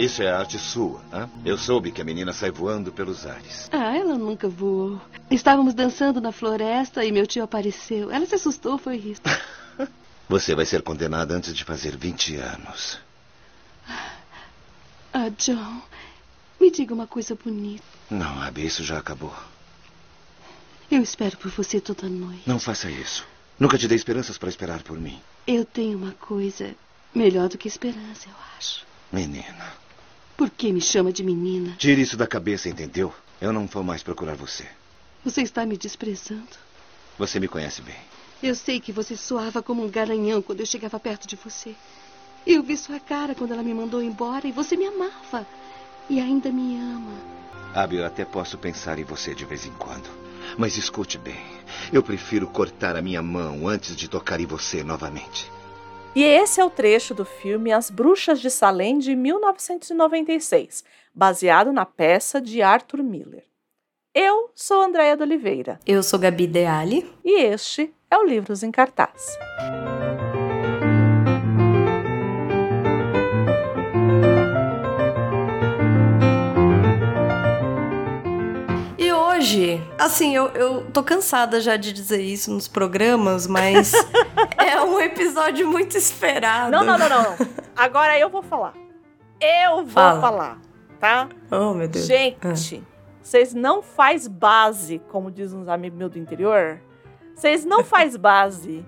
Isso é arte sua, hein? Eu soube que a menina sai voando pelos ares. Ah, ela nunca voou. Estávamos dançando na floresta e meu tio apareceu. Ela se assustou, foi isso. Você vai ser condenada antes de fazer 20 anos. Ah, John, me diga uma coisa bonita. Não, Abby, isso já acabou. Eu espero por você toda noite. Não faça isso. Nunca te dei esperanças para esperar por mim. Eu tenho uma coisa melhor do que esperança, eu acho. Menina. Por que me chama de menina? Tire isso da cabeça, entendeu? Eu não vou mais procurar você. Você está me desprezando. Você me conhece bem. Eu sei que você soava como um garanhão quando eu chegava perto de você. Eu vi sua cara quando ela me mandou embora e você me amava. E ainda me ama. Abby, eu até posso pensar em você de vez em quando. Mas escute bem. Eu prefiro cortar a minha mão antes de tocar em você novamente. E esse é o trecho do filme As Bruxas de Salem de 1996, baseado na peça de Arthur Miller. Eu sou Andréia de Oliveira. Eu sou Gabi Deali. E este é o Livros em Cartaz. Hoje, assim, eu, eu tô cansada já de dizer isso nos programas, mas é um episódio muito esperado. Não, não, não, não. Agora eu vou falar. Eu vou Fala. falar, tá? Oh, meu Deus. Gente, ah. vocês não faz base, como diz uns amigos meus do interior. Vocês não faz base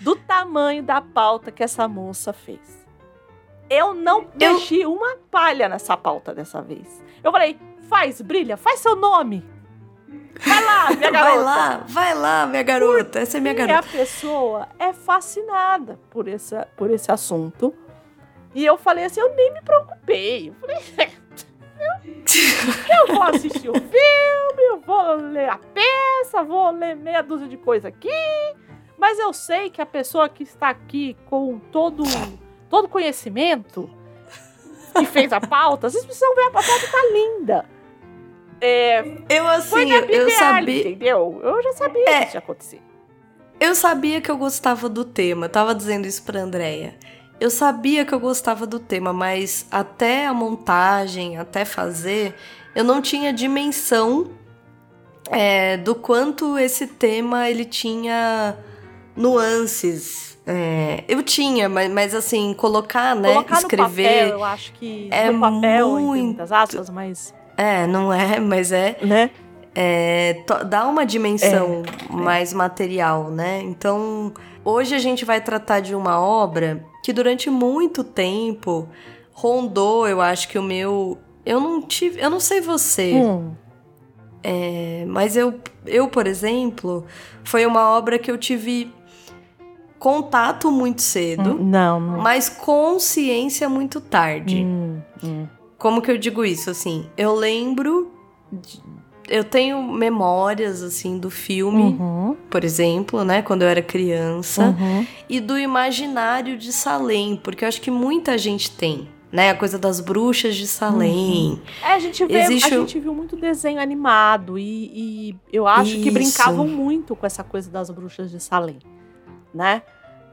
do tamanho da pauta que essa moça fez. Eu não eu... mexi uma palha nessa pauta dessa vez. Eu falei, faz, brilha, faz seu nome. Vai lá, minha garota. Vai lá, vai lá, minha garota. Porque Essa é minha garota. a pessoa é fascinada por esse, por esse assunto. E eu falei assim, eu nem me preocupei. Eu falei, eu, eu vou assistir o filme, eu vou ler a peça, vou ler meia dúzia de coisa aqui. Mas eu sei que a pessoa que está aqui com todo todo conhecimento que fez a pauta, vocês precisam ver a pauta tá linda. É, eu assim, eu sabia. Entendeu? Eu já sabia é, que isso ia acontecer. Eu sabia que eu gostava do tema. Eu tava dizendo isso pra Andréia. Eu sabia que eu gostava do tema, mas até a montagem, até fazer, eu não tinha dimensão é, do quanto esse tema ele tinha nuances. É, eu tinha, mas, mas assim, colocar, né? Colocar escrever. No papel, eu acho que é no papel, muito... muitas aspas, mas. É, não é, mas é. Né? É, dá uma dimensão é, mais material, né? Então, hoje a gente vai tratar de uma obra que durante muito tempo rondou, eu acho que o meu. Eu não tive. Eu não sei você. Hum. É, mas eu, eu, por exemplo, foi uma obra que eu tive contato muito cedo. Hum, não, não. Mas consciência muito tarde. Hum, hum. Como que eu digo isso? Assim, eu lembro. De, eu tenho memórias, assim, do filme, uhum. por exemplo, né? Quando eu era criança. Uhum. E do imaginário de Salem, porque eu acho que muita gente tem. Né, a coisa das bruxas de Salem. Uhum. É, a gente, vê, Existe... a gente viu muito desenho animado e, e eu acho Isso. que brincavam muito com essa coisa das bruxas de Salem, né?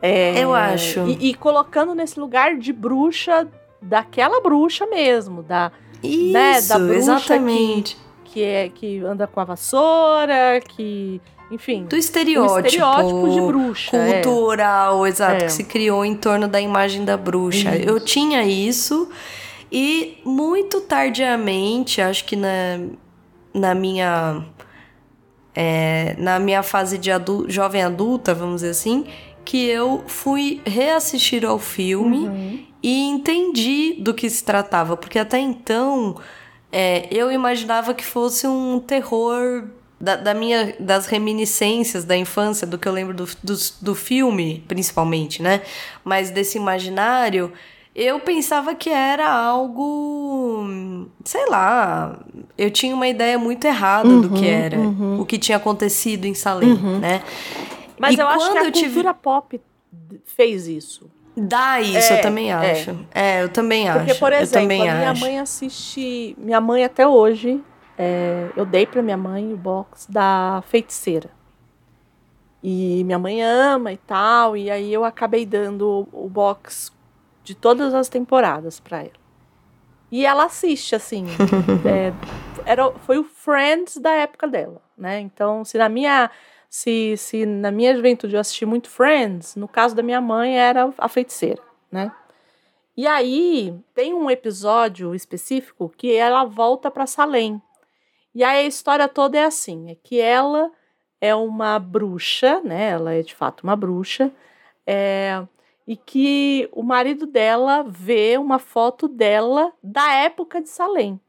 É, eu acho. E, e, colocando nesse lugar de bruxa daquela bruxa mesmo, da, Isso, né, da bruxa exatamente. Que, que, é, que anda com a vassoura, que enfim. Do estereótipo. estereótipo de bruxa. É. Cultural, é. exato, é. que se criou em torno da imagem da bruxa. Isso. Eu tinha isso e muito tardiamente, acho que na, na minha. É, na minha fase de adu jovem adulta, vamos dizer assim, que eu fui reassistir ao filme uhum e entendi do que se tratava, porque até então é, eu imaginava que fosse um terror da, da, minha, das reminiscências da infância, do que eu lembro do, do, do filme, principalmente, né? Mas desse imaginário, eu pensava que era algo, sei lá, eu tinha uma ideia muito errada uhum, do que uhum, era, uhum. o que tinha acontecido em Salem, uhum. né? Mas e eu acho que a cultura tive... pop fez isso. Dá isso, é, eu também é. acho. É. é, eu também acho. Porque, por exemplo, minha acho. mãe assiste. Minha mãe até hoje, é, eu dei para minha mãe o box da feiticeira. E minha mãe ama e tal, e aí eu acabei dando o box de todas as temporadas para ela. E ela assiste, assim. é, era, foi o Friends da época dela, né? Então, se na minha. Se, se na minha juventude eu assisti muito Friends, no caso da minha mãe era a feiticeira, né? E aí tem um episódio específico que ela volta para Salem. E aí a história toda é assim, é que ela é uma bruxa, né? Ela é de fato uma bruxa, é, e que o marido dela vê uma foto dela da época de Salem.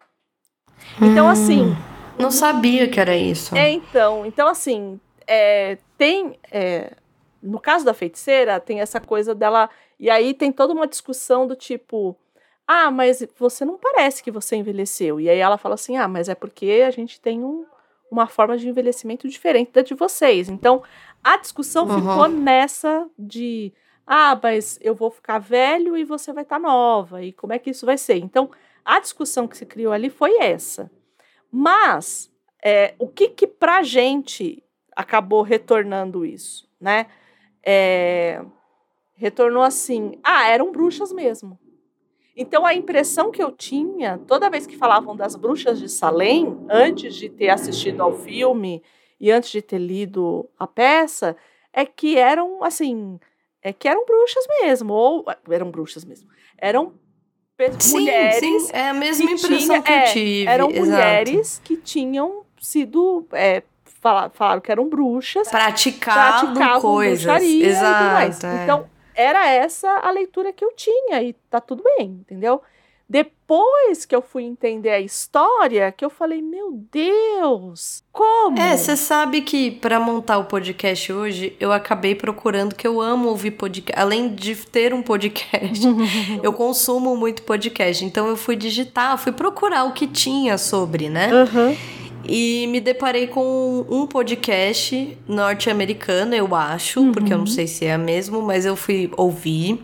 Então, hum, assim. Não sabia que era isso. É, então. Então, assim, é, tem. É, no caso da feiticeira, tem essa coisa dela. E aí tem toda uma discussão do tipo. Ah, mas você não parece que você envelheceu. E aí ela fala assim: ah, mas é porque a gente tem um, uma forma de envelhecimento diferente da de vocês. Então, a discussão uhum. ficou nessa de ah, mas eu vou ficar velho e você vai estar tá nova, e como é que isso vai ser? Então, a discussão que se criou ali foi essa. Mas, é, o que que pra gente acabou retornando isso, né? É, retornou assim, ah, eram bruxas mesmo. Então, a impressão que eu tinha, toda vez que falavam das bruxas de Salem, antes de ter assistido ao filme e antes de ter lido a peça, é que eram, assim, é que eram bruxas mesmo, ou eram bruxas mesmo. Eram sim, mulheres. Sim, é a mesma impressão tinha, que eu é, tive. Eram Exato. mulheres que tinham sido. É, falaram, falaram que eram bruxas. Praticavam, praticavam coisas. Exato. É. Então, era essa a leitura que eu tinha, e tá tudo bem, entendeu? Depois que eu fui entender a história, que eu falei, meu Deus, como? É, você sabe que para montar o podcast hoje, eu acabei procurando que eu amo ouvir podcast. Além de ter um podcast, eu consumo muito podcast. Então eu fui digitar, fui procurar o que tinha sobre, né? Uhum. E me deparei com um podcast norte-americano, eu acho, uhum. porque eu não sei se é mesmo, mas eu fui ouvir.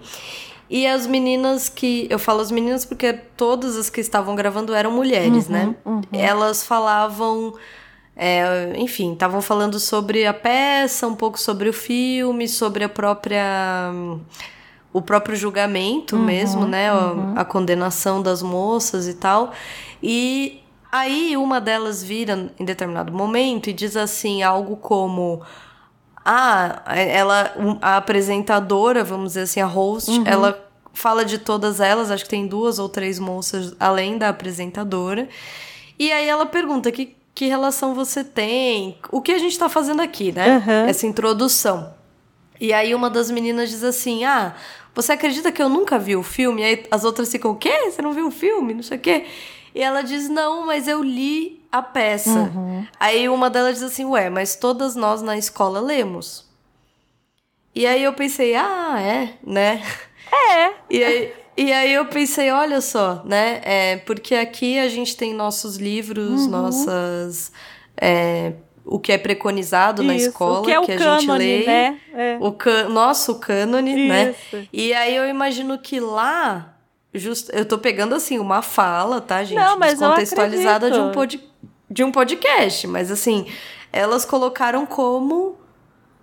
E as meninas que. Eu falo as meninas porque todas as que estavam gravando eram mulheres, uhum, né? Uhum. Elas falavam. É, enfim, estavam falando sobre a peça, um pouco sobre o filme, sobre a própria. O próprio julgamento uhum, mesmo, né? A, uhum. a condenação das moças e tal. E aí uma delas vira em determinado momento e diz assim: algo como ah, ela, a apresentadora, vamos dizer assim, a host, uhum. ela fala de todas elas, acho que tem duas ou três moças além da apresentadora. E aí ela pergunta que, que relação você tem, o que a gente tá fazendo aqui, né? Uhum. Essa introdução. E aí uma das meninas diz assim: Ah, você acredita que eu nunca vi o filme? E aí as outras ficam, o quê? Você não viu o filme? Não sei o quê. E ela diz: Não, mas eu li a peça. Uhum. Aí uma delas diz assim: Ué, mas todas nós na escola lemos. E aí eu pensei: Ah, é, né? É. E aí, e aí eu pensei: Olha só, né? É, porque aqui a gente tem nossos livros, uhum. nossas. É, o que é preconizado Isso, na escola, que, é que a cânone, gente lê. Né? É. O can, nosso cânone, né? E aí eu imagino que lá. Just, eu tô pegando assim uma fala, tá, gente? Não, mas Contextualizada de um podcast de um podcast, mas assim, elas colocaram como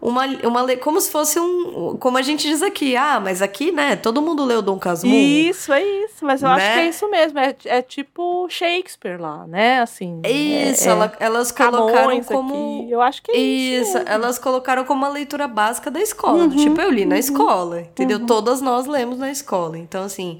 uma, uma como se fosse um, como a gente diz aqui, ah, mas aqui, né, todo mundo leu Dom Casmurro. Isso, é isso, mas eu né? acho que é isso mesmo, é, é tipo Shakespeare lá, né, assim. Isso, é, ela, elas colocaram como... Aqui. Eu acho que é isso. Isso, elas colocaram como uma leitura básica da escola, uhum, tipo, eu li uhum, na escola, entendeu? Uhum. Todas nós lemos na escola, então assim,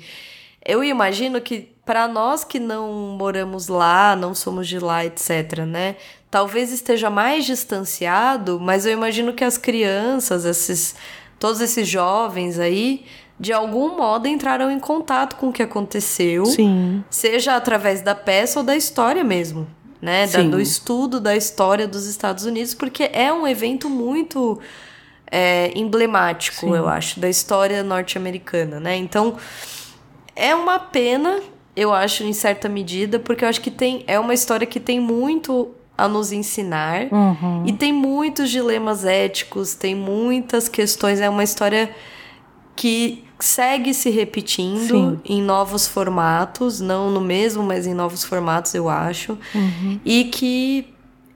eu imagino que para nós que não moramos lá, não somos de lá, etc, né? Talvez esteja mais distanciado, mas eu imagino que as crianças, esses todos esses jovens aí, de algum modo entraram em contato com o que aconteceu, Sim. seja através da peça ou da história mesmo, né? Da, do estudo da história dos Estados Unidos, porque é um evento muito é, emblemático, Sim. eu acho, da história norte-americana, né? Então é uma pena eu acho, em certa medida, porque eu acho que tem é uma história que tem muito a nos ensinar uhum. e tem muitos dilemas éticos, tem muitas questões. É uma história que segue se repetindo Sim. em novos formatos, não no mesmo, mas em novos formatos, eu acho. Uhum. E que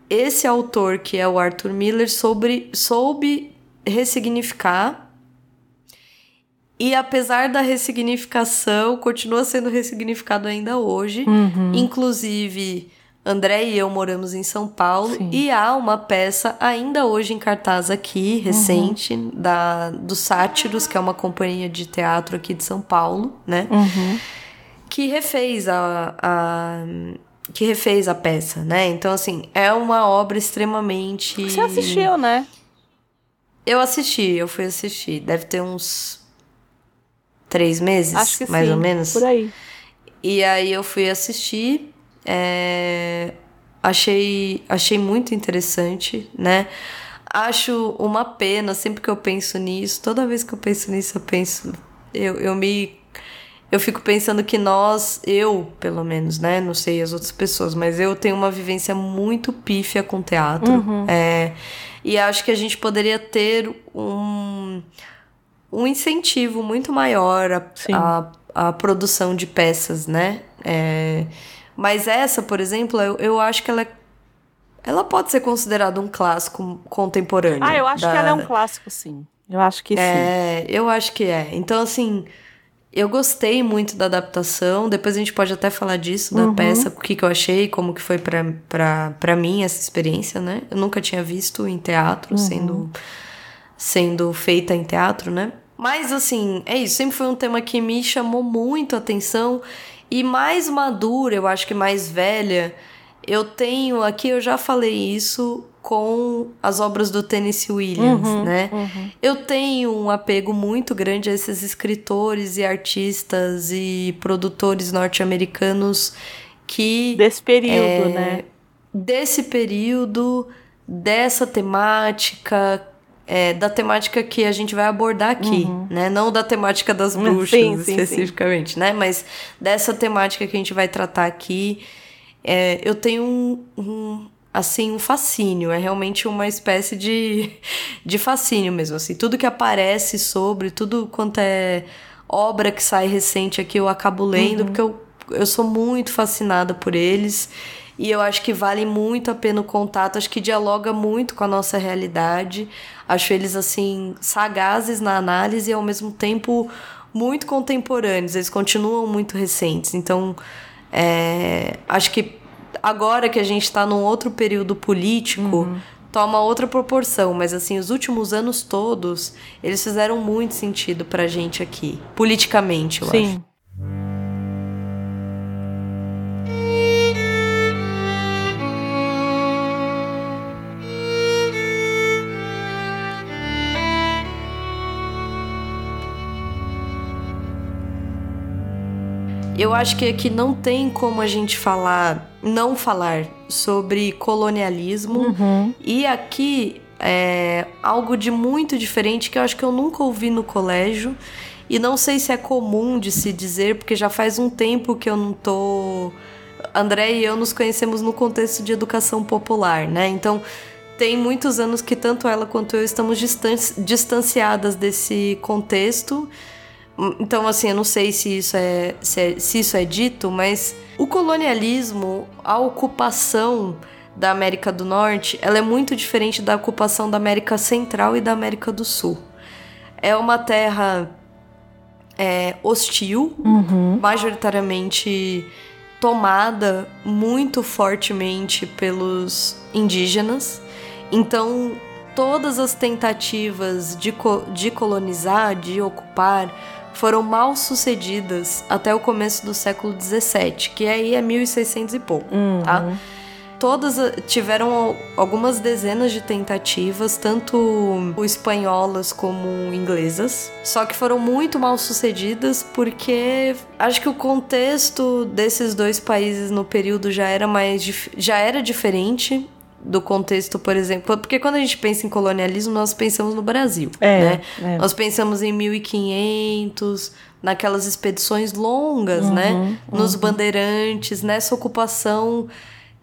esse autor, que é o Arthur Miller, sobre, soube ressignificar E apesar da ressignificação, continua sendo ressignificado ainda hoje. Uhum. Inclusive, André e eu moramos em São Paulo Sim. e há uma peça ainda hoje em cartaz aqui, recente, uhum. da do Sátiros, que é uma companhia de teatro aqui de São Paulo, né? Uhum. Que refez a, a que refez a peça, né? Então, assim, é uma obra extremamente. Você assistiu, né? Eu assisti, eu fui assistir. Deve ter uns três meses, Acho que mais sim, ou menos. Por aí. E aí eu fui assistir. É... Achei, achei muito interessante, né? Acho uma pena, sempre que eu penso nisso, toda vez que eu penso nisso, eu penso. Eu, eu me. Eu fico pensando que nós, eu, pelo menos, né? Não sei as outras pessoas, mas eu tenho uma vivência muito pífia com teatro. Uhum. É, e acho que a gente poderia ter um um incentivo muito maior a, a, produção de peças, né? É, mas essa, por exemplo, eu, eu acho que ela é, ela pode ser considerada um clássico contemporâneo. Ah, eu acho da... que ela é um clássico, sim. Eu acho que é, sim. Eu acho que é. Então, assim, eu gostei muito da adaptação. Depois a gente pode até falar disso, da uhum. peça, o que, que eu achei, como que foi pra, pra, pra mim essa experiência, né? Eu nunca tinha visto em teatro, uhum. sendo sendo feita em teatro, né? Mas assim, é isso, sempre foi um tema que me chamou muito a atenção e mais madura, eu acho que mais velha, eu tenho aqui, eu já falei isso com as obras do Tennessee Williams, uhum, né? Uhum. Eu tenho um apego muito grande a esses escritores e artistas e produtores norte-americanos que desse período, é, né? Desse período, dessa temática é, da temática que a gente vai abordar aqui, uhum. né? Não da temática das bruxas sim, especificamente, sim. né? Mas dessa temática que a gente vai tratar aqui, é, eu tenho um, um, assim um fascínio. É realmente uma espécie de, de fascínio mesmo, assim. Tudo que aparece sobre, tudo quanto é obra que sai recente aqui eu acabo lendo, uhum. porque eu, eu sou muito fascinada por eles. E eu acho que vale muito a pena o contato, acho que dialoga muito com a nossa realidade. Acho eles, assim, sagazes na análise e ao mesmo tempo muito contemporâneos. Eles continuam muito recentes. Então, é, acho que agora que a gente está num outro período político. Uhum. Toma outra proporção, mas assim, os últimos anos todos, eles fizeram muito sentido pra gente aqui, politicamente, eu Sim. acho. Eu acho que aqui não tem como a gente falar, não falar sobre colonialismo. Uhum. E aqui é algo de muito diferente que eu acho que eu nunca ouvi no colégio. E não sei se é comum de se dizer, porque já faz um tempo que eu não tô. André e eu nos conhecemos no contexto de educação popular, né? Então tem muitos anos que tanto ela quanto eu estamos distanciadas desse contexto. Então, assim, eu não sei se isso é, se, é, se isso é dito, mas o colonialismo, a ocupação da América do Norte, ela é muito diferente da ocupação da América Central e da América do Sul. É uma terra é, hostil, uhum. majoritariamente tomada muito fortemente pelos indígenas. Então, todas as tentativas de, co de colonizar, de ocupar, foram mal sucedidas até o começo do século XVII, que aí é 1600 e pouco, uhum. tá? Todas ah, tiveram algumas dezenas de tentativas, tanto espanholas como inglesas, só que foram muito mal sucedidas porque acho que o contexto desses dois países no período já era mais já era diferente do contexto, por exemplo, porque quando a gente pensa em colonialismo, nós pensamos no Brasil, é, né? É. Nós pensamos em 1500, naquelas expedições longas, uhum, né? Uhum. Nos bandeirantes, nessa ocupação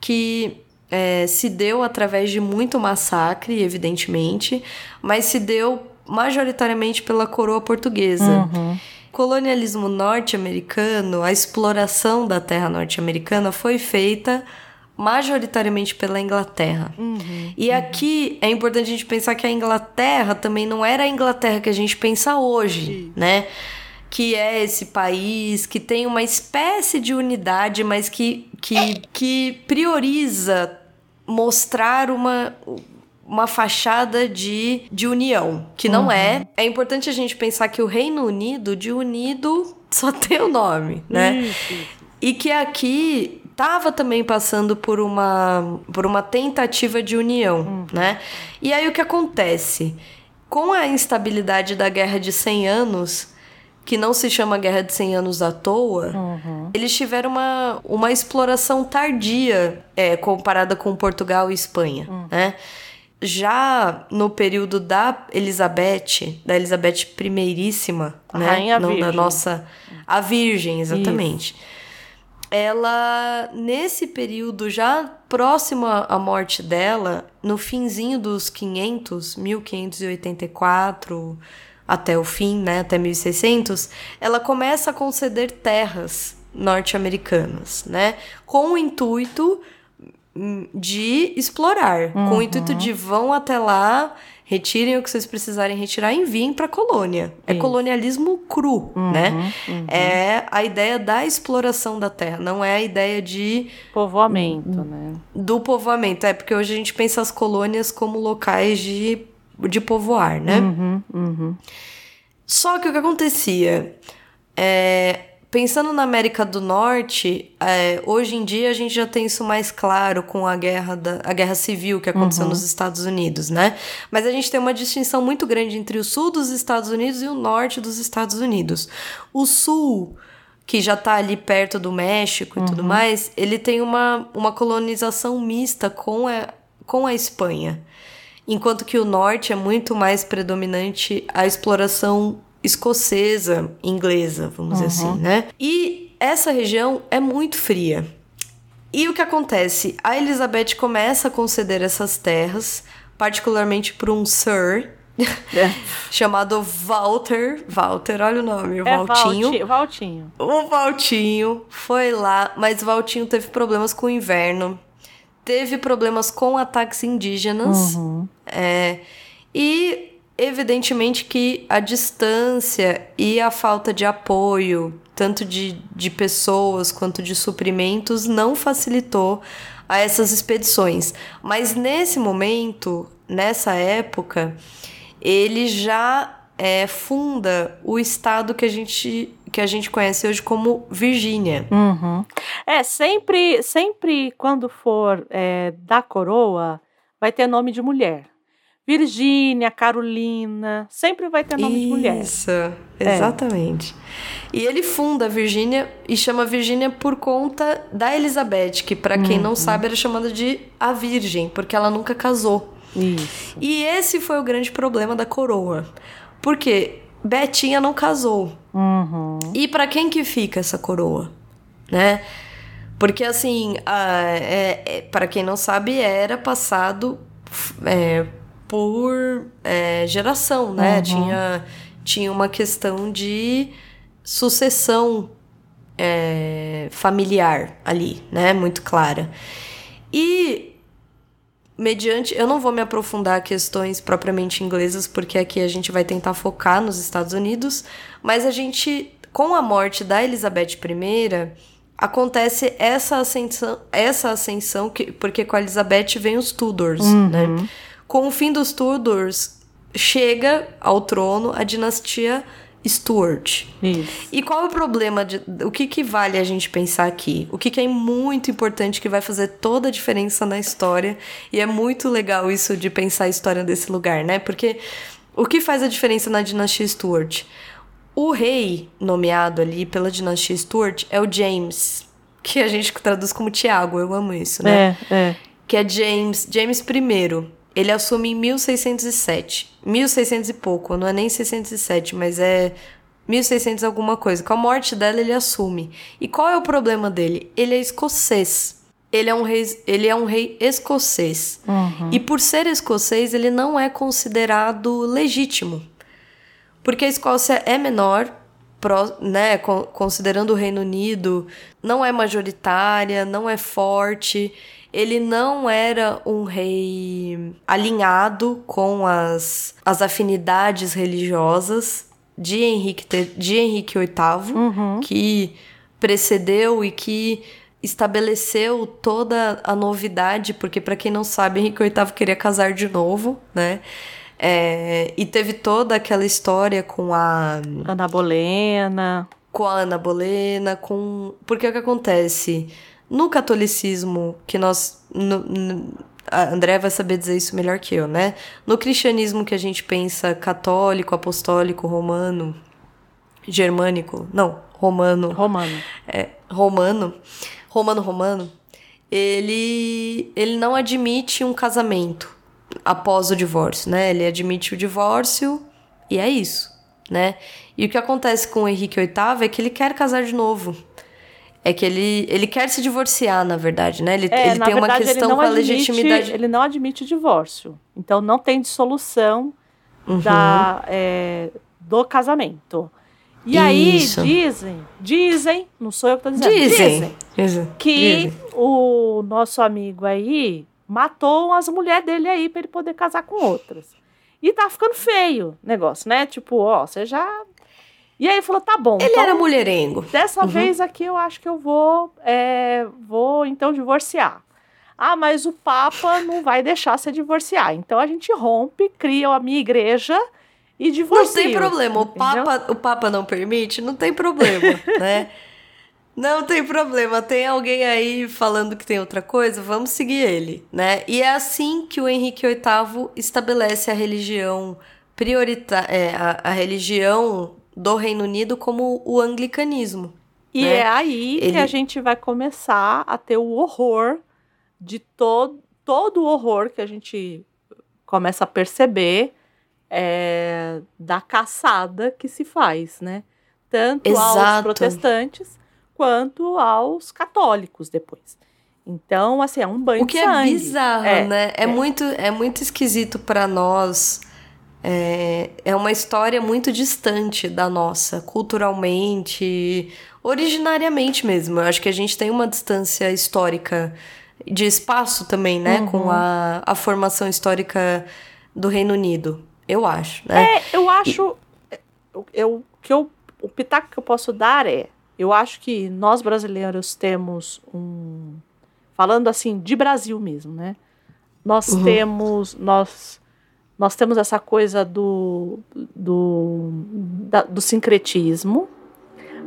que é, se deu através de muito massacre, evidentemente, mas se deu majoritariamente pela coroa portuguesa. Uhum. Colonialismo norte-americano, a exploração da terra norte-americana foi feita majoritariamente pela Inglaterra. Uhum, e aqui é importante a gente pensar que a Inglaterra também não era a Inglaterra que a gente pensa hoje, né? Que é esse país que tem uma espécie de unidade, mas que, que, que prioriza mostrar uma, uma fachada de, de união, que não Uhum. é. É importante a gente pensar que o Reino Unido, de unido, só tem o nome, né? Isso. E que aqui estava também passando por uma, por uma tentativa de união, né? E aí o que acontece? Com a instabilidade da Guerra de 100 Anos, que não se chama Guerra de 100 Anos à toa, eles tiveram uma, uma exploração tardia é, comparada com Portugal e Espanha, né? Já no período da Elizabeth, da Elizabeth Primeiríssima, A né? Rainha não da nossa a Virgem, exatamente. Ela nesse período já próximo à morte dela, no finzinho dos 500, 1584 até o fim, né, até 1600, ela começa a conceder terras norte-americanas, né, com o intuito hum, de explorar, com o intuito de vão até lá, retirem o que vocês precisarem retirar e enviem para colônia. É Isso. colonialismo cru, né? É a ideia da exploração da terra, não é a ideia de Povoamento, né? do povoamento. É porque hoje a gente pensa as colônias como locais de, de povoar, né? Uhum, uhum. Só que o que acontecia? É, pensando na América do Norte, é, hoje em dia a gente já tem isso mais claro com a guerra, da, a guerra civil que aconteceu nos Estados Unidos, né? Mas a gente tem uma distinção muito grande entre o sul dos Estados Unidos e o norte dos Estados Unidos. O sul que já tá ali perto do México e tudo mais, ele tem uma, uma colonização mista com a, com a Espanha. Enquanto que o norte é muito mais predominante a exploração escocesa, inglesa, vamos dizer assim, né? E essa região é muito fria. E o que acontece? A Elizabeth começa a conceder essas terras, particularmente para um Sir chamado Walter. Walter, olha o nome, o É Valtinho. Valti- Valtinho. O Valtinho foi lá, mas o Valtinho teve problemas com o inverno, teve problemas com ataques indígenas, é, e evidentemente que a distância e a falta de apoio, tanto de, de pessoas quanto de suprimentos, não facilitou a essas expedições. Mas nesse momento, nessa época, ele já é, funda o estado que a gente que a gente conhece hoje como Virgínia. Uhum. É, sempre, sempre quando for é, da coroa, vai ter nome de mulher. Virgínia, Carolina, sempre vai ter nome de mulher. Isso, exatamente. E ele funda a Virgínia e chama Virgínia por conta da Elizabeth, que para quem não sabe era chamada de a Virgem, porque ela nunca casou. Isso. E esse foi o grande problema da coroa. Porque Betinha não casou. Uhum. E para quem que fica essa coroa, né? Porque assim, é, é, para quem não sabe, era passado é, por é, geração, né? Uhum. Tinha, tinha uma questão de sucessão é, familiar ali, né? Muito clara. E mediante, eu não vou me aprofundar questões propriamente inglesas, porque aqui a gente vai tentar focar nos Estados Unidos, mas a gente, com a morte da Elizabeth I, acontece essa ascensão, essa ascensão que, porque com a Elizabeth vem os Tudors, né? Com o fim dos Tudors, chega ao trono a dinastia Stuart. Isso. E qual é o problema? De, o que, que vale a gente pensar aqui? O que, que é muito importante que vai fazer toda a diferença na história? E é muito legal isso de pensar a história desse lugar, né? Porque o que faz a diferença na dinastia Stuart? O rei nomeado ali pela dinastia Stuart é o James, que a gente traduz como Tiago, eu amo isso, né? É, é. que é James, James I. Ele assume em 1607. 1600 e pouco, não é nem 607, mas é 1600 alguma coisa. Com a morte dela, ele assume. E qual é o problema dele? Ele é escocês. Ele é um rei, ele é um rei escocês. E por ser escocês, ele não é considerado legítimo. Porque a Escócia é menor, né, considerando o Reino Unido, não é majoritária, não é forte. Ele não era um rei alinhado com as, as afinidades religiosas de Henrique, de Henrique VIII, uhum. que precedeu e que estabeleceu toda a novidade, porque para quem não sabe, Henrique VIII queria casar de novo, né? É, e teve toda aquela história com a. Ana Bolena. Com a Ana Bolena, com. Porque o que acontece? No catolicismo, que nós. No, no, a André vai saber dizer isso melhor que eu, né? No cristianismo que a gente pensa católico, apostólico, romano, germânico, não, romano. Romano. É, romano. Romano, romano. Ele, ele não admite um casamento após o divórcio, né? Ele admite o divórcio e é isso, né? E o que acontece com o Henrique VIII é que ele quer casar de novo. É que ele, ele quer se divorciar, na verdade, né? Ele, é, ele tem verdade, uma questão com a admite, legitimidade. Ele não admite divórcio. Então não tem dissolução uhum. da, é, do casamento. E Isso. aí dizem, dizem, não sou eu que estou dizendo, dizem, dizem que dizem. o nosso amigo aí matou as mulheres dele aí para ele poder casar com outras. E tá ficando feio o negócio, né? Tipo, ó, você já. E aí ele falou: tá bom. Ele então, era mulherengo. Dessa uhum. vez aqui eu acho que eu vou. É, vou então divorciar. Ah, mas o Papa não vai deixar você divorciar. Então a gente rompe, cria a minha igreja e divorcia. Não tem problema. O Papa, o Papa não permite, não tem problema, né? Não tem problema, tem alguém aí falando que tem outra coisa, vamos seguir ele, né? E é assim que o Henrique VIII estabelece a religião prioritária, é, a, a, religião do Reino Unido como o anglicanismo. E né? é aí ele... que a gente vai começar a ter o horror de todo, todo o horror que a gente começa a perceber é, da caçada que se faz, né? Tanto Exato. aos protestantes quanto aos católicos depois. Então, assim, é um banho o que de sangue. é bizarro, é, né? É, é, muito, é muito esquisito para nós. É, é uma história muito distante da nossa, culturalmente, originariamente mesmo. Eu acho que a gente tem uma distância histórica de espaço também, né? Uhum. Com a, a formação histórica do Reino Unido. Eu acho, né? É, eu acho. Eu, que eu, o pitaco que eu posso dar é eu acho que nós brasileiros temos um. Falando assim, de Brasil mesmo, né? Nós uhum. temos. Nós, nós temos essa coisa do, do, da, do sincretismo,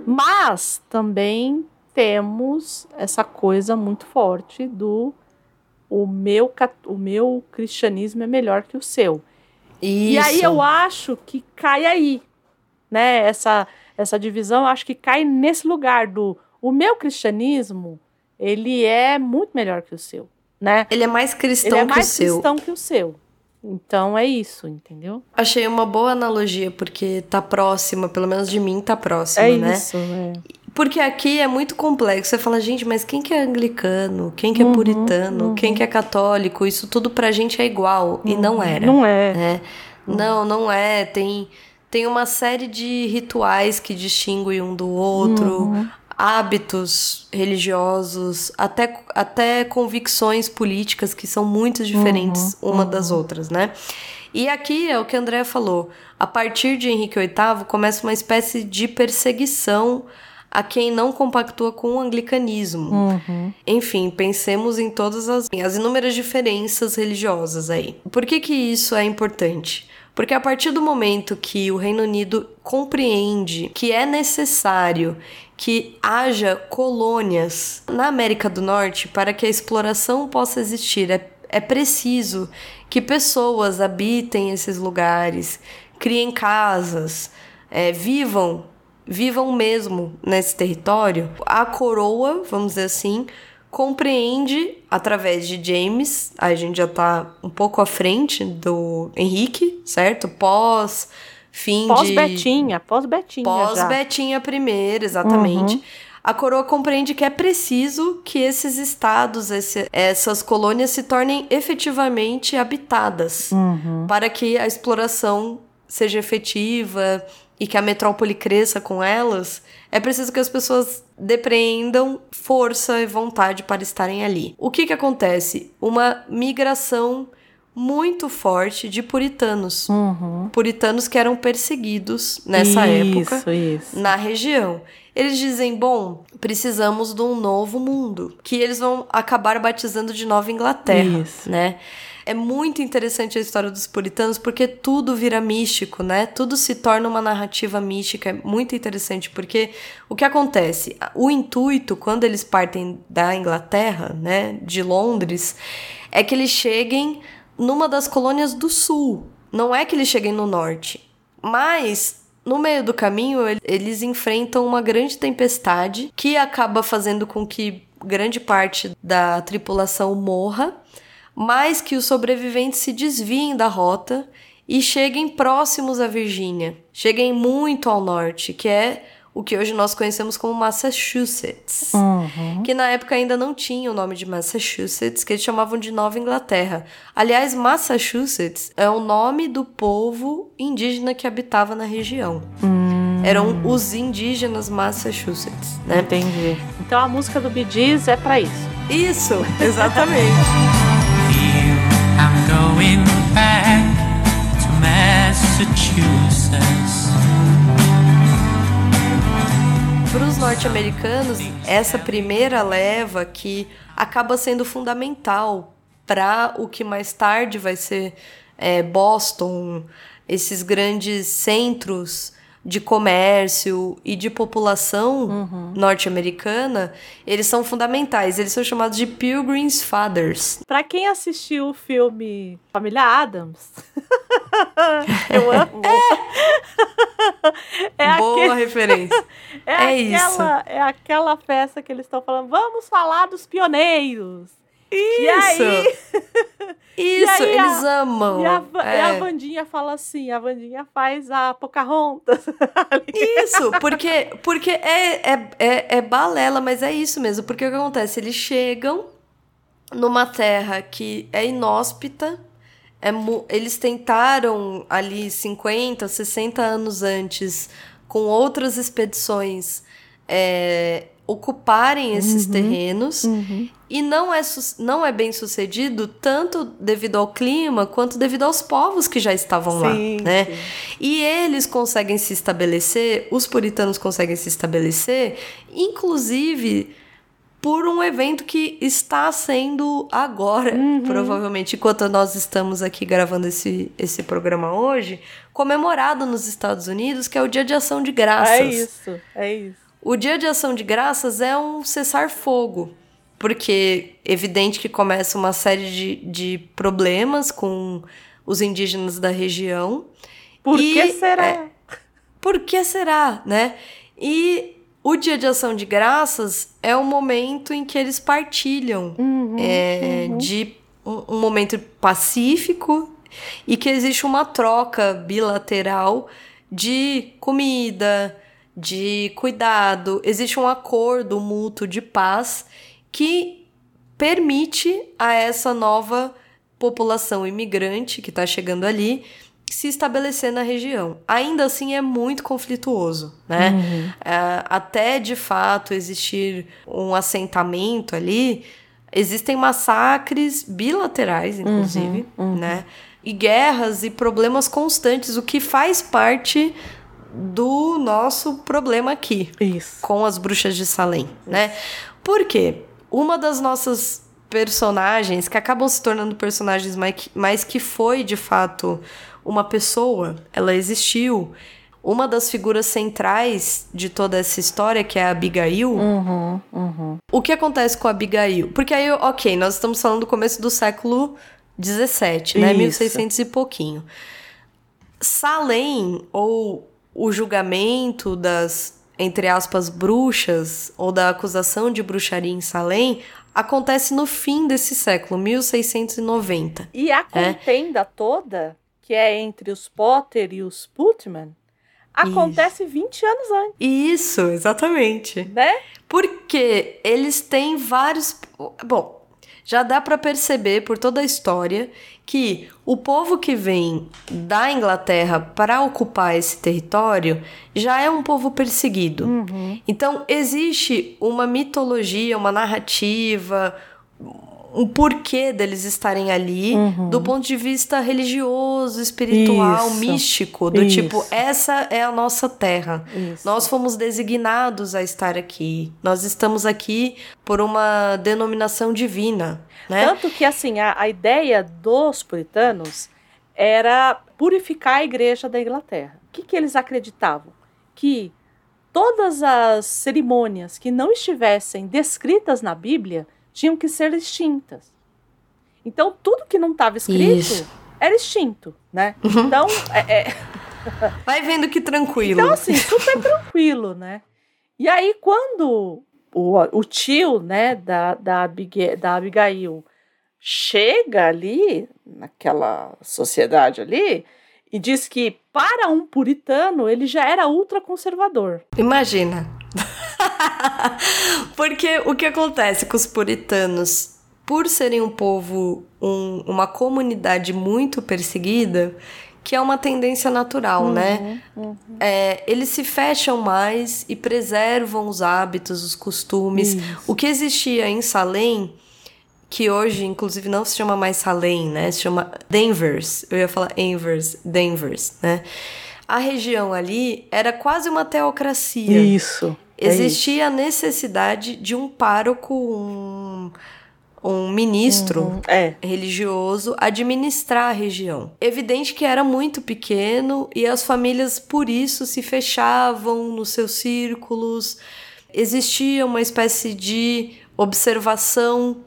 mas também temos essa coisa muito forte do o meu, o meu cristianismo é melhor que o seu. Isso. E aí eu acho que cai aí, né? Essa essa divisão, eu acho que cai nesse lugar do o meu cristianismo, ele é muito melhor que o seu, né? Ele é mais cristão ele é mais que o seu. cristão que o seu. Então é isso, entendeu? Achei uma boa analogia, porque tá próxima, pelo menos de mim tá próxima, é né? Isso, é. Porque aqui é muito complexo. Você fala, gente, mas quem que é anglicano? Quem que é uhum, puritano? Uhum. Quem que é católico? Isso tudo pra gente é igual. Uhum. E não era. Não é. Né? Não, não é. Tem tem uma série de rituais que distinguem um do outro, uhum. Hábitos religiosos, até, até convicções políticas que são muito diferentes uhum. uma uhum. das outras, né? E aqui é o que a André falou. A partir de Henrique VIII começa uma espécie de perseguição a quem não compactua com o anglicanismo. Uhum. Enfim, pensemos em todas as, as inúmeras diferenças religiosas aí. Por que que isso é importante? Porque a partir do momento que o Reino Unido compreende que é necessário que haja colônias na América do Norte para que a exploração possa existir, é, é preciso que pessoas habitem esses lugares, criem casas, é, vivam, vivam mesmo nesse território. A coroa, vamos dizer assim, compreende através de James, a gente já tá um pouco à frente do Henrique, certo? Pós fim pós de Betinha, pós Betinha, pós Betinha primeiro, exatamente. Uhum. A coroa compreende que é preciso que esses estados, esse, essas colônias se tornem efetivamente habitadas uhum. para que a exploração seja efetiva e que a metrópole cresça com elas, é preciso que as pessoas depreendam força e vontade para estarem ali. O que que acontece? Uma migração muito forte de puritanos. Uhum. Puritanos que eram perseguidos nessa isso, época isso. na região. Eles dizem: bom, precisamos de um novo mundo, que eles vão acabar batizando de Nova Inglaterra, isso. né? É muito interessante a história dos puritanos porque tudo vira místico, né? Tudo se torna uma narrativa mística. É muito interessante porque o que acontece? O intuito, quando eles partem da Inglaterra, né, de Londres, é que eles cheguem numa das colônias do sul. Não é que eles cheguem no norte. Mas no meio do caminho, eles enfrentam uma grande tempestade que acaba fazendo com que grande parte da tripulação morra, mas que os sobreviventes se desviem da rota e cheguem próximos à Virgínia. Cheguem muito ao norte, que é o que hoje nós conhecemos como Massachusetts, uhum. que na época ainda não tinha o nome de Massachusetts, que eles chamavam de Nova Inglaterra. Aliás, Massachusetts é o nome do povo indígena que habitava na região. Hum. Eram os indígenas Massachusetts, né? Entendi. Então a música do Bee Gees é para isso. Isso, exatamente. I'm going back to Massachusetts para os norte-americanos, essa primeira leva que acaba sendo fundamental para o que mais tarde vai ser é, Boston, esses grandes centros de comércio e de população uhum. norte-americana, eles são fundamentais. Eles são chamados de Pilgrim's Fathers. Para quem assistiu o filme Família Adams, eu amo. É, é Boa aquele... referência. É, é aquela, isso. É aquela festa que eles estão falando. Vamos falar dos pioneiros. Isso! E aí... Isso, aí eles a, amam. E a, é. e a Vandinha fala assim, a Vandinha faz a Pocahontas. isso, porque, porque é, é, é, é balela, mas é isso mesmo. Porque o que acontece? Eles chegam numa terra que é inóspita, é, eles tentaram ali 50, 60 anos antes, com outras expedições, é, ocuparem esses uhum, terrenos uhum. E não é, não é bem sucedido tanto devido ao clima quanto devido aos povos que já estavam sim, lá, né? Sim. E eles conseguem se estabelecer, os puritanos conseguem se estabelecer, inclusive por um evento que está sendo agora, uhum. provavelmente, enquanto nós estamos aqui gravando esse, esse programa hoje, comemorado nos Estados Unidos, que é o Dia de Ação de Graças. É isso, é isso. O Dia de Ação de Graças é um cessar-fogo, porque evidente que começa uma série de, de problemas com os indígenas da região. Por e, que será? É, por que será, né? E o Dia de Ação de Graças é o momento em que eles partilham uhum, é, uhum. de um, um momento pacífico e que existe uma troca bilateral de comida, de cuidado, existe um acordo mútuo de paz que permite a essa nova população imigrante que está chegando ali se estabelecer na região. Ainda assim é muito conflituoso, né? Uhum. É, até de fato existir um assentamento ali, existem massacres bilaterais, inclusive, uhum, uhum. né? E guerras e problemas constantes, o que faz parte do nosso problema aqui. Isso. Com as bruxas de Salem, né? Por quê? Uma das nossas personagens, que acabam se tornando personagens mais, mais que foi, de fato, uma pessoa, ela existiu. Uma das figuras centrais de toda essa história, que é a Abigail. Uhum, uhum. O que acontece com a Abigail? Porque aí, ok, nós estamos falando do começo do século XVII, né? Isso. 1600 e pouquinho. Salem, ou o julgamento das, entre aspas, bruxas, ou da acusação de bruxaria em Salem, acontece no fim desse século, 1690. E a é. contenda é. toda, que é entre os Potter e os Putman, acontece Isso. 20 anos antes. Isso, exatamente. Né? Porque eles têm vários. Bom, já dá para perceber por toda a história que o povo que vem da Inglaterra para ocupar esse território já é um povo perseguido. Uhum. Então existe uma mitologia, uma narrativa, um porquê deles estarem ali uhum. do ponto de vista religioso, espiritual, Isso. místico, do Isso. tipo, essa é a nossa terra. Isso. Nós fomos designados a estar aqui. Nós estamos aqui por uma denominação divina, né? Tanto que assim, a, a ideia dos puritanos era purificar a igreja da Inglaterra. O que, que eles acreditavam? Que todas as cerimônias que não estivessem descritas na Bíblia tinham que ser extintas. Então, tudo que não estava escrito Isso. era extinto, né? Uhum. Então, é, é... Vai vendo que tranquilo. Então, assim, super tranquilo, né? E aí, quando o, o tio, né, da, da, da Abigail chega ali, naquela sociedade ali, e diz que para um puritano ele já era ultraconservador. Imagina. Porque o que acontece com os puritanos, por serem um povo, um, uma comunidade muito perseguida, que é uma tendência natural, uhum, né? Uhum. É, eles se fecham mais e preservam os hábitos, os costumes. Isso. O que existia em Salem, que hoje, inclusive, não se chama mais Salem, né? Se chama Denvers. Eu ia falar Envers, Denvers, né? A região ali era quase uma teocracia. Isso. É Existia a necessidade de um pároco, um, um ministro uhum, é. religioso administrar a região. Evidente que era muito pequeno e as famílias por isso se fechavam nos seus círculos. Existia uma espécie de observação,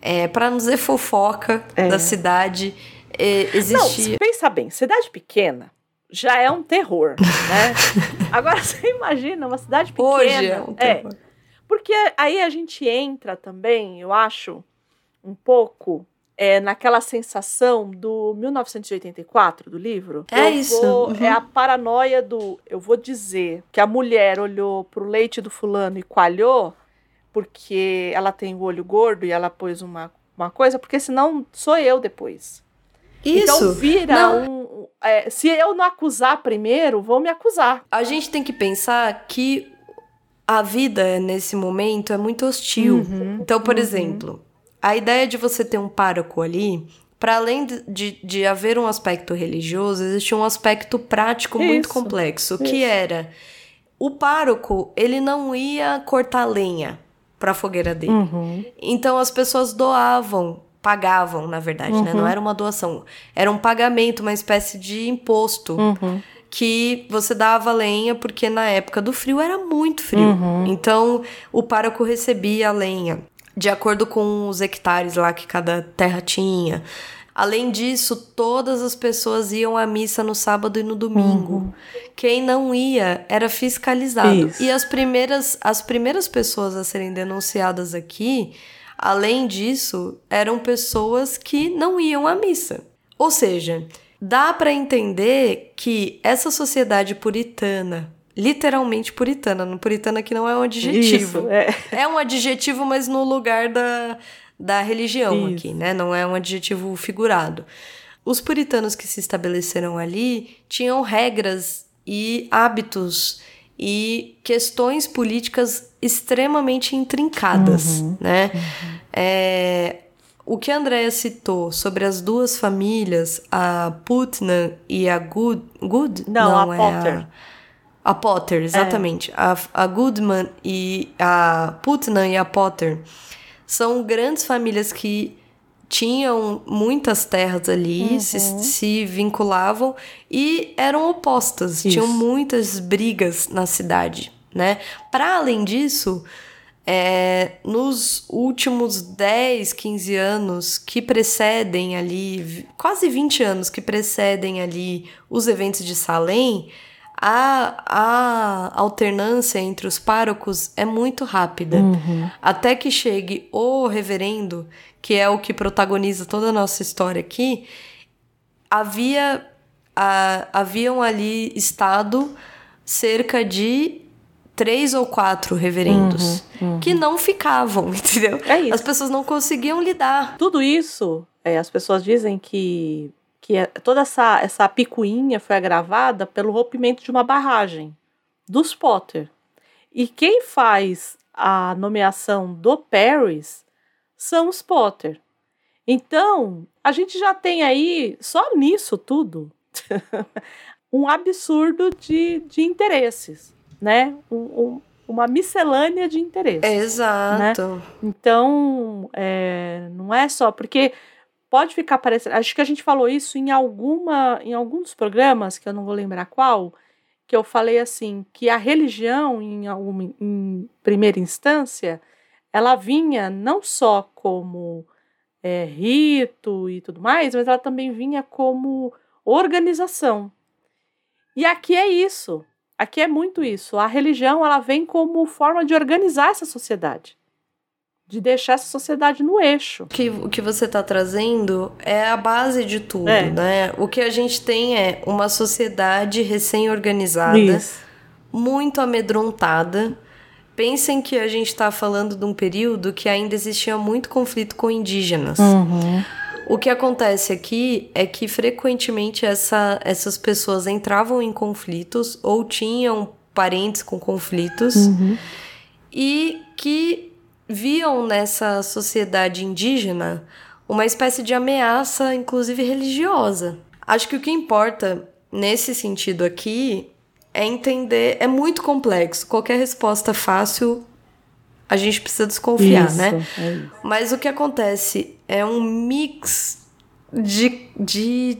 é, para não dizer fofoca, é. da cidade. É, existia. Não, pensa bem, cidade pequena já é um terror, né? Agora você imagina uma cidade pequena. Hoje é um é. terror. É, porque aí a gente entra também, eu acho, um pouco é, naquela sensação do 1984 do livro. É isso. Vou, uhum. É a paranoia do. Eu vou dizer que a mulher olhou pro leite do fulano e coalhou, porque ela tem o olho gordo e ela pôs uma, uma coisa, porque senão sou eu depois. Isso. Então vira não. um. É, se eu não acusar primeiro, vão me acusar. A gente tem que pensar que a vida nesse momento é muito hostil. Uhum, então, por uhum. exemplo, a ideia de você ter um pároco ali, para além de, de, haver um aspecto religioso, existia um aspecto prático isso, muito complexo, isso. que era o pároco, ele não ia cortar lenha para a fogueira dele. Uhum. Então as pessoas doavam pagavam, na verdade, uhum. né? Não uhum. era uma doação. Era um pagamento, uma espécie de imposto. Uhum. Que você dava lenha, porque na época do frio era muito frio. Uhum. Então, o pároco recebia a lenha, de acordo com os hectares lá que cada terra tinha. Além disso, todas as pessoas iam à missa no sábado e no domingo. Uhum. Quem não ia era fiscalizado. Isso. E as primeiras, as primeiras pessoas a serem denunciadas aqui Além disso, eram pessoas que não iam à missa. Ou seja, dá para entender que essa sociedade puritana, literalmente puritana, no puritana que não é um adjetivo. Isso, é. é um adjetivo, mas no lugar da, da religião Isso. aqui, né? Não é um adjetivo figurado. Os puritanos que se estabeleceram ali tinham regras e hábitos e questões políticas extremamente intrincadas, uhum, né? Uhum. É, o que a Andrea citou sobre as duas famílias, a Putnam e a Good... Good? Não, Não a é Potter. A, a Potter, exatamente. É. A, a Goodman e a Putnam e a Potter são grandes famílias que tinham muitas terras ali, uhum. se, se, vinculavam e eram opostas, Isso. tinham muitas brigas na cidade, né? Para além disso, é, nos últimos 10, 15 anos que precedem ali, quase 20 anos que precedem ali os eventos de Salem, a, a alternância entre os párocos é muito rápida. Uhum. Até que chegue o reverendo, que é o que protagoniza toda a nossa história aqui, havia a, haviam ali estado cerca de três ou quatro reverendos uhum, uhum. que não ficavam, entendeu? É isso. As pessoas não conseguiam lidar. Tudo isso, é, as pessoas dizem que, que é, toda essa, essa picuinha foi agravada pelo rompimento de uma barragem dos Potter. E quem faz a nomeação do Paris são os Potter. Então, a gente já tem aí, só nisso tudo, um absurdo de, de interesses, né? Um, um, uma miscelânea de interesses. Exato. Né? Então, é, não é só porque pode ficar parecendo. Acho que a gente falou isso em alguma, em algum dos programas que eu não vou lembrar qual, que eu falei assim que a religião, em, alguma, em primeira instância, ela vinha não só como é, rito e tudo mais, mas ela também vinha como organização. E aqui é isso. Aqui é muito isso. A religião ela vem como forma de organizar essa sociedade, de deixar essa sociedade no eixo. Que, o que você está trazendo é a base de tudo, é. né? O que a gente tem é uma sociedade recém-organizada, muito amedrontada Pensem que a gente está falando de um período que ainda existia muito conflito com indígenas. Uhum. O que acontece aqui é que frequentemente essa, essas pessoas entravam em conflitos ou tinham parentes com conflitos uhum. e que viam nessa sociedade indígena uma espécie de ameaça, inclusive religiosa. Acho que o que importa nesse sentido aqui é entender, é muito complexo. Qualquer resposta fácil a gente precisa desconfiar, isso, né? É. Mas o que acontece é um mix de de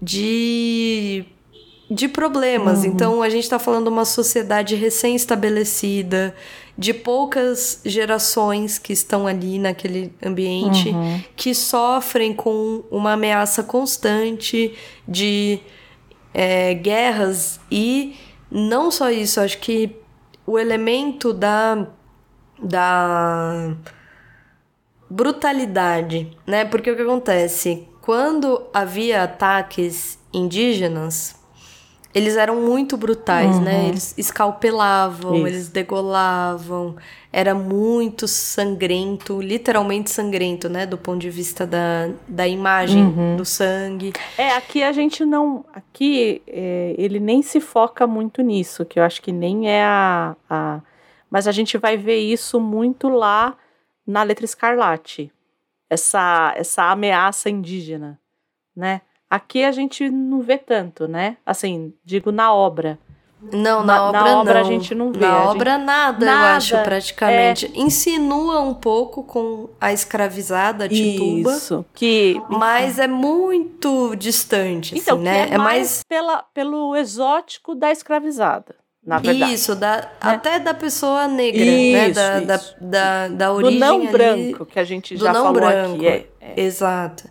de, de problemas. Uhum. Então a gente está falando de uma sociedade recém-estabelecida, de poucas gerações que estão ali naquele ambiente, uhum. que sofrem com uma ameaça constante de é, guerras e não só isso, acho que o elemento da, da brutalidade, né? Porque o que acontece? Quando havia ataques indígenas, eles eram muito brutais, né? uhum. né? Eles escalpelavam, Isso. eles degolavam. Era muito sangrento, literalmente sangrento, né? Do ponto de vista da, da imagem uhum. do sangue. É, aqui a gente não. Aqui é, ele nem se foca muito nisso, que eu acho que nem é a, a. Mas a gente vai ver isso muito lá na letra escarlate. Essa, essa ameaça indígena, né? Aqui a gente não vê tanto, né? Assim, digo na obra. Não, na, na obra na obra não. a gente não vê. Na obra gente... nada, nada, eu acho, praticamente. É... Insinua um pouco com a escravizada Tituba. Isso, que... Mas é muito distante, então, assim, né? É, é mais, mais pela, pelo exótico da escravizada. Na verdade. Isso, da, né? até da pessoa negra, né? isso, né? Da, isso. da, da, da origem. Do não ali, branco, que a gente já falou branco, aqui. É, é. Exato.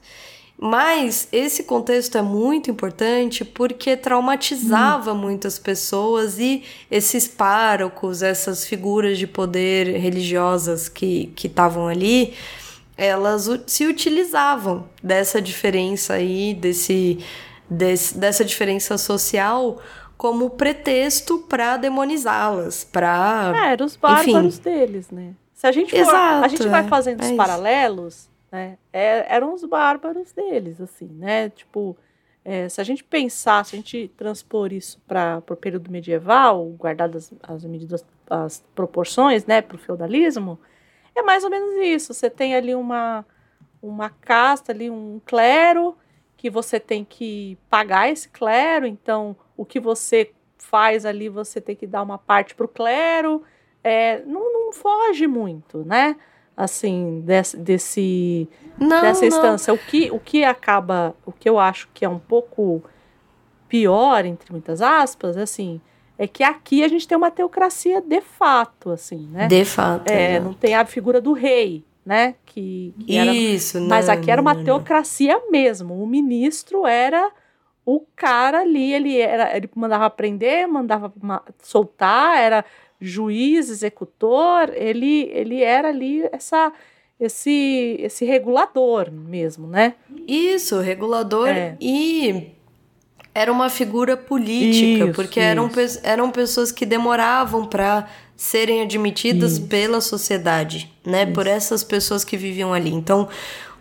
Mas esse contexto é muito importante porque traumatizava hum. muitas pessoas e esses párocos, essas figuras de poder religiosas que estavam ali, elas se utilizavam dessa diferença aí, desse, desse, dessa diferença social como pretexto para demonizá-las, para é, eram os bárbaros enfim. deles, né? Se a gente for, Exato, a gente vai fazendo é os paralelos, né? É, eram os bárbaros deles, assim, né? Tipo, é, se a gente pensar, se a gente transpor isso para o período medieval, guardadas as medidas, as proporções, né, para o feudalismo, é mais ou menos isso. Você tem ali uma, uma casta, ali um clero, que você tem que pagar esse clero, então o que você faz ali, você tem que dar uma parte para o clero, é, não, não foge muito, né? Assim, desse, desse não, dessa instância. Não. O que, o que acaba, o que eu acho que é um pouco pior, entre muitas aspas, assim, é que aqui a gente tem uma teocracia de fato, assim, né? De fato. É, não tem a figura do rei, né? Que, que Isso, era, não, Mas aqui era uma teocracia mesmo. O ministro era o cara ali, ele era, ele mandava prender, mandava soltar, era juiz, executor, ele, ele era ali essa esse esse regulador mesmo, né? Isso, regulador é. e era uma figura política, isso, porque eram, eram pessoas que demoravam para serem admitidas isso. pela sociedade, né? Por essas pessoas que viviam ali. Então,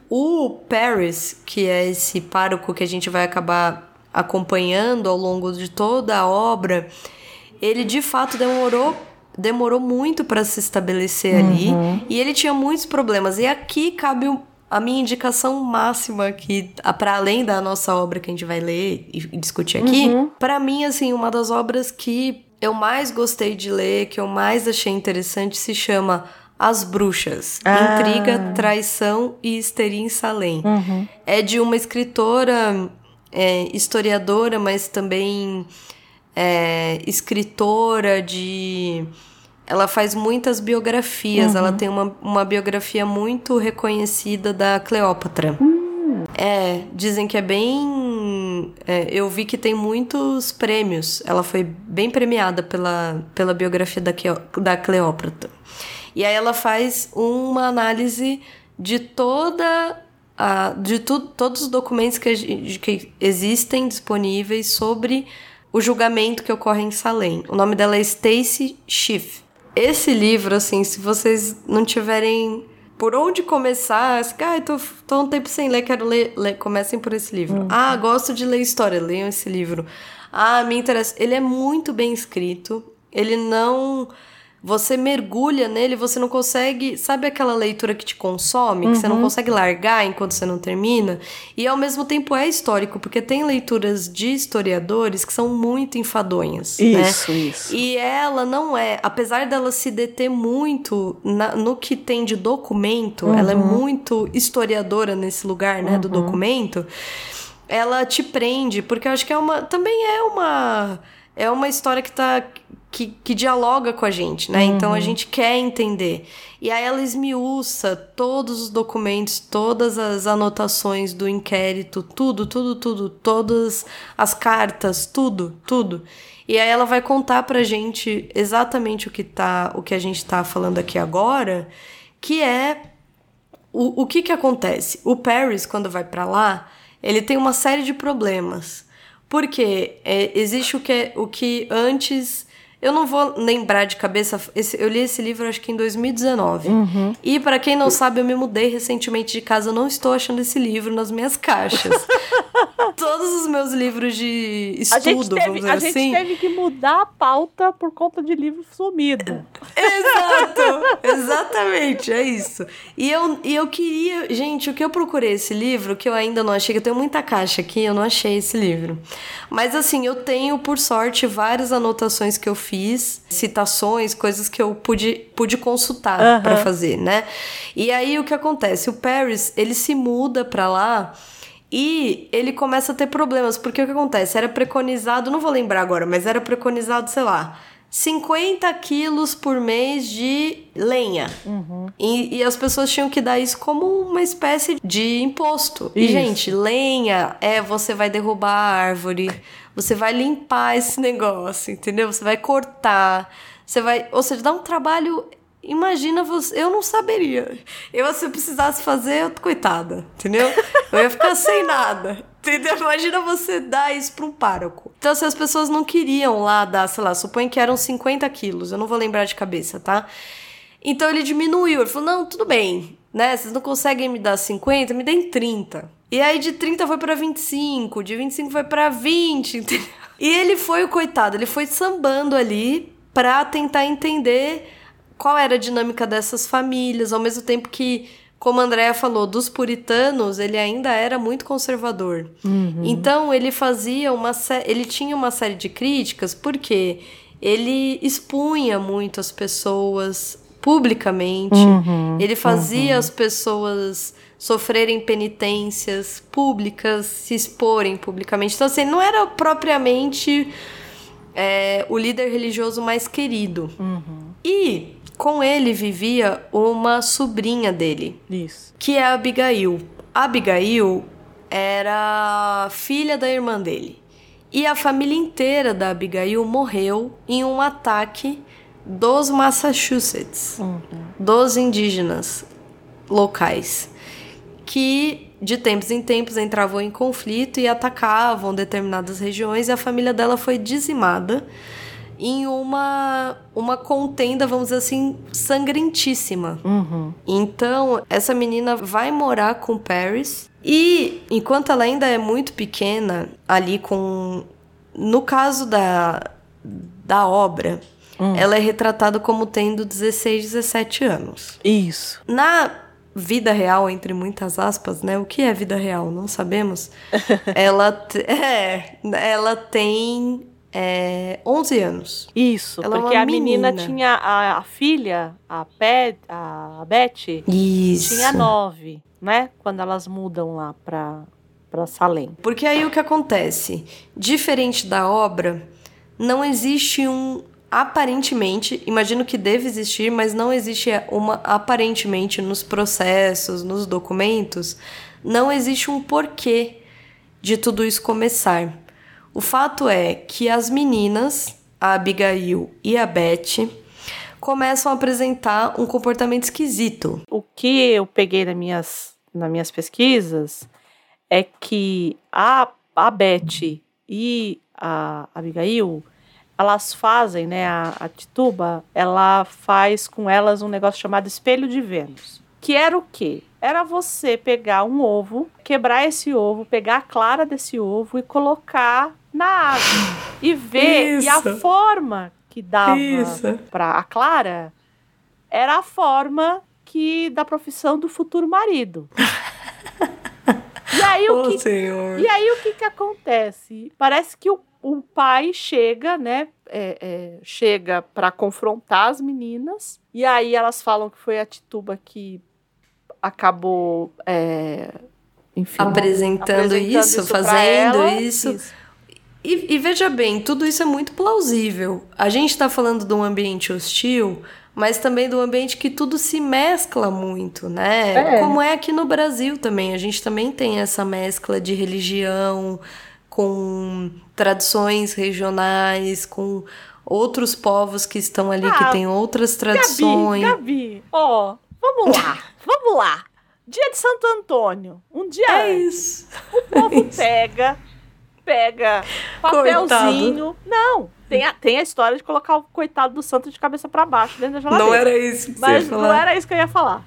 o Paris, que é esse pároco que a gente vai acabar acompanhando ao longo de toda a obra, ele de fato demorou demorou muito para se estabelecer uhum. ali e ele tinha muitos problemas. E aqui cabe a minha indicação máxima aqui, para além da nossa obra que a gente vai ler e discutir aqui, uhum. para mim assim, uma das obras que eu mais gostei de ler, que eu mais achei interessante, se chama As Bruxas. Ah. Intriga, Traição e Histeria em Salem. Uhum. É de uma escritora, é, historiadora, mas também é, escritora de. Ela faz muitas biografias. Uhum. Ela tem uma, uma biografia muito reconhecida da Cleópatra. Uhum. É, dizem que é bem. É, eu vi que tem muitos prêmios. Ela foi bem premiada pela, pela biografia da, da Cleópatra. E aí ela faz uma análise de toda a, de tu, todos os documentos que, que existem disponíveis sobre o julgamento que ocorre em Salem. O nome dela é Stacy Schiff. Esse livro, assim, se vocês não tiverem por onde começar, assim, ah, tô, tô um tempo sem ler, quero ler, ler. comecem por esse livro. Uhum. Ah, gosto de ler história, leiam esse livro. Ah, me interessa. Ele é muito bem escrito. Ele não você mergulha nele, você não consegue. Sabe aquela leitura que te consome, uhum. que você não uhum. consegue largar enquanto você não termina? E ao mesmo tempo é histórico, porque tem leituras de historiadores que são muito enfadonhas. Né? Isso, né? isso. E ela não é, apesar dela se deter muito na, no que tem de documento, uhum. ela é muito historiadora nesse lugar, né, uhum. do documento. Ela te prende, porque eu acho que é uma. Também é uma. É uma história que tá que, que dialoga com a gente, né? Uhum. Então a uhum. gente quer entender. E aí ela esmiuça todos os documentos, todas as anotações do inquérito, tudo, tudo, tudo, todas as cartas, tudo, tudo. E aí ela vai contar pra gente exatamente o que tá, o que a gente tá falando aqui agora, que é o, o que que acontece? O Paris, quando vai para lá, ele tem uma série de problemas. Porque é, existe o que, o que antes eu não vou lembrar de cabeça. Esse, eu li esse livro acho que em 2019. Uhum. E para quem não sabe, eu me mudei recentemente de casa. Eu não estou achando esse livro nas minhas caixas. Todos os meus livros de estudo, teve, vamos dizer a assim. A gente teve que mudar a pauta por conta de livro sumido. Exato! exatamente, é isso. E eu, e eu queria. Gente, o que eu procurei esse livro, que eu ainda não achei, que eu tenho muita caixa aqui, eu não achei esse livro. Mas assim, eu tenho, por sorte, várias anotações que eu fiz fiz, citações, coisas que eu pude, pude consultar uhum. para fazer, né? E aí o que acontece? O Paris, ele se muda para lá e ele começa a ter problemas, porque o que acontece? Era preconizado, não vou lembrar agora, mas era preconizado, sei lá, 50 quilos por mês de lenha. Uhum. E, e, as pessoas tinham que dar isso como uma espécie de imposto. Isso. E, gente, lenha é você vai derrubar a árvore, você vai limpar esse negócio, entendeu? Você vai cortar, você vai. Ou seja, dá um trabalho. Imagina você. Eu não saberia. Eu, se eu precisasse fazer, eu, coitada, entendeu? Eu ia ficar sem nada. Entendeu? Imagina você dar isso para um pároco. Então, se as pessoas não queriam lá dar, sei lá, supõe que eram 50 quilos, eu não vou lembrar de cabeça, tá? Então ele diminuiu. Ele falou: não, tudo bem, né? Vocês não conseguem me dar 50, me deem 30. E aí de 30 foi para 25, de 25 foi para 20, entendeu? E ele foi o coitado, ele foi sambando ali para tentar entender qual era a dinâmica dessas famílias, ao mesmo tempo que, como a Andrea falou, dos puritanos, ele ainda era muito conservador. Uhum. Então ele fazia uma ele tinha uma série de críticas porque ele expunha muito as pessoas publicamente. Uhum. Ele fazia uhum. as pessoas sofrerem penitências públicas, se exporem publicamente. Então, assim, não era propriamente é, o líder religioso mais querido. Uhum. E com ele vivia uma sobrinha dele, Isso. que é Abigail. Abigail era filha da irmã dele. E a família inteira da Abigail morreu em um ataque dos Massachusetts, uhum. dos indígenas locais que de tempos em tempos entravam em conflito e atacavam determinadas regiões e a família dela foi dizimada em uma, uma contenda, vamos dizer assim, sangrentíssima. Uhum. Então, essa menina vai morar com Paris e, enquanto ela ainda é muito pequena, ali com. No caso da, da obra, Hum. ela é retratada como tendo 16, 17 anos. Isso. Na vida real, entre muitas aspas, né? O que é vida real? Não sabemos. ela, é, ela tem é, 11 anos. Isso, Ela é porque uma a menina, menina. tinha a, a filha, a, Pe, a Beth, Isso. tinha nove, né? Quando elas mudam lá pra, pra Salem. Porque aí o que acontece? Diferente da obra, não existe um. Aparentemente, imagino que deve existir, mas não existe uma. Aparentemente, nos processos, nos documentos, não existe um porquê de tudo isso começar. O fato é que as meninas, a Abigail e a Beth, começam a apresentar um comportamento esquisito. O que eu peguei nas minhas, nas minhas pesquisas é que a, a Beth e a Abigail, elas fazem, né, a, a Tituba, ela faz com elas um negócio chamado espelho de Vênus. Que era o quê? Era você pegar um ovo, quebrar esse ovo, pegar a clara desse ovo e colocar na água. E ver, e a Isso. forma que dava Isso. para a Clara era a forma que da profissão do futuro marido. e aí o que Senhor. e aí o que que acontece? Parece que o, o pai chega, né? é, é, chega para confrontar as meninas e aí elas falam que foi a Tituba que acabou, é, enfim, Apresentando, isso, pra fazendo ela. isso. E, e veja bem, tudo isso é muito plausível. A gente está falando de um ambiente hostil, mas também do ambiente que tudo se mescla muito, né? É. Como é aqui no Brasil também. A gente também tem essa mescla de religião com tradições regionais, com outros povos que estão ali que Ah, têm outras tradições. Gabi, ó, vamos lá, vamos lá. Dia de Santo Antônio, um dia É antes, isso. o povo pega, pega papelzinho. Não, tem a, tem a história de colocar o coitado do santo de cabeça pra baixo dentro da geladeira. Não era isso que Mas você ia não era isso que eu ia falar.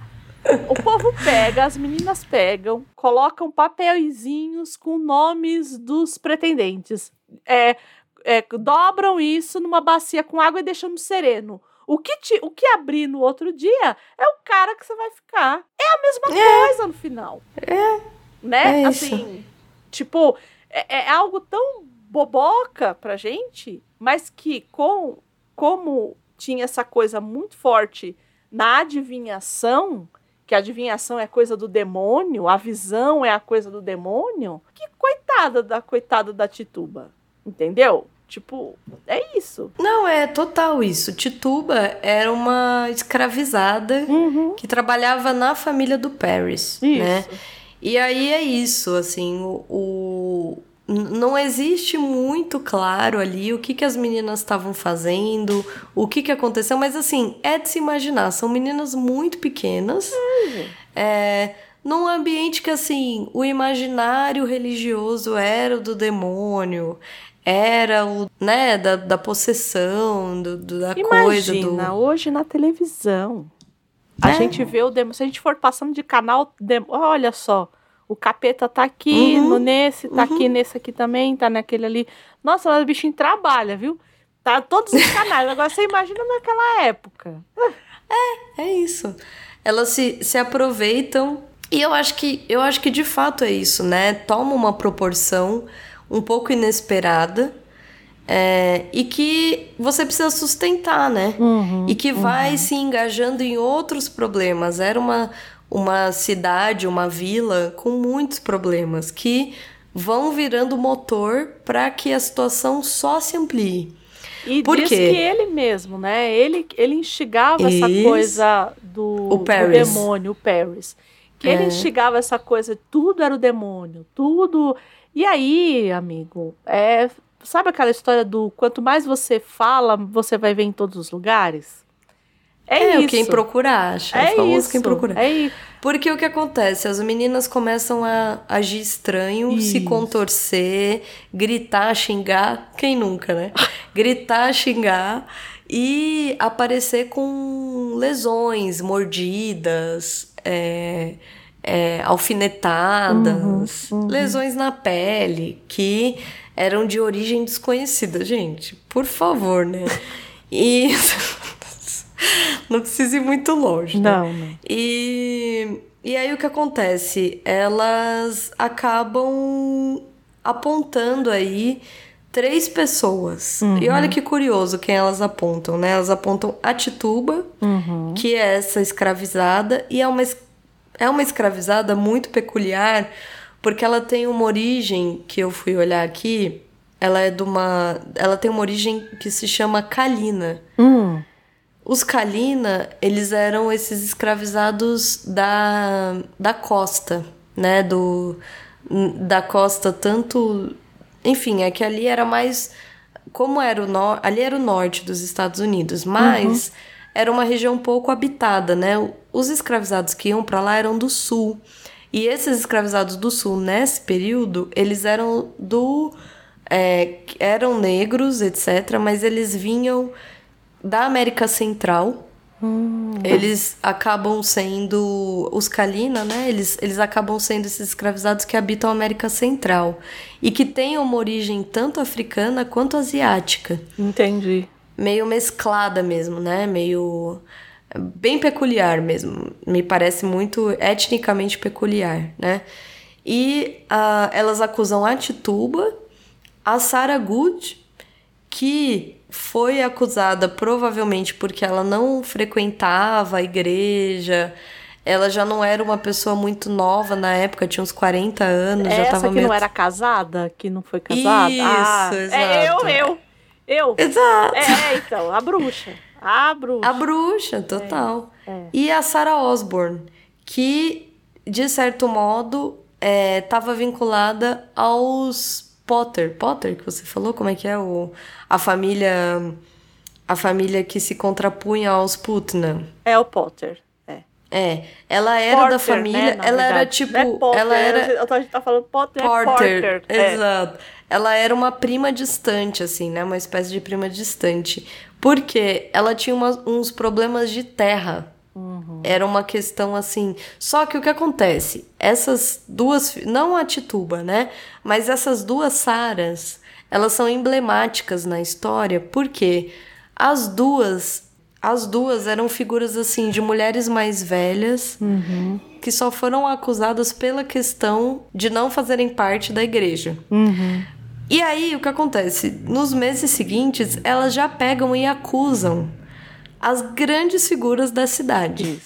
O povo pega, as meninas pegam, colocam papelzinhos com nomes dos pretendentes. É, é, dobram isso numa bacia com água e deixam no sereno. O que, te, o que abrir no outro dia é o cara que você vai ficar. É a mesma coisa no final. É. Né? É isso. assim, tipo, é, é algo tão boboca pra gente, mas que com como tinha essa coisa muito forte na adivinhação, que a adivinhação é coisa do demônio, a visão é a coisa do demônio, que coitada da coitada da Tituba, entendeu? Tipo, é isso. Não, é total isso. Tituba era uma escravizada Uhum. que trabalhava na família do Paris, Isso. né? E aí é isso, assim, o, o- não existe muito claro ali o que, que as meninas estavam fazendo, o que, que aconteceu, mas assim, é de se imaginar, são meninas muito pequenas, é, num ambiente que assim, o imaginário religioso era o do demônio, era o, né, da, da possessão, do, do- da coisa do... Imagina, hoje na televisão. A É. gente vê o demônio. Se a gente for passando de canal, olha só. O capeta tá aqui, Uhum, no nesse, tá aqui nesse aqui também, tá naquele ali. Nossa, mas o bichinho trabalha, viu? Tá todos os canais. Agora você imagina naquela época. É isso. Elas se, se aproveitam. E eu acho que eu acho que de fato é isso, né? Toma uma proporção um pouco inesperada. é, e que você precisa sustentar, né? e que vai se engajando em outros problemas. Era uma, uma cidade, uma vila com muitos problemas que vão virando motor para que a situação só se amplie. E Por diz quê? que ele mesmo, né? Ele, ele instigava essa coisa do, do demônio, o Paris. Que ele É. instigava essa coisa, tudo era o demônio, tudo. E aí, amigo, é, sabe aquela história do quanto mais você fala, você vai ver em todos os lugares? É, é isso. quem procura acha. É famoso isso. quem procura. É isso. Porque o que acontece? As meninas começam a agir estranho, se Isso. contorcer, gritar, xingar. Quem nunca, né? gritar, xingar e aparecer com lesões, mordidas, é, é, alfinetadas, lesões na pele que eram de origem desconhecida. Gente, por favor, né? E. Não precisa ir muito longe. né? Não, não. E, e aí o que acontece? Elas acabam apontando aí três pessoas. E olha que curioso quem elas apontam, né? Elas apontam a Tituba, que é essa escravizada, e é uma, é uma escravizada muito peculiar, porque ela tem uma origem que eu fui olhar aqui. Ela é de uma. Ela tem uma origem que se chama Kalina. Hum. Os Kalina, eles eram esses escravizados da, da costa, né? Do, da costa, tanto. Enfim, é que ali era mais. Como era o norte. Ali era o norte dos Estados Unidos, mas era uma região pouco habitada, né? Os escravizados que iam para lá eram do sul. E esses escravizados do sul, nesse período, eles eram do. é, eram negros, etc., mas eles vinham da América Central. Eles acabam sendo. Os Kalina, né? Eles, eles acabam sendo esses escravizados que habitam a América Central. E que têm uma origem tanto africana quanto asiática. Entendi. Meio mesclada mesmo, né? Meio. Bem peculiar mesmo. Me parece muito etnicamente peculiar, né? E ah, elas acusam a Tituba, a Sarah Good, que foi acusada provavelmente porque ela não frequentava a igreja, ela já não era uma pessoa muito nova na época, tinha uns 40 anos, já Essa tava que meio... não era casada, que não foi casada? Isso, ah, É eu, exato. eu. Eu. Exato. É, então, a bruxa. A bruxa. A bruxa, total. é. E a Sarah Osborne, que, de certo modo, estava vinculada aos Potter. Potter, que você falou? Como é que é? O, a família. A família que se contrapunha aos Putnam. É o Potter. É. É, ela era Porter, da família, né, ela era verdade. tipo, Não é Potter, ela era A gente tá falando Potter, Porter, é Porter. É. exato. Ela era uma prima distante, assim, né? Uma espécie de prima distante. Porque ela tinha umas- uns problemas de terra. Uhum. Era uma questão assim. Só que o que acontece? Essas duas. Não a Tituba, né? Mas essas duas Saras, elas são emblemáticas na história porque as duas. As duas eram figuras assim de mulheres mais velhas Uhum. que só foram acusadas pela questão de não fazerem parte da igreja. Uhum. E aí, o que acontece? Nos meses seguintes, elas já pegam e acusam as grandes figuras da cidade.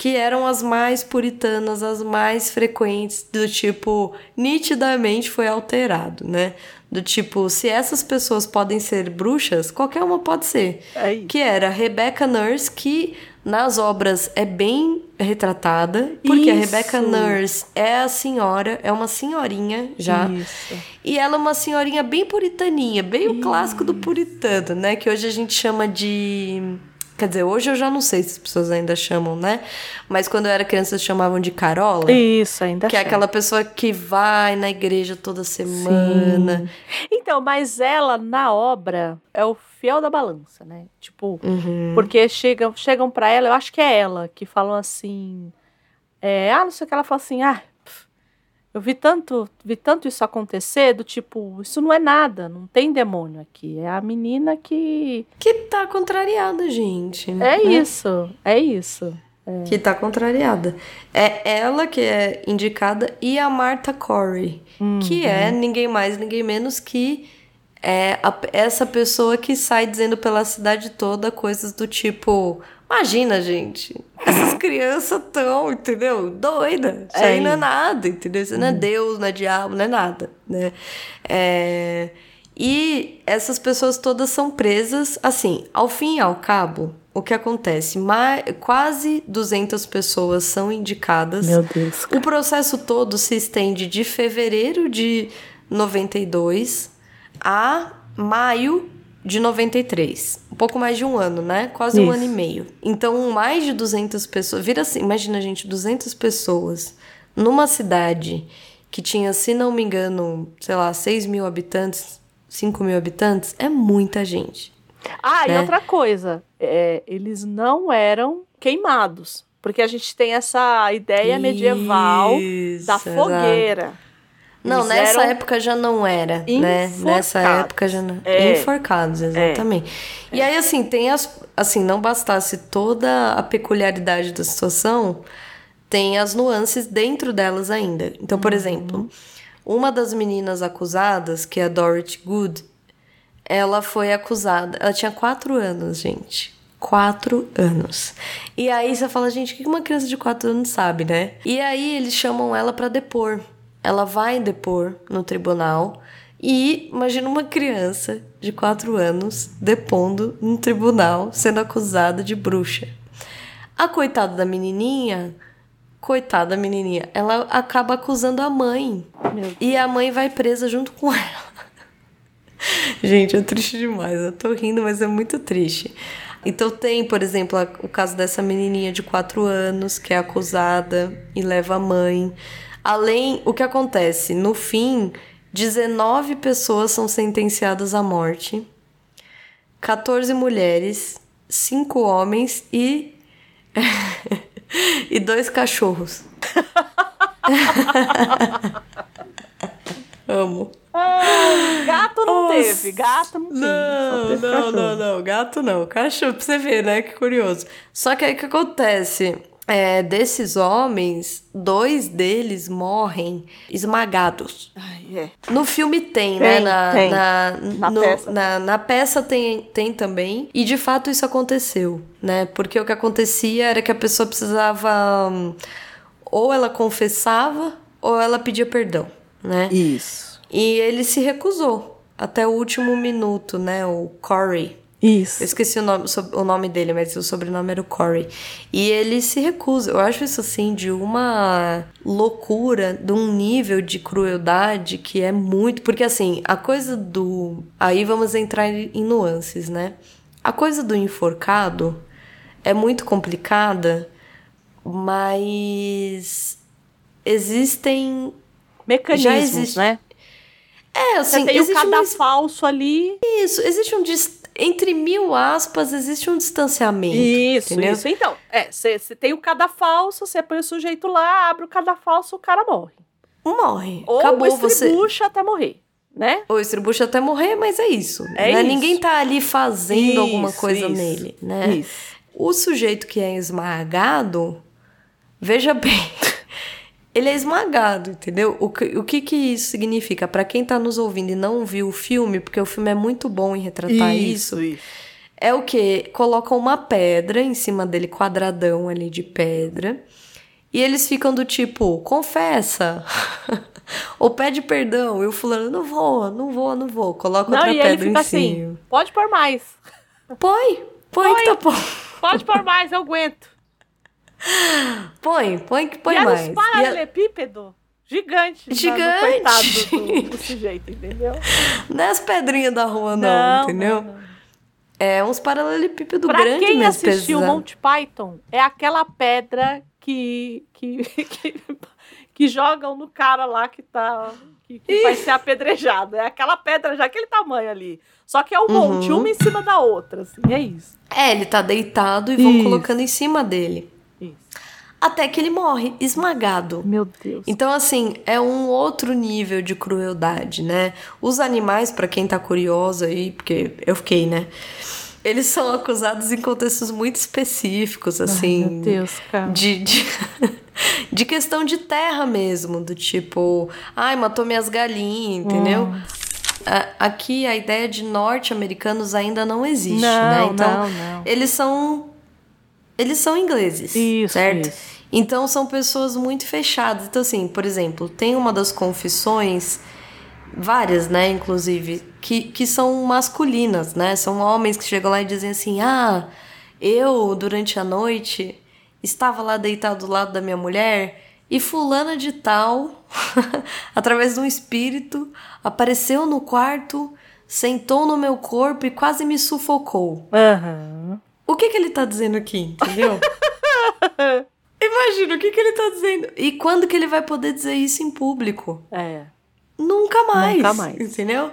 Que eram as mais puritanas, as mais frequentes, do tipo, nitidamente foi alterado, né? Do tipo, se essas pessoas podem ser bruxas, qualquer uma pode ser. É isso. Que era Rebecca Nurse, que nas obras é bem retratada, porque a Isso. Rebecca Nurse é a senhora, é uma senhorinha já. Isso. E ela é uma senhorinha bem puritaninha, bem o clássico do puritano, né? Que hoje a gente chama de. Quer dizer, hoje eu já não sei se as pessoas ainda chamam, né? Mas quando eu era criança, eles chamavam de Carola. Isso, ainda Que é chama. aquela pessoa que vai na igreja toda semana. Então, mas ela, na obra, é o fiel da balança, né? Tipo, Uhum. porque chegam, chegam pra ela, eu acho que é ela, que falam assim. é, ah, não sei o que, ela fala assim, ah. Eu vi tanto, vi tanto isso acontecer, do tipo, isso não é nada, não tem demônio aqui. É a menina que. Que tá contrariada, gente. É né? isso, é isso. Que tá contrariada. É ela que é indicada e a Martha Corey, que é ninguém mais, ninguém menos que é a- essa pessoa que sai dizendo pela cidade toda coisas do tipo: Imagina, gente, essas crianças tão, entendeu? Doida. Isso É aí não é nada, entendeu? Isso não é Deus, não é diabo, não é nada, né? É, E essas pessoas todas são presas, assim, ao fim e ao cabo, o que acontece? Ma- quase 200 pessoas são indicadas. Meu Deus. O processo todo se estende de fevereiro de 92 a maio de 93. Um pouco mais de um ano, né? Quase Isso. um ano e meio. Então, mais de 200 pessoas. Vira assim, imagina, gente, 200 pessoas numa cidade que tinha, se não me engano, sei lá, 6 mil habitantes, 5 mil habitantes, é muita gente. Ah, né? e outra coisa, é, eles não eram queimados. Porque a gente tem essa ideia Isso, medieval da fogueira. Exato. Não, nessa época já não era, né? Nessa época já não. É. Enforcados, exatamente. É. E aí, assim, tem as. Assim, não bastasse toda a peculiaridade da situação, tem as nuances dentro delas ainda. Então, por uhum. exemplo, uma das meninas acusadas, que é a Dorothy Good, ela foi acusada. Ela tinha quatro anos, gente. Quatro anos. E aí você fala, gente, o que uma criança de quatro anos sabe, né? E aí eles chamam ela para depor ela vai depor no tribunal e imagina uma criança de 4 anos depondo no tribunal sendo acusada de bruxa. A coitada da menininha, coitada da menininha, ela acaba acusando a mãe. E a mãe vai presa junto com ela. Gente, é triste demais. Eu tô rindo, mas é muito triste. Então tem, por exemplo, o caso dessa menininha de 4 anos que é acusada e leva a mãe. Além, o que acontece? No fim, 19 pessoas são sentenciadas à morte, 14 mulheres, 5 homens e. e dois cachorros. Amo. Ah, gato não Nossa. teve, gato não teve. Não, não, cachorro. não, não, gato não. Cachorro, pra você ver, né? Que curioso. Só que aí o que acontece? É, desses homens, dois deles morrem esmagados. Ai, é. No filme tem, né? tem né? Na, tem. Na, na, no, peça. Na, na, peça tem, tem também. E de fato isso aconteceu, né? Porque o que acontecia era que a pessoa precisava. Hum, ou ela confessava, ou ela pedia perdão, né? Isso. E ele se recusou até o último minuto, né? O Corey. Isso. Eu esqueci o nome, o nome dele, mas o sobrenome era o Corey. E ele se recusa. Eu acho isso assim de uma loucura, de um nível de crueldade que é muito. Porque assim, a coisa do. Aí vamos entrar em nuances, né? A coisa do enforcado é muito complicada, mas existem mecanismos, existe... né? É, assim, Você tem o cadafalso um... ali. Isso, existe um entre mil aspas, existe um distanciamento. Isso, entendeu? isso. Então, é, você tem o cadafalso, você põe o sujeito lá, abre o cadafalso, o cara morre. Morre. Ou Acabou estribucha você... até morrer, né? Ou estribucha até morrer, mas é isso. É né? isso. Ninguém tá ali fazendo isso, alguma coisa isso, nele, né? Isso. O sujeito que é esmagado, veja bem, ele é esmagado, entendeu? O que, o que, que isso significa? Para quem tá nos ouvindo e não viu o filme, porque o filme é muito bom em retratar isso, isso, é o que? Colocam uma pedra em cima dele, quadradão ali de pedra, e eles ficam do tipo, confessa, ou pede perdão, e o fulano, não vou, não vou, não vou, coloca não, outra pedra ele fica em assim, cima. Pode pôr mais. Põe, põe, põe que tá bom. Pode pôr mais, eu aguento. Põe, põe que põe e mais. E paralelepípedo gigante. Gigante. coitado do, do, sujeito, entendeu? Não é as pedrinhas da rua, não, não entendeu? Não, não. É uns paralelepípedos grandes Pra quem assistiu pesado. Monty Python, é aquela pedra que, que, que, que jogam no cara lá que tá que, que vai ser apedrejado. É aquela pedra já aquele tamanho ali. Só que é um uhum. monte, uma em cima da outra, assim, é isso. É, ele tá deitado e vão isso. colocando em cima dele. Até que ele morre, esmagado. Meu Deus. Então, assim, é um outro nível de crueldade, né? Os animais, para quem tá curioso aí, porque eu fiquei, né? Eles são acusados em contextos muito específicos, assim. Ai, meu Deus, cara. De, de, de, questão de terra mesmo, do tipo, ai, matou minhas galinhas, entendeu? Hum. Aqui a ideia de norte-americanos ainda não existe, não, né? Então, não, não. eles são eles são ingleses, isso, certo? Isso. Então são pessoas muito fechadas. Então, assim, por exemplo, tem uma das confissões, várias, né, inclusive, que, que são masculinas, né? São homens que chegam lá e dizem assim: ah, eu, durante a noite, estava lá deitado do lado da minha mulher e fulana de tal, através de um espírito, apareceu no quarto sentou no meu corpo e quase me sufocou. Uhum. O que, que ele tá dizendo aqui, entendeu? Imagina o que, que ele tá dizendo. E quando que ele vai poder dizer isso em público? É. Nunca mais. Nunca mais. Entendeu?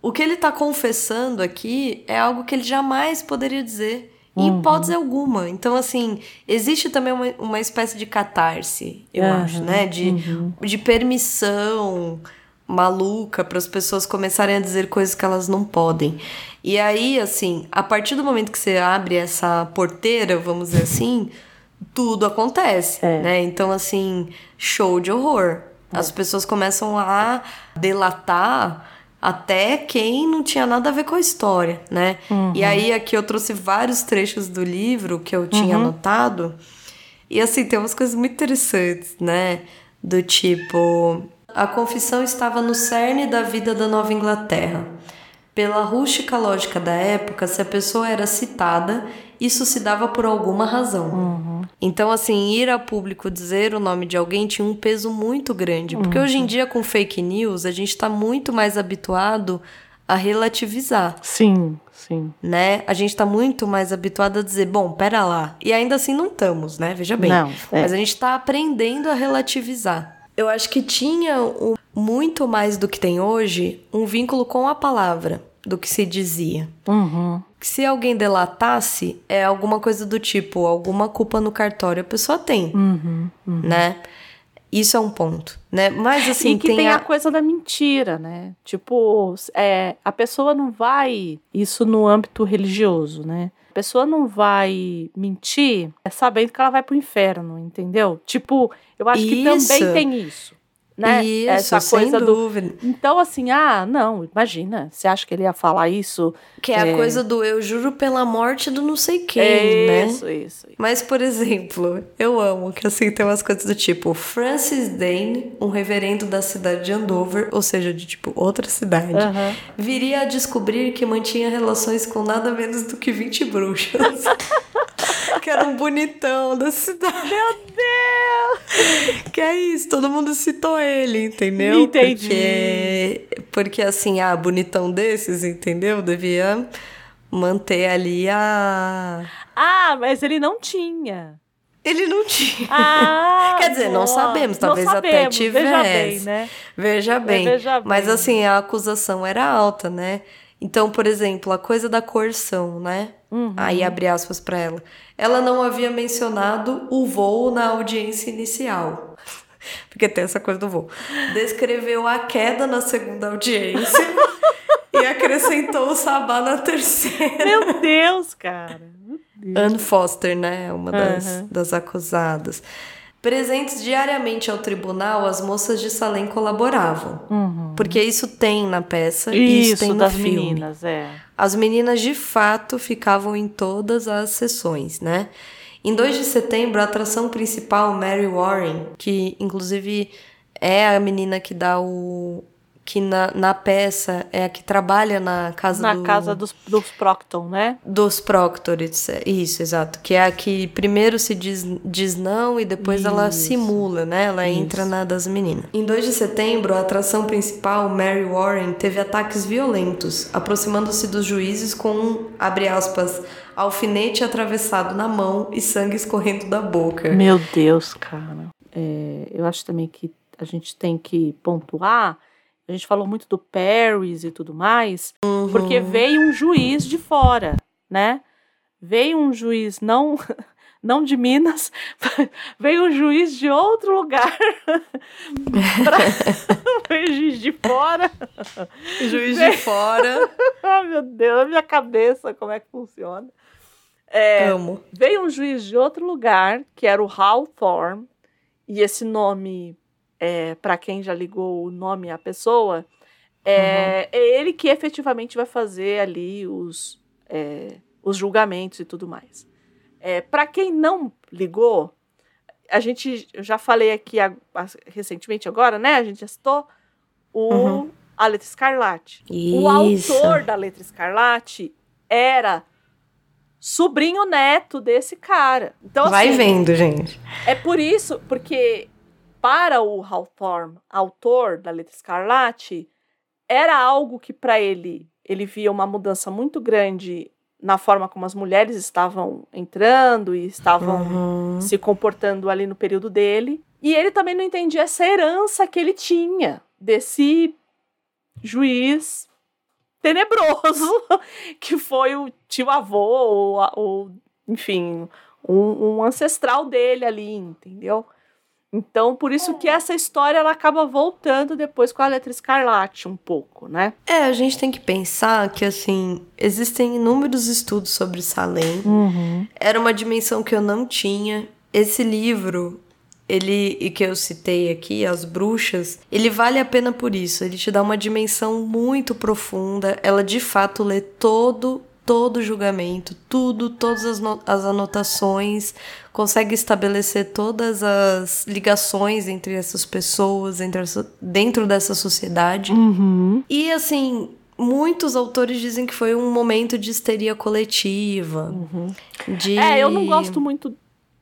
O que ele tá confessando aqui é algo que ele jamais poderia dizer. Em uhum. hipótese alguma. Então, assim, existe também uma, uma espécie de catarse, eu uhum. acho, né? De, uhum. de permissão maluca para as pessoas começarem a dizer coisas que elas não podem. E aí, assim, a partir do momento que você abre essa porteira, vamos dizer assim, tudo acontece, é. né? Então, assim, show de horror. É. As pessoas começam a delatar até quem não tinha nada a ver com a história, né? Uhum. E aí aqui eu trouxe vários trechos do livro que eu tinha uhum. anotado. E assim, tem umas coisas muito interessantes, né? Do tipo, a confissão estava no cerne da vida da Nova Inglaterra. Pela rústica lógica da época, se a pessoa era citada, isso se dava por alguma razão. Uhum. Então, assim, ir a público dizer o nome de alguém tinha um peso muito grande. Porque uhum. hoje em dia, com fake news, a gente está muito mais habituado a relativizar. Sim, sim. Né? A gente está muito mais habituado a dizer, bom, pera lá. E ainda assim não estamos, né? Veja bem. Não, é. Mas a gente está aprendendo a relativizar. Eu acho que tinha um, muito mais do que tem hoje um vínculo com a palavra do que se dizia. Uhum. Se alguém delatasse, é alguma coisa do tipo, alguma culpa no cartório a pessoa tem, uhum, uhum. né? Isso é um ponto, né? Mas assim, e que tem, tem a... a... coisa da mentira, né? Tipo, é, a pessoa não vai isso no âmbito religioso, né? A pessoa não vai mentir sabendo que ela vai pro inferno, entendeu? Tipo, eu acho isso. que também tem isso né? Isso, Essa coisa sem dúvida. Do... Então, assim, ah, não, imagina, você acha que ele ia falar isso? Que é, é... a coisa do eu juro pela morte do não sei quem, é né? Isso, isso. Mas, por exemplo, eu amo que assim tem umas coisas do tipo Francis Dane, um reverendo da cidade de Andover, ou seja, de tipo outra cidade, uhum. viria a descobrir que mantinha relações com nada menos do que 20 bruxas. que era um bonitão da cidade. Meu Deus! Que é isso, todo mundo citou ele, entendeu? Entendi. Porque, porque assim, ah, bonitão desses, entendeu? Devia manter ali a. Ah, mas ele não tinha. Ele não tinha. Ah, Quer dizer, não sabemos, talvez não sabemos. até tivesse. Veja bem, né? Veja bem. Veja bem. Mas assim, a acusação era alta, né? Então, por exemplo, a coisa da coerção, né? Uhum. Aí abre aspas para ela. Ela não havia mencionado o voo na audiência inicial. Porque tem essa coisa do voo. Descreveu a queda na segunda audiência e acrescentou o sabá na terceira. Meu Deus, cara. Anne Foster, né? Uma das, uhum. das acusadas. Presentes diariamente ao tribunal, as moças de Salem colaboravam. Uhum. Porque isso tem na peça e isso, isso tem no das filme. meninas, é. As meninas de fato ficavam em todas as sessões, né? Em 2 de setembro, a atração principal, Mary Warren, que inclusive é a menina que dá o, que na, na peça é a que trabalha na casa na do... casa dos, dos Procton, né? Dos Proctor, isso, exato. Que é a que primeiro se diz, diz não e depois isso. ela simula, né? Ela isso. entra na das meninas. Em 2 de setembro, a atração principal, Mary Warren, teve ataques violentos, aproximando-se dos juízes com um, abre aspas, alfinete atravessado na mão e sangue escorrendo da boca. Meu Deus, cara. É, eu acho também que a gente tem que pontuar a gente falou muito do Paris e tudo mais, uhum. porque veio um juiz de fora, né? Veio um juiz não não de Minas, veio um juiz de outro lugar. pra... veio juiz de fora. Juiz veio... de fora. oh, meu Deus, a minha cabeça, como é que funciona? É, Amo. Veio um juiz de outro lugar, que era o Hawthorne, e esse nome é, para quem já ligou o nome à pessoa, é, uhum. é, ele que efetivamente vai fazer ali os, é, os julgamentos e tudo mais. É, para quem não ligou, a gente já falei aqui a, a, recentemente agora, né? A gente já citou o uhum. a letra escarlate. Isso. O autor da letra escarlate era sobrinho neto desse cara. Então, Vai assim, vendo, gente. É por isso, porque para o Hawthorne, autor da Letra Escarlate, era algo que para ele ele via uma mudança muito grande na forma como as mulheres estavam entrando e estavam uhum. se comportando ali no período dele. E ele também não entendia essa herança que ele tinha desse juiz tenebroso que foi o tio avô ou, ou enfim, um, um, ancestral dele ali, entendeu? Então, por isso que essa história ela acaba voltando depois com a letra escarlate um pouco, né? É, a gente tem que pensar que assim, existem inúmeros estudos sobre Salem. Uhum. Era uma dimensão que eu não tinha. Esse livro, ele e que eu citei aqui, As Bruxas, ele vale a pena por isso. Ele te dá uma dimensão muito profunda. Ela de fato lê todo todo o julgamento, tudo, todas as, as anotações, consegue estabelecer todas as ligações entre essas pessoas, entre essa, dentro dessa sociedade. Uhum. E assim, muitos autores dizem que foi um momento de histeria coletiva. Uhum. De... É, eu não gosto muito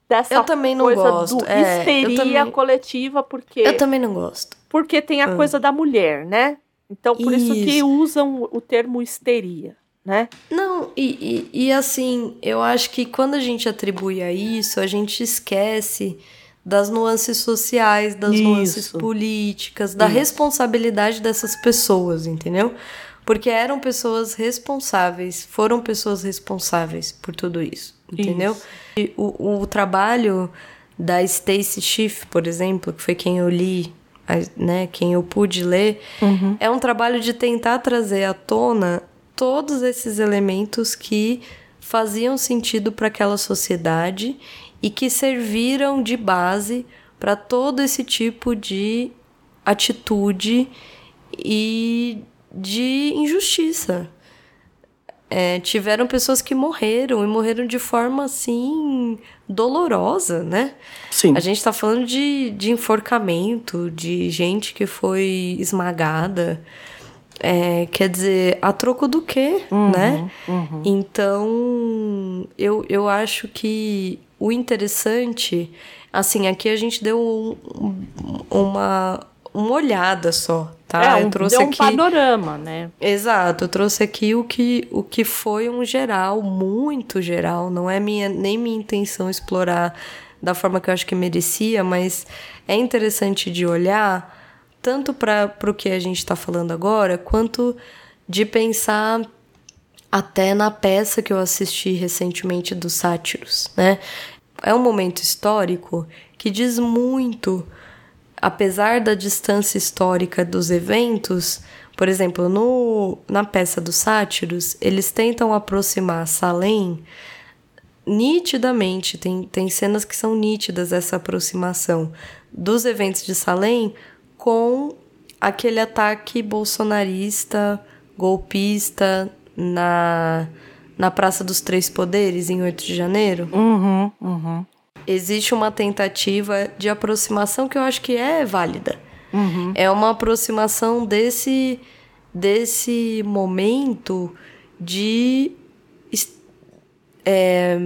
dessa eu também não coisa gosto. do é, histeria também... coletiva, porque. Eu também não gosto. Porque tem a ah. coisa da mulher, né? Então, por isso, isso que usam o termo histeria né? Não, e, e, e, assim, eu acho que quando a gente atribui a isso, a gente esquece das nuances sociais, das isso. nuances políticas, da isso. responsabilidade dessas pessoas, entendeu? Porque eram pessoas responsáveis, foram pessoas responsáveis por tudo isso, entendeu? E o, o trabalho da Stacy Schiff, por exemplo, que foi quem eu li né, quem eu pude ler, uhum. é um trabalho de tentar trazer à tona todos esses elementos que faziam sentido para aquela sociedade e que serviram de base para todo esse tipo de atitude e de injustiça. É, tiveram pessoas que morreram e morreram de forma assim dolorosa, né? Sim. A gente está falando de, de enforcamento, de gente que foi esmagada. É, quer dizer, a troco do quê, uhum, né? Uhum. Então, eu, eu acho que o interessante, assim, aqui a gente deu um, uma, uma olhada só, tá? É, eu trouxe deu um aqui... panorama, né? Exato, eu trouxe aqui o que, o que foi um geral, muito geral. Não é minha, nem minha intenção explorar da forma que eu acho que merecia, mas é interessante de olhar tanto para o que a gente está falando agora, quanto de pensar até na peça que eu assisti recentemente dos Sátiros, né? É um momento histórico que diz muito, apesar da distância histórica dos eventos. Por exemplo, no, na peça dos Sátiros, eles tentam aproximar Salem nitidamente, tem, tem cenas que são nítidas essa aproximação dos eventos de Salem com aquele ataque bolsonarista, golpista na, na Praça dos Três Poderes, em 8 de janeiro. Uhum, uhum. Existe uma tentativa de aproximação que eu acho que é válida. Uhum. É uma aproximação desse, desse momento de. É,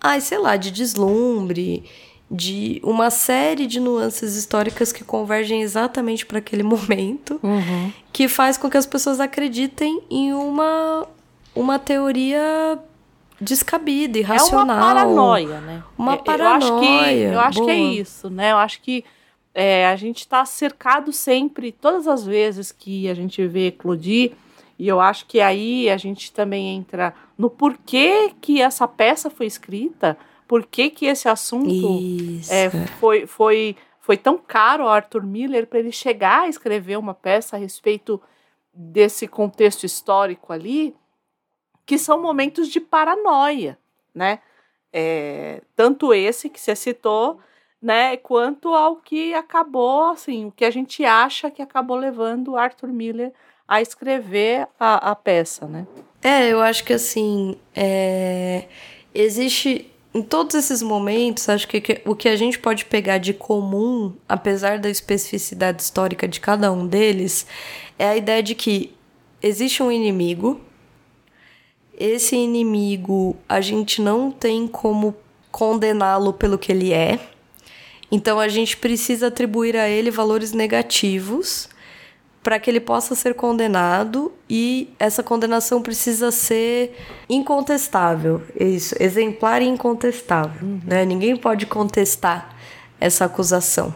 ai, sei lá, de deslumbre de uma série de nuances históricas que convergem exatamente para aquele momento, uhum. que faz com que as pessoas acreditem em uma, uma teoria descabida, irracional. É uma paranoia, né? Uma paranoia. Eu acho que, eu acho que é isso, né? Eu acho que é, a gente está cercado sempre, todas as vezes que a gente vê eclodir, e eu acho que aí a gente também entra no porquê que essa peça foi escrita, por que, que esse assunto é, foi, foi, foi tão caro ao Arthur Miller para ele chegar a escrever uma peça a respeito desse contexto histórico ali, que são momentos de paranoia, né? É, tanto esse que você citou, né, quanto ao que acabou, assim, o que a gente acha que acabou levando o Arthur Miller a escrever a, a peça, né? É, eu acho que assim, é, existe em todos esses momentos, acho que, que, o que a gente pode pegar de comum, apesar da especificidade histórica de cada um deles, é a ideia de que existe um inimigo. Esse inimigo a gente não tem como condená-lo pelo que ele é. Então a gente precisa atribuir a ele valores negativos para que ele possa ser condenado e essa condenação precisa ser incontestável, isso, exemplar e incontestável, uhum. né? Ninguém pode contestar essa acusação.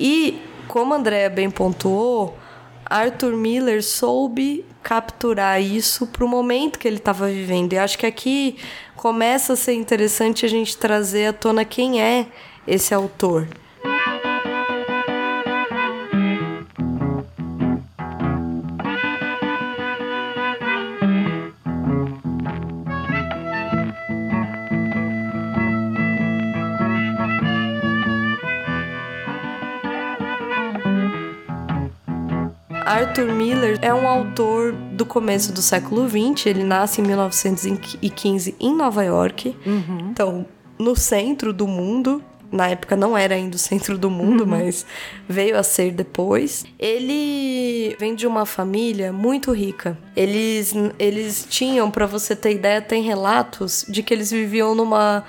E como a Andrea bem pontuou, Arthur Miller soube capturar isso para o momento que ele estava vivendo. E acho que aqui começa a ser interessante a gente trazer à tona quem é esse autor. Arthur Miller é um autor do começo do século XX. Ele nasce em 1915 em Nova York. Uhum. Então, no centro do mundo. Na época não era ainda o centro do mundo, uhum. mas veio a ser depois. Ele vem de uma família muito rica. Eles, eles tinham, para você ter ideia, tem relatos de que eles viviam numa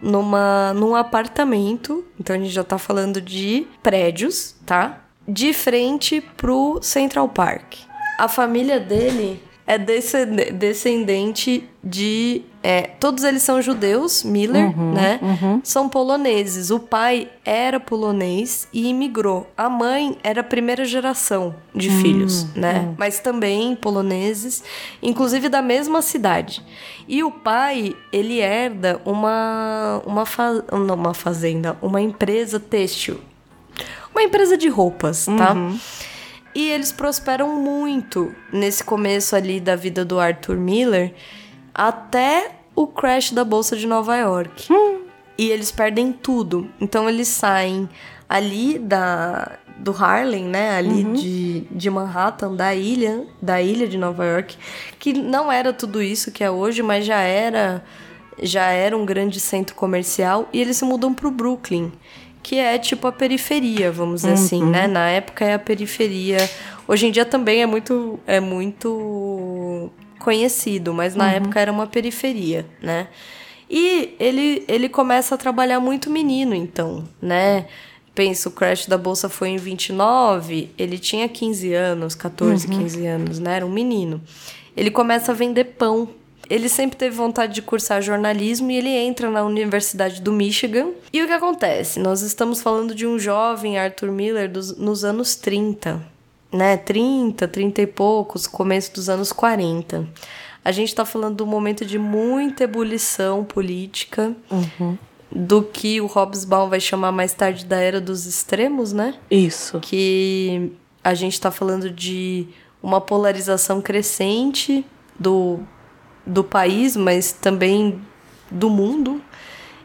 numa num apartamento. Então a gente já tá falando de prédios, tá? De frente pro Central Park. A família dele é descendente de. É, todos eles são judeus, Miller, uhum, né? Uhum. São poloneses. O pai era polonês e imigrou. A mãe era a primeira geração de uhum, filhos, né? Hum. Mas também poloneses, inclusive da mesma cidade. E o pai, ele herda uma, uma, fa uma fazenda, uma empresa têxtil uma empresa de roupas, tá? Uhum. E eles prosperam muito nesse começo ali da vida do Arthur Miller até o crash da bolsa de Nova York. Hum. E eles perdem tudo. Então eles saem ali da do Harlem, né, ali uhum. de, de Manhattan, da ilha, da ilha de Nova York, que não era tudo isso que é hoje, mas já era já era um grande centro comercial e eles se mudam para o Brooklyn que é tipo a periferia, vamos dizer assim, uhum. assim, né? Na época é a periferia. Hoje em dia também é muito é muito conhecido, mas na uhum. época era uma periferia, né? E ele ele começa a trabalhar muito menino, então, né? Penso, o crash da bolsa foi em 29, ele tinha 15 anos, 14, uhum. 15 anos, né? Era um menino. Ele começa a vender pão ele sempre teve vontade de cursar jornalismo e ele entra na Universidade do Michigan. E o que acontece? Nós estamos falando de um jovem Arthur Miller dos, nos anos 30, né? 30, 30 e poucos, começo dos anos 40. A gente está falando de um momento de muita ebulição política. Uhum do que o Hobsbawm vai chamar mais tarde da era dos extremos, né? Isso. Que a gente está falando de uma polarização crescente do do país, mas também do mundo,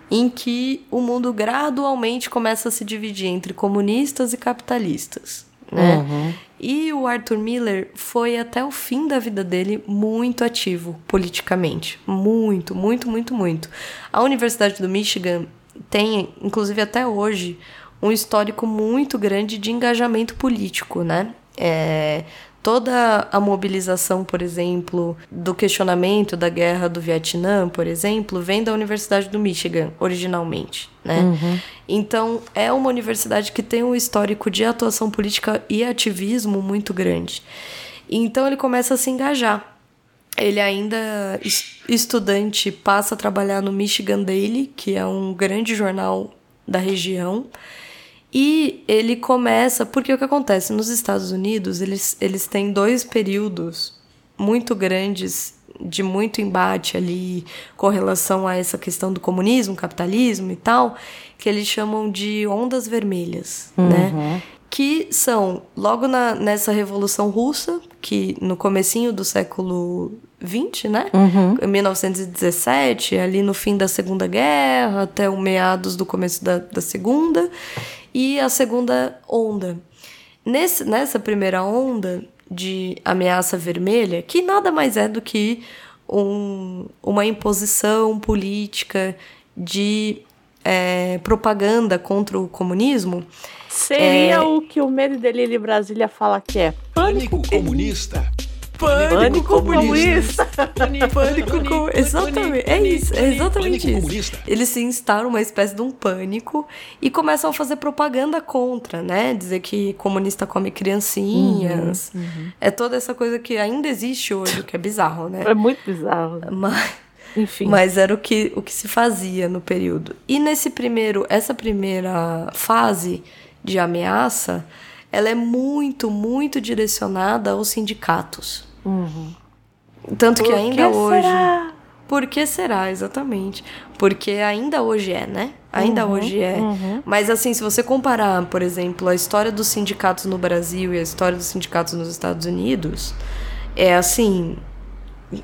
em que o mundo gradualmente começa a se dividir entre comunistas e capitalistas. Né? Uhum. E o Arthur Miller foi até o fim da vida dele muito ativo politicamente. Muito, muito, muito, muito. A Universidade do Michigan tem, inclusive até hoje, um histórico muito grande de engajamento político, né? É, toda a mobilização, por exemplo, do questionamento da guerra do Vietnã, por exemplo, vem da Universidade do Michigan, originalmente, né? Uhum. Então, é uma universidade que tem um histórico de atuação política e ativismo muito grande. Então, ele começa a se engajar. Ele ainda estudante passa a trabalhar no Michigan Daily, que é um grande jornal da região. E ele começa, porque o que acontece nos Estados Unidos, eles, eles têm dois períodos muito grandes de muito embate ali com relação a essa questão do comunismo, capitalismo e tal, que eles chamam de ondas vermelhas, uhum. né? Que são logo na, nessa Revolução Russa, que no comecinho do século 20, né? Uhum. Em 1917, ali no fim da Segunda Guerra, até o meados do começo da, da Segunda e a segunda onda. Nesse, nessa primeira onda de ameaça vermelha, que nada mais é do que um, uma imposição política de é, propaganda contra o comunismo. Seria é... o que o Medo e Delírio Brasília fala que é pânico comunista. Pânico, pânico comunista. Pânico, pânico comunista. Exatamente. É isso. É exatamente isso. Eles se instalam uma espécie de um pânico e começam a fazer propaganda contra, né? Dizer que comunista come criancinhas. Uhum, uhum. É toda essa coisa que ainda existe hoje, que é bizarro, né? É muito bizarro. Mas. Enfim. Mas era o que, o que se fazia no período. E nesse primeiro, essa primeira fase de ameaça, ela é muito, muito direcionada aos sindicatos. Uhum. Tanto Por que ainda que hoje. Será? Por que será, exatamente? Porque ainda hoje é, né? Ainda uhum, hoje é. Uhum. Mas assim, se você comparar, por exemplo, a história dos sindicatos no Brasil e a história dos sindicatos nos Estados Unidos, é assim,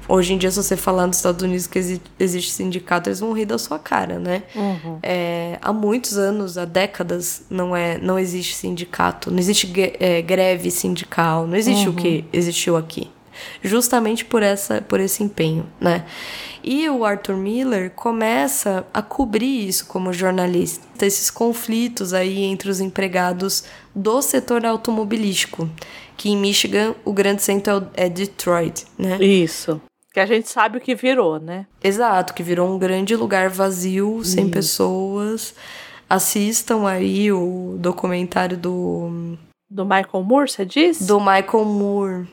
Hoje em dia, se você falar nos Estados Unidos que exi existe sindicato, eles vão rir da sua cara, né? Uhum. É, há muitos anos, há décadas, não, é, não existe sindicato, não existe é, greve sindical, não existe uhum. o que existiu aqui. Justamente por, essa, por esse empenho, né? E o Arthur Miller começa a cobrir isso como jornalista, esses conflitos aí entre os empregados do setor automobilístico que em Michigan o grande centro é Detroit, né? Isso. Que a gente sabe o que virou, né? Exato, que virou um grande lugar vazio, sem Isso. pessoas. Assistam aí o documentário do. Do Michael Moore, você disse? Do Michael Moore.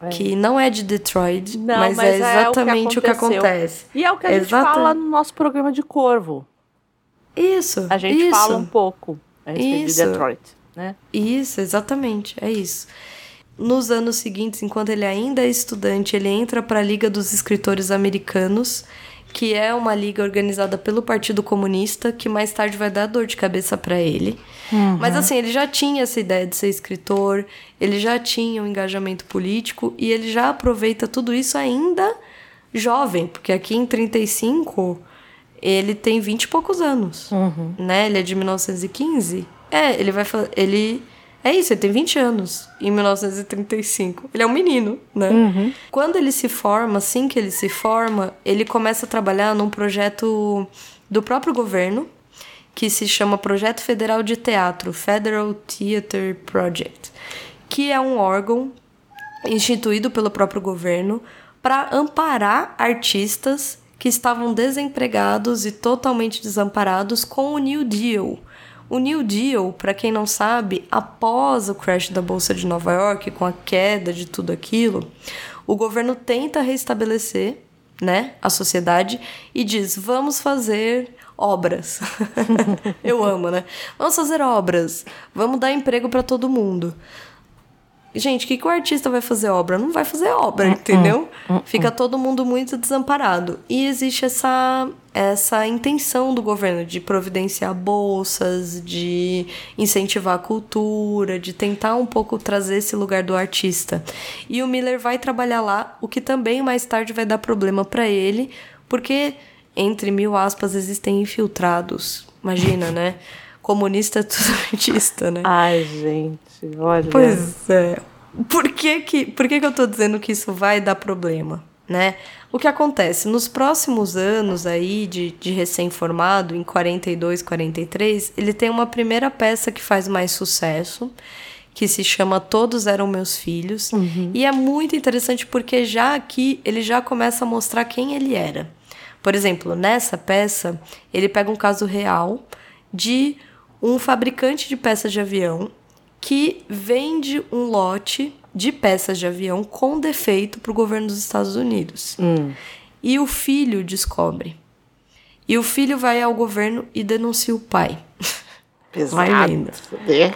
É. Que não é de Detroit, não, mas, mas, é exatamente é o, que o, que acontece. E é o que a gente fala no nosso programa de Corvo. Isso. A gente isso. fala um pouco a respeito isso. de Detroit. Né? Isso, exatamente, é isso. Nos anos seguintes, enquanto ele ainda é estudante, ele entra para a Liga dos Escritores Americanos, que é uma liga organizada pelo Partido Comunista, que mais tarde vai dar dor de cabeça para ele. Uhum. Mas assim, ele já tinha essa ideia de ser escritor, ele já tinha um engajamento político e ele já aproveita tudo isso ainda jovem, porque aqui em 35 ele tem 20 e poucos anos, uhum. né? Ele é de 1915. É, ele vai ele é isso, ele tem 20 anos, em 1935. Ele é um menino, né? Uhum. Quando ele se forma, assim que ele se forma, ele começa a trabalhar num projeto do próprio governo, que se chama Projeto Federal de Teatro, Federal Theater Project, que é um órgão instituído pelo próprio governo para amparar artistas que estavam desempregados e totalmente desamparados com o New Deal o New Deal, para quem não sabe, após o crash da Bolsa de Nova York, com a queda de tudo aquilo, o governo tenta restabelecer né, a sociedade e diz: vamos fazer obras. Eu amo, né? Vamos fazer obras, vamos dar emprego para todo mundo. Gente, o que, que o artista vai fazer obra? Não vai fazer obra, uh -uh. entendeu? Uh Fica todo mundo muito desamparado. E existe essa, essa intenção do governo de providenciar bolsas, de incentivar a cultura, de tentar um pouco trazer esse lugar do artista. E o Miller vai trabalhar lá, o que também mais tarde vai dar problema para ele, porque, entre mil aspas, existem infiltrados. Imagina, né? Comunista é tudo artista, né? Ai, gente. Olha. Pois é. Por que que, por que que eu tô dizendo que isso vai dar problema, né? O que acontece? Nos próximos anos aí de, de recém-formado, em 42, 43, ele tem uma primeira peça que faz mais sucesso, que se chama Todos Eram Meus Filhos. Uhum. E é muito interessante porque já aqui ele já começa a mostrar quem ele era. Por exemplo, nessa peça, ele pega um caso real de um fabricante de peças de avião que vende um lote de peças de avião com defeito para o governo dos Estados Unidos. Hum. E o filho descobre. E o filho vai ao governo e denuncia o pai. Pesado. Vai vendo. É.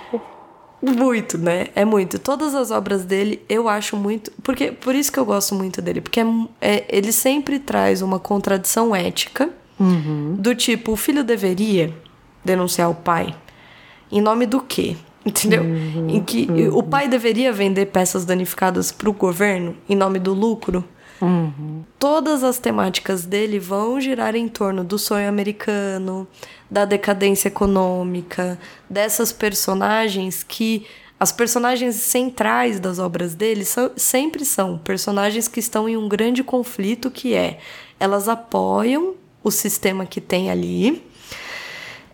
Muito, né? É muito. Todas as obras dele eu acho muito. porque Por isso que eu gosto muito dele. Porque é, é, ele sempre traz uma contradição ética. Uhum. Do tipo, o filho deveria denunciar o pai. Em nome do quê? Entendeu? Uhum, em que uhum. o pai deveria vender peças danificadas para o governo em nome do lucro. Uhum. Todas as temáticas dele vão girar em torno do sonho americano, da decadência econômica, dessas personagens que. As personagens centrais das obras dele são, sempre são personagens que estão em um grande conflito que é elas apoiam o sistema que tem ali,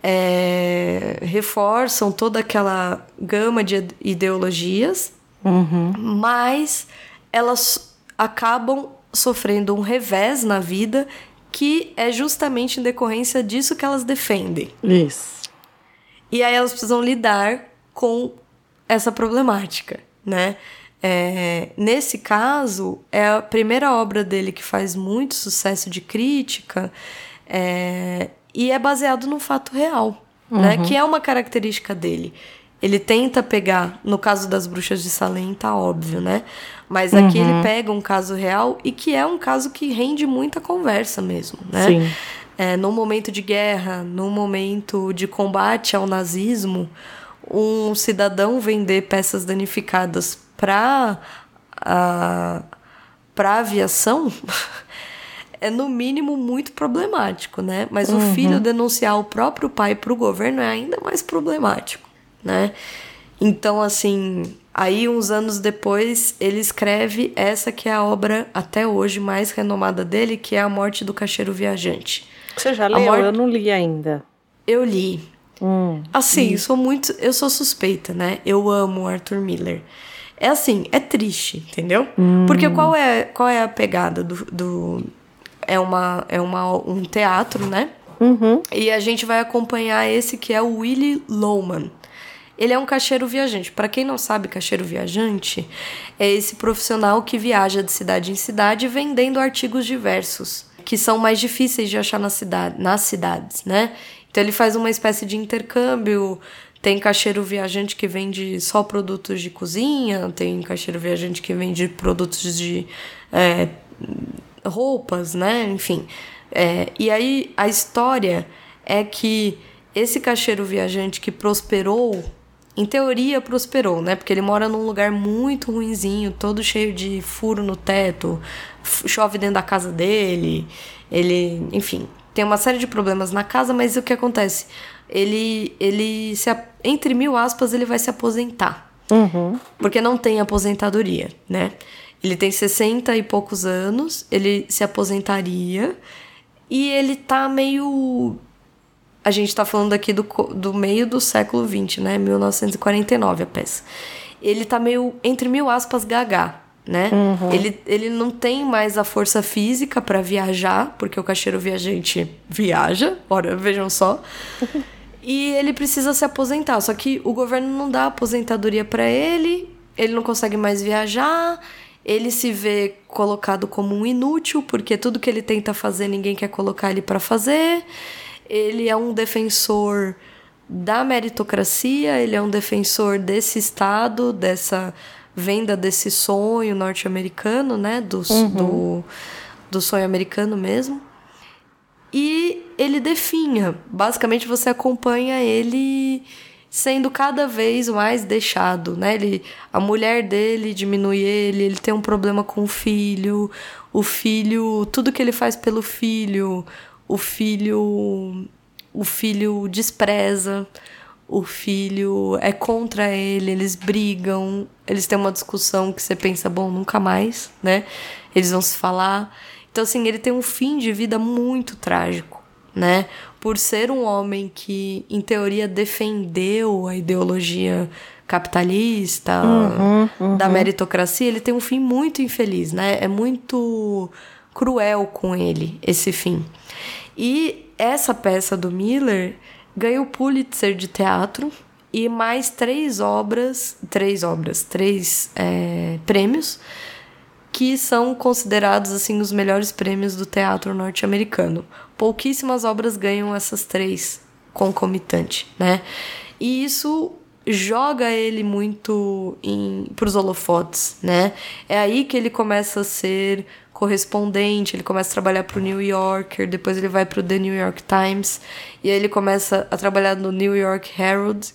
é, reforçam toda aquela gama de ideologias, uhum. mas elas acabam sofrendo um revés na vida que é justamente em decorrência disso que elas defendem. Isso. E aí elas precisam lidar com essa problemática, né? É, nesse caso, é a primeira obra dele que faz muito sucesso de crítica é, e é baseado no fato real, né? uhum. né? Que é uma característica dele. Ele tenta pegar, no caso das bruxas de Salem, tá óbvio, né? Mas aqui uhum. ele pega um caso real e que é um caso que rende muita conversa mesmo, né? Sim. É, no momento de guerra, no momento de combate ao nazismo, um cidadão vender peças danificadas para a para aviação é no mínimo muito problemático, né? Mas uhum. o filho denunciar o próprio pai para o governo é ainda mais problemático né? Então, assim, aí uns anos depois ele escreve essa que é a obra até hoje mais renomada dele, que é A Morte do Caixeiro Viajante. Você já leu? Mor... Eu não li ainda. Eu li. Hum, assim, hum. sou muito, eu sou suspeita, né? Eu amo Arthur Miller. É assim, é triste, entendeu? Hum. Porque qual é, qual é a pegada do, do é uma é uma um teatro, né? Uhum. E a gente vai acompanhar esse que é o Willie Lowman. Ele é um caixeiro viajante. Para quem não sabe, caixeiro viajante é esse profissional que viaja de cidade em cidade vendendo artigos diversos, que são mais difíceis de achar na cidade, nas cidades, né? Então ele faz uma espécie de intercâmbio. Tem caixeiro viajante que vende só produtos de cozinha, tem caixeiro viajante que vende produtos de é, roupas, né? Enfim. É, e aí a história é que esse caixeiro viajante que prosperou em teoria prosperou, né? Porque ele mora num lugar muito ruinzinho, todo cheio de furo no teto, chove dentro da casa dele, ele, enfim, tem uma série de problemas na casa, mas o que acontece? Ele, ele se, entre mil aspas, ele vai se aposentar. Uhum. Porque não tem aposentadoria, né? Ele tem 60 e poucos anos, ele se aposentaria e ele tá meio a gente está falando aqui do, do meio do século XX, né? 1949 a peça. Ele tá meio, entre mil aspas, gaga, né? Uhum. Ele, ele não tem mais a força física para viajar, porque o caixeiro viajante viaja, ora, vejam só. e ele precisa se aposentar, só que o governo não dá aposentadoria para ele, ele não consegue mais viajar, ele se vê colocado como um inútil, porque tudo que ele tenta fazer ninguém quer colocar ele para fazer ele é um defensor da meritocracia, ele é um defensor desse Estado, dessa venda desse sonho norte-americano, né? Do, uhum. do, do sonho americano mesmo. E ele definha. Basicamente, você acompanha ele sendo cada vez mais deixado, né? Ele, a mulher dele diminui ele, ele tem um problema com o filho, o filho, tudo que ele faz pelo filho, o filho o filho despreza, o filho é contra ele, eles brigam, eles têm uma discussão que você pensa, bom, nunca mais, né? Eles vão se falar. Então, assim, ele tem um fim de vida muito trágico, né? Por ser um homem que, em teoria, defendeu a ideologia capitalista, uhum, uhum. da meritocracia, ele tem um fim muito infeliz, né? É muito cruel com ele, esse fim. E essa peça do Miller ganhou o Pulitzer de teatro e mais três obras, três obras, três é, prêmios que são considerados assim os melhores prêmios do teatro norte-americano. Pouquíssimas obras ganham essas três concomitante, né? E isso joga ele muito para os holofotes, né? É aí que ele começa a ser correspondente, ele começa a trabalhar para o New Yorker, depois ele vai para o The New York Times, e aí ele começa a trabalhar no New York Herald,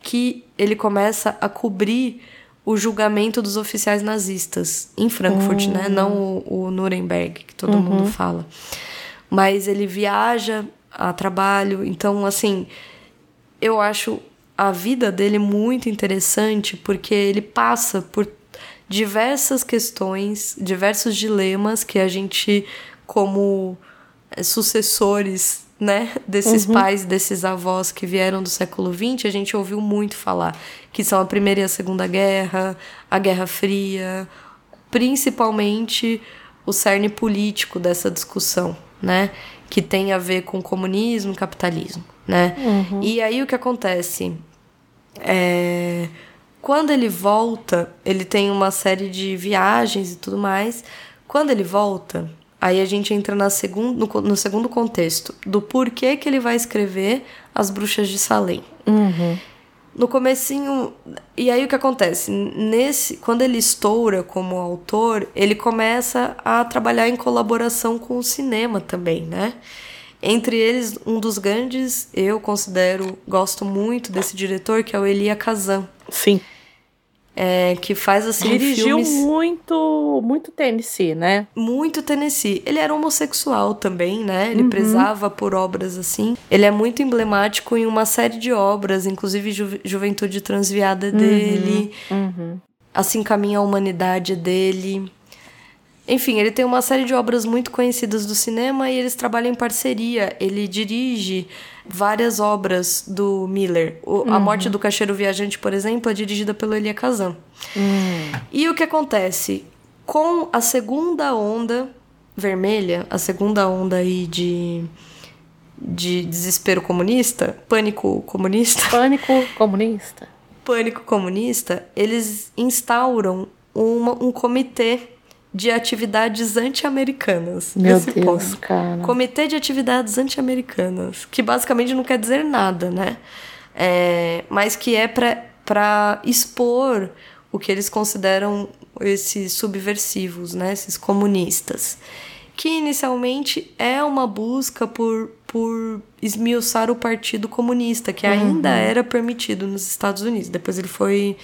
que ele começa a cobrir o julgamento dos oficiais nazistas em Frankfurt, uhum. né? Não o, o, Nuremberg, que todo uhum. mundo fala. Mas ele viaja a trabalho, então, assim, eu acho a vida dele muito interessante porque ele passa por diversas questões, diversos dilemas que a gente, como eh, sucessores né, desses uhum. pais, desses avós que vieram do século XX, a gente ouviu muito falar, que são a Primeira e a Segunda Guerra, a Guerra Fria, principalmente o cerne político dessa discussão, né? Que tem a ver com comunismo e capitalismo, né? Uhum. E aí o que acontece? É, quando ele volta, ele tem uma série de viagens e tudo mais. Quando ele volta, aí a gente entra na segun, no, no segundo contexto do porquê que ele vai escrever As Bruxas de Salem. Uhum no comecinho e aí o que acontece? Nesse quando ele estoura como autor ele começa a trabalhar em colaboração com o cinema também né? Entre eles um dos grandes eu considero gosto muito desse diretor que é o Elia Kazan. Sim é, que faz assim dirigiu filmes... muito muito Tennessee, né? Muito Tennessee. Ele era homossexual também, né? Ele uhum. prezava por obras assim. Ele é muito emblemático em uma série de obras, inclusive Ju Juventude Transviada uhum. dele. Uhum. Assim caminha a humanidade dele. Enfim, ele tem uma série de obras muito conhecidas do cinema e eles trabalham em parceria. Ele dirige várias obras do Miller. O, uhum. A Morte do Cacheiro Viajante, por exemplo, é dirigida pelo Elia Kazan. Uhum. E o que acontece? Com a segunda onda vermelha, a segunda onda aí de, de desespero comunista, pânico comunista. Pânico comunista. Pânico comunista, eles instauram uma, um comitê de atividades anti-americanas. Meu Deus, ponto. cara. Comitê de atividades anti-americanas, que basicamente não quer dizer nada, né? É, mas que é para expor o que eles consideram esses subversivos, né? Esses comunistas. Que inicialmente é uma busca por, por esmiuçar o Partido Comunista, que ainda uhum. era permitido nos Estados Unidos. Depois ele foi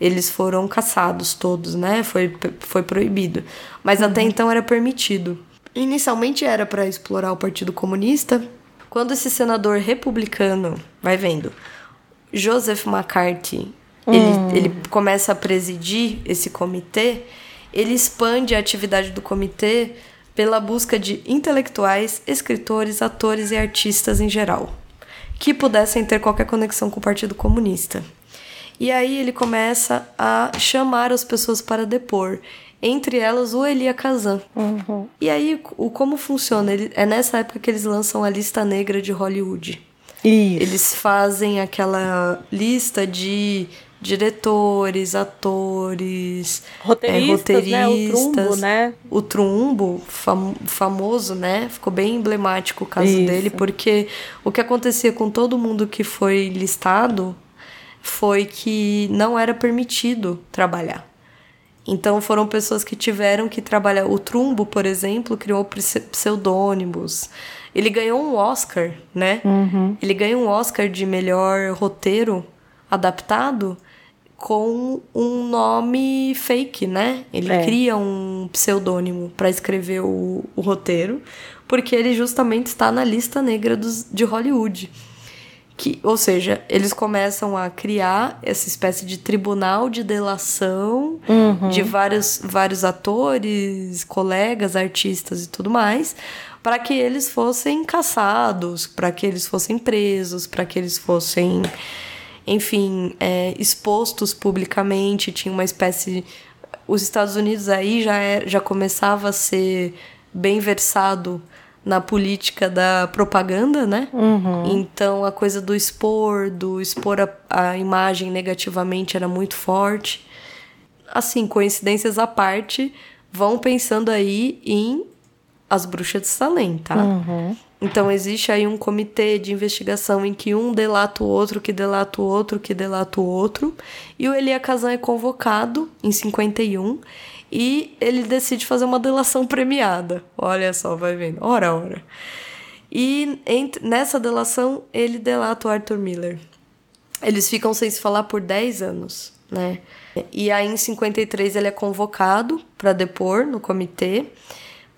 eles foram caçados todos, né? Foi, foi proibido. Mas uhum. até então era permitido. Inicialmente era para explorar o Partido Comunista. Quando esse senador republicano, vai vendo, Joseph McCarthy, uhum. ele, ele começa a presidir esse comitê, ele expande a atividade do comitê pela busca de intelectuais, escritores, atores e artistas em geral, que pudessem ter qualquer conexão com o Partido Comunista. E aí ele começa a chamar as pessoas para depor. Entre elas o Elia Kazan. Uhum. E aí, o como funciona? Ele, é nessa época que eles lançam a lista negra de Hollywood. Isso. Eles fazem aquela lista de diretores, atores, roteiristas, é, roteiristas né? O Trumbo, né? O Trumbo, fam famoso, né? Ficou bem emblemático o caso Isso. dele, porque o que acontecia com todo mundo que foi listado foi que não era permitido trabalhar. Então foram pessoas que tiveram que trabalhar. O Trumbo, por exemplo, criou pseudônimos. Ele ganhou um Oscar, né? Uhum. Ele ganhou um Oscar de melhor roteiro adaptado com um nome fake, né? Ele é. cria um pseudônimo para escrever o, o, roteiro, porque ele justamente está na lista negra dos, de Hollywood. Que, ou seja, eles começam a criar essa espécie de tribunal de delação uhum. de vários, vários atores, colegas, artistas e tudo mais, para que eles fossem caçados, para que eles fossem presos, para que eles fossem, enfim, é, expostos publicamente. Tinha uma espécie. Os Estados Unidos aí já, é, já começava a ser bem versado na política da propaganda, né? Uhum. Então a coisa do expor, do expor a, a, imagem negativamente era muito forte. Assim, coincidências à parte, vão pensando aí em as bruxas de Salem, tá? Uhum. Então existe aí um comitê de investigação em que um delata o outro, que delata o outro, que delata o outro. E o Elia Kazan é convocado em 51 e ele decide fazer uma delação premiada. Olha só, vai vendo. Ora, ora. E nessa delação, ele delata o Arthur Miller. Eles ficam sem se falar por 10 anos, né? E aí, em 53, ele é convocado para depor no comitê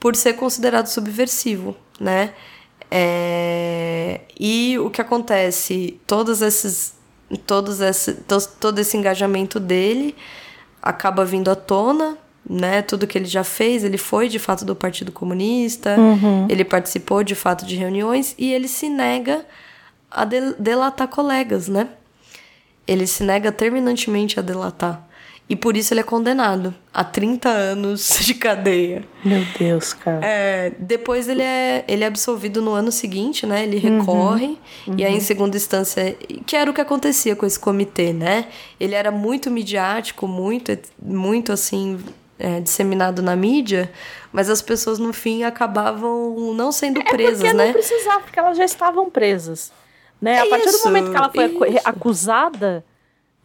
por ser considerado subversivo, né? É... E o que acontece? Todos esses, todos esse, todo esse engajamento dele acaba vindo à tona né, tudo que ele já fez, ele foi de fato do Partido Comunista, uhum. ele participou de fato de reuniões e ele se nega a delatar colegas, né? Ele se nega terminantemente a delatar. e por isso ele é condenado a 30 anos de cadeia. Meu Deus, cara. É, depois ele é, ele é absolvido no ano seguinte, né? Ele recorre. Uhum, uhum. E aí, em segunda instância, que era o que acontecia com esse comitê, né? Ele era muito midiático, muito, muito assim, é, disseminado na mídia, mas as pessoas, no fim, acabavam não sendo presas, é porque né? Não precisava, porque elas já estavam presas. Né? a partir do momento que ela foi isso. acusada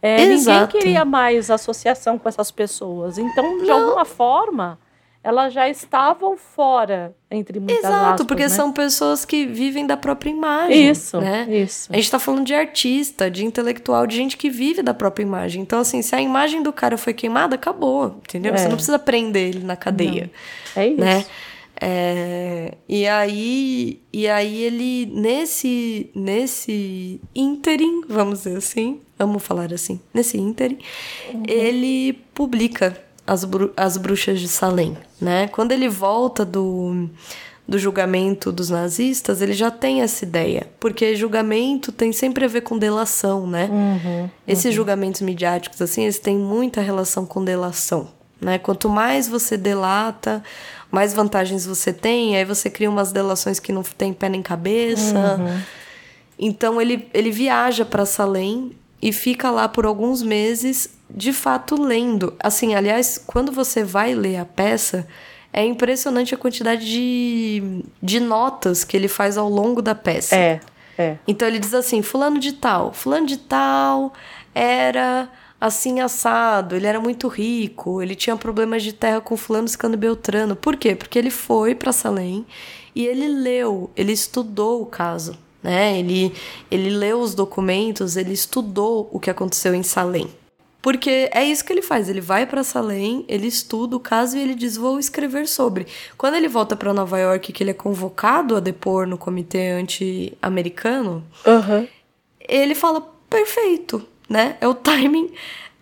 é, ninguém queria mais associação com essas pessoas. Então, de Não. alguma forma, elas já estavam fora, entre muitas Exato, aspas, porque né? são pessoas que vivem da própria imagem. Isso, né? isso. A gente está falando de artista, de intelectual, de gente que vive da própria imagem. Então, assim, se a imagem do cara foi queimada, acabou, entendeu? É. Você não precisa prender ele na cadeia. Não. É isso. Né? É, e aí e aí ele nesse nesse ínterim, vamos dizer assim, amo falar assim, nesse ínterim, uhum. ele publica as, as bruxas de Salem, né? Quando ele volta do do julgamento dos nazistas, ele já tem essa ideia. Porque julgamento tem sempre a ver com delação, né? Uhum, Esses uhum. julgamentos midiáticos, assim, eles têm muita relação com delação. Né? Quanto mais você delata, mais vantagens você tem, aí você cria umas delações que não tem pé nem cabeça. Uhum. Então ele, ele viaja para Salem e fica lá por alguns meses, de fato lendo. Assim, aliás, quando você vai ler a peça, é impressionante a quantidade de, de notas que ele faz ao longo da peça. É, é. Então ele diz assim: Fulano de Tal, Fulano de Tal era assim assado, ele era muito rico, ele tinha problemas de terra com fulano, cicano beltrano. Por quê? Porque ele foi para Salem e ele leu, ele estudou o caso, né? Ele ele leu os documentos, ele estudou o que aconteceu em Salem. Porque é isso que ele faz, ele vai para Salem, ele estuda o caso e ele diz: "Vou escrever sobre". Quando ele volta para Nova York, que ele é convocado a depor no comitê anti-americano, uhum. ele fala: "Perfeito, né? É o timing,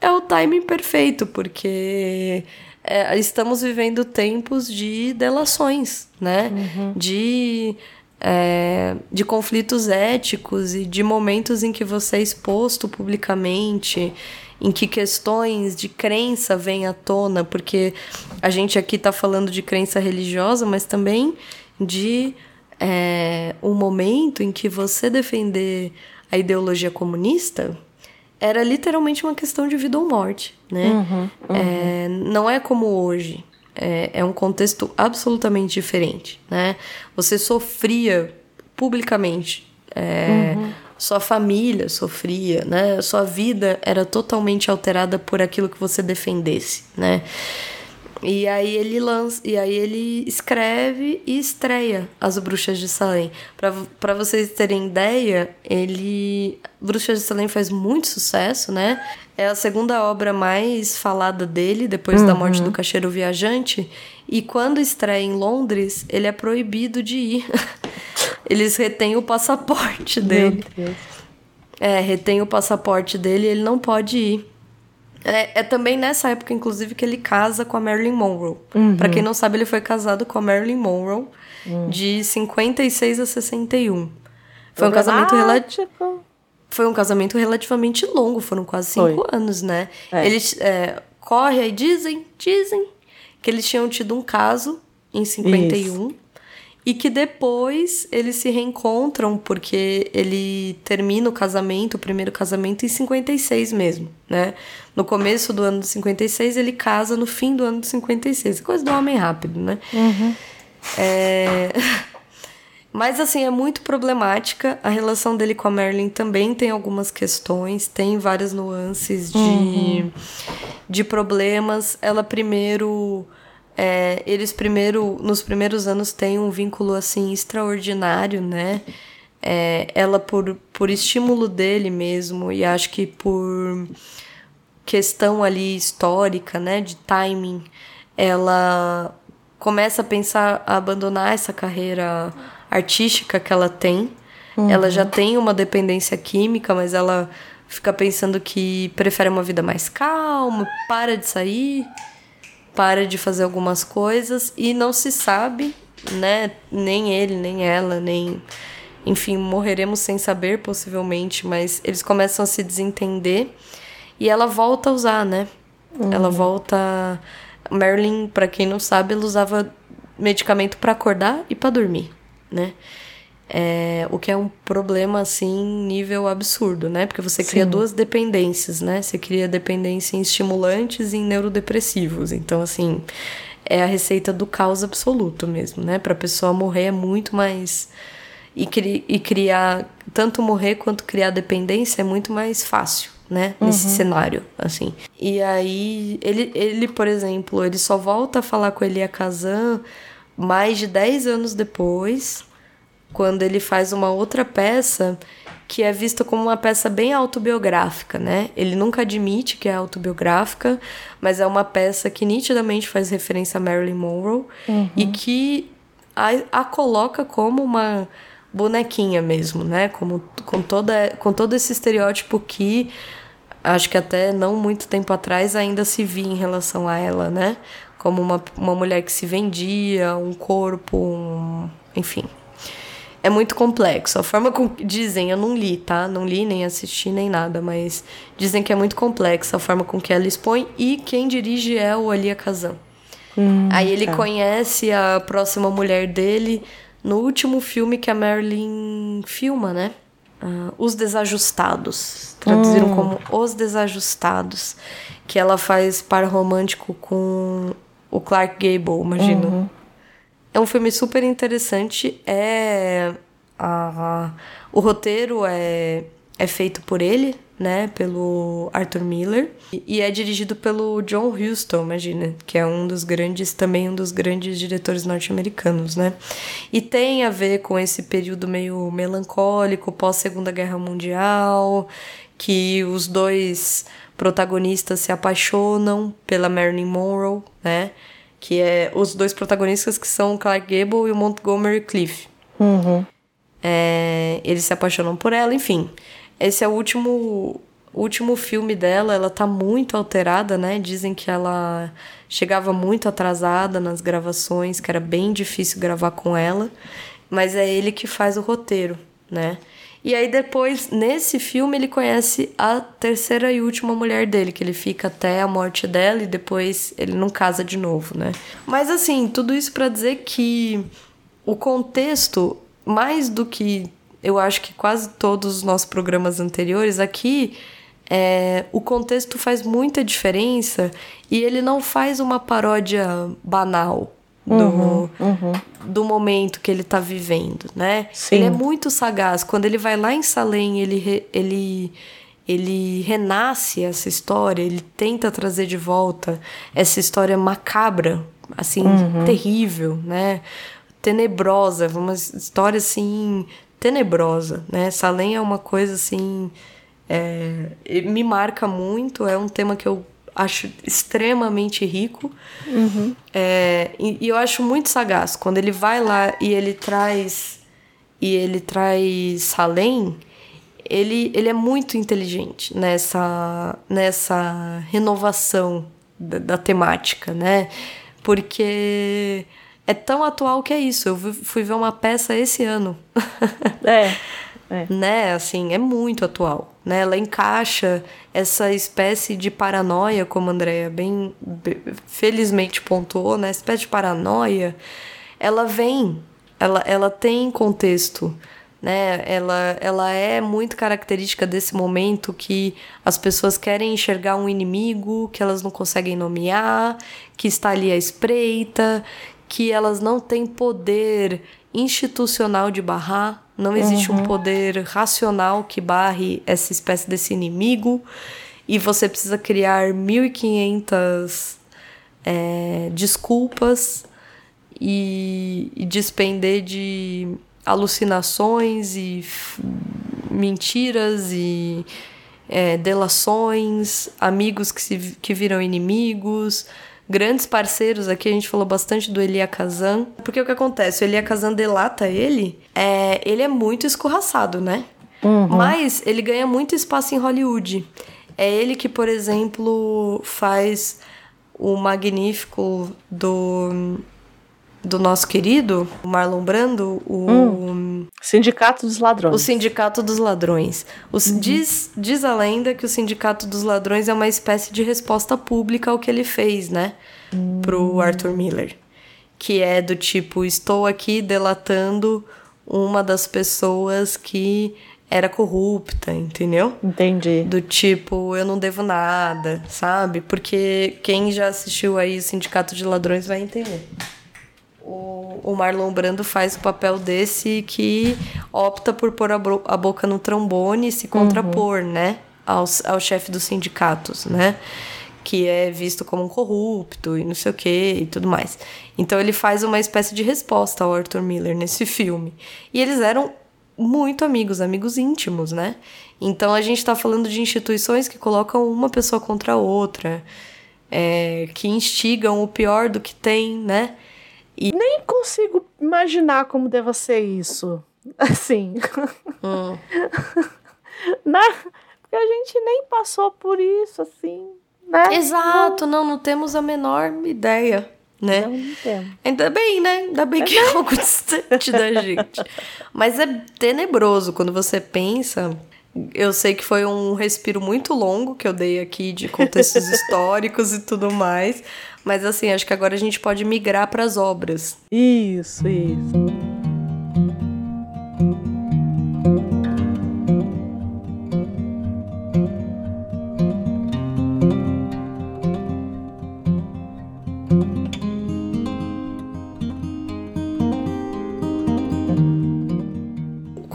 é o timing perfeito, porque é, estamos vivendo tempos de delações, né? Uhum. De é, de conflitos éticos e de momentos em que você é exposto publicamente, em que questões de crença vêm à tona, porque a gente aqui está falando de crença religiosa, mas também de é, um momento em que você defender a ideologia comunista era literalmente uma questão de vida ou morte, né? Uhum, uhum. É, não é como hoje. É, é, um contexto absolutamente diferente, né? Você sofria publicamente. É, uhum. Sua família sofria, né? Sua vida era totalmente alterada por aquilo que você defendesse, né? E aí ele lança, e aí ele escreve e estreia As Bruxas de Salem. Para vocês terem ideia, ele Bruxas de Salem faz muito sucesso, né? É a segunda obra mais falada dele depois uhum. da morte do caixeiro viajante. E quando estreia em Londres, ele é proibido de ir. Eles retêm o passaporte dele. Meu Deus. É, retém o passaporte dele e ele não pode ir. É, é, também nessa época, inclusive, que ele casa com a Marilyn Monroe. Uhum. Para quem não sabe, ele foi casado com a Marilyn Monroe uhum. de 56 a 61. Foi um casamento relativo. Foi um casamento relativamente longo, foram quase cinco foi. anos, né? É. Eles é, corre aí, dizem, dizem que eles tinham tido um caso em 51. Isso e que depois eles se reencontram porque ele termina o casamento, o primeiro casamento, em 56 mesmo, né? No começo do ano de 56, ele casa no fim do ano de 56. Coisa do homem rápido, né? Uhum. É... Mas, assim, é muito problemática. A relação dele com a Marilyn também tem algumas questões, tem várias nuances de, uhum. de problemas. Ela primeiro é, eles primeiro, nos primeiros anos têm um vínculo assim extraordinário, né? É, ela por, por estímulo dele mesmo e acho que por questão ali histórica, né, de timing, ela começa a pensar a abandonar essa carreira artística que ela tem. Uhum. Ela já tem uma dependência química, mas ela fica pensando que prefere uma vida mais calma, para de sair para de fazer algumas coisas e não se sabe, né? Nem ele, nem ela, nem. Enfim, morreremos sem saber, possivelmente, mas eles começam a se desentender e ela volta a usar, né? Uhum. Ela volta. Marilyn, para quem não sabe, ela usava medicamento para acordar e para dormir, né? É, o que é um problema, assim, nível absurdo, né? Porque você cria Sim. duas dependências, né? Você cria dependência em estimulantes e em neurodepressivos. Então, assim, é a receita do caos absoluto mesmo, né? Pra pessoa morrer é muito mais. E, cri... e criar. Tanto morrer quanto criar dependência é muito mais fácil, né? Nesse uhum. cenário, assim. E aí, ele, ele, por exemplo, ele só volta a falar com Elia Kazan mais de 10 anos depois quando ele faz uma outra peça que é vista como uma peça bem autobiográfica, né? Ele nunca admite que é autobiográfica, mas é uma peça que nitidamente faz referência a Marilyn Monroe uhum. e que a, a, coloca como uma bonequinha mesmo, né? Como, com, toda, com todo esse estereótipo que acho que até não muito tempo atrás ainda se via em relação a ela, né? Como uma, uma mulher que se vendia, um corpo, um, enfim é muito complexo. A forma com que dizem, eu não li, tá? Não li, nem assisti, nem nada, mas dizem que é muito complexa a forma com que ela expõe e quem dirige é o Alia Kazan. Hum, Aí ele tá. conhece a próxima mulher dele no último filme que a Marilyn filma, né? Uh, Os Desajustados. Traduziram hum. como Os Desajustados. Que ela faz par romântico com o Clark Gable, imagino. Uhum. É um filme super interessante. É a, o roteiro é, é feito por ele, né? Pelo Arthur Miller. E é dirigido pelo John Huston, imagina, que é um dos grandes, também um dos grandes diretores norte-americanos, né? E tem a ver com esse período meio melancólico, pós-Segunda Guerra Mundial, que os dois protagonistas se apaixonam pela Marilyn Monroe, né? que é os dois protagonistas que são o Clark Gable e o Montgomery Cliff. Uhum. É, eles se apaixonam por ela, enfim. Esse é o último, último filme dela, ela tá muito alterada, né? Dizem que ela chegava muito atrasada nas gravações, que era bem difícil gravar com ela, mas é ele que faz o roteiro, né? E aí depois, nesse filme, ele conhece a terceira e última mulher dele, que ele fica até a morte dela e depois ele não casa de novo, né? Mas assim, tudo isso para dizer que o contexto, mais do que eu acho que quase todos os nossos programas anteriores aqui, é, o contexto faz muita diferença e ele não faz uma paródia banal do, uhum, uhum. do momento que ele está vivendo, né? Sim. Ele é muito sagaz. Quando ele vai lá em Salem, ele, ele, ele renasce essa história, ele tenta trazer de volta essa história macabra, assim, uhum. terrível, né? Tenebrosa, uma história assim, tenebrosa, né? Salem é uma coisa assim. É, me marca muito, é um tema que eu acho extremamente rico. Uhum. É, e, e, eu acho muito sagaz. Quando ele vai lá e ele traz. E ele traz Salem, ele, ele é muito inteligente nessa, nessa renovação da, da temática, né? Porque é tão atual que é isso. Eu fui ver uma peça esse ano. É. É. Né, assim, é muito atual. Né? Ela encaixa essa espécie de paranoia, como a Andrea bem felizmente pontuou, né? espécie de paranoia, ela vem, ela, ela tem contexto. Né? Ela, ela é muito característica desse momento que as pessoas querem enxergar um inimigo que elas não conseguem nomear, que está ali à espreita, que elas não têm poder institucional de barrar, não existe uhum. um poder racional que barre essa espécie desse inimigo, e você precisa criar 1500 é, desculpas e, e despender de alucinações e mentiras e é, delações, amigos que, se, que viram inimigos, grandes parceiros aqui, a gente falou bastante do Elia Kazan. Porque o que acontece? O Elia Kazan delata ele, é, ele é muito escorraçado, né? Uhum. Mas ele ganha muito espaço em Hollywood. É ele que, por exemplo, faz o magnífico do do nosso querido Marlon Brando, o hum. Sindicato dos Ladrões. O Sindicato dos Ladrões. Os, uhum. diz, diz a lenda que o Sindicato dos Ladrões é uma espécie de resposta pública ao que ele fez, né? Uhum. Pro Arthur Miller. Que é do tipo, estou aqui delatando uma das pessoas que era corrupta, entendeu? Entendi. Do tipo, eu não devo nada, sabe? Porque quem já assistiu aí o Sindicato de Ladrões vai entender o, Marlon Brando faz o papel desse que opta por pôr a, a boca no trombone e se contrapor, uhum. né? Ao, ao chefe dos sindicatos, né? Que é visto como um corrupto e não sei o que e tudo mais. Então ele faz uma espécie de resposta ao Arthur Miller nesse filme. E eles eram muito amigos, amigos íntimos, né? Então a gente está falando de instituições que colocam uma pessoa contra a outra, é, que instigam o pior do que tem, né? E nem consigo imaginar como deva ser isso. Assim. Hum. Na, porque a gente nem passou por isso, assim. Né? Exato, não, não temos a menor ideia. Né? Não, não temos. Ainda bem, né? Ainda bem é que é algo distante da gente. Mas é tenebroso quando você pensa eu sei que foi um respiro muito longo que eu dei aqui de contextos históricos e tudo mais, mas assim, acho que agora a gente pode migrar para as obras. Isso, isso.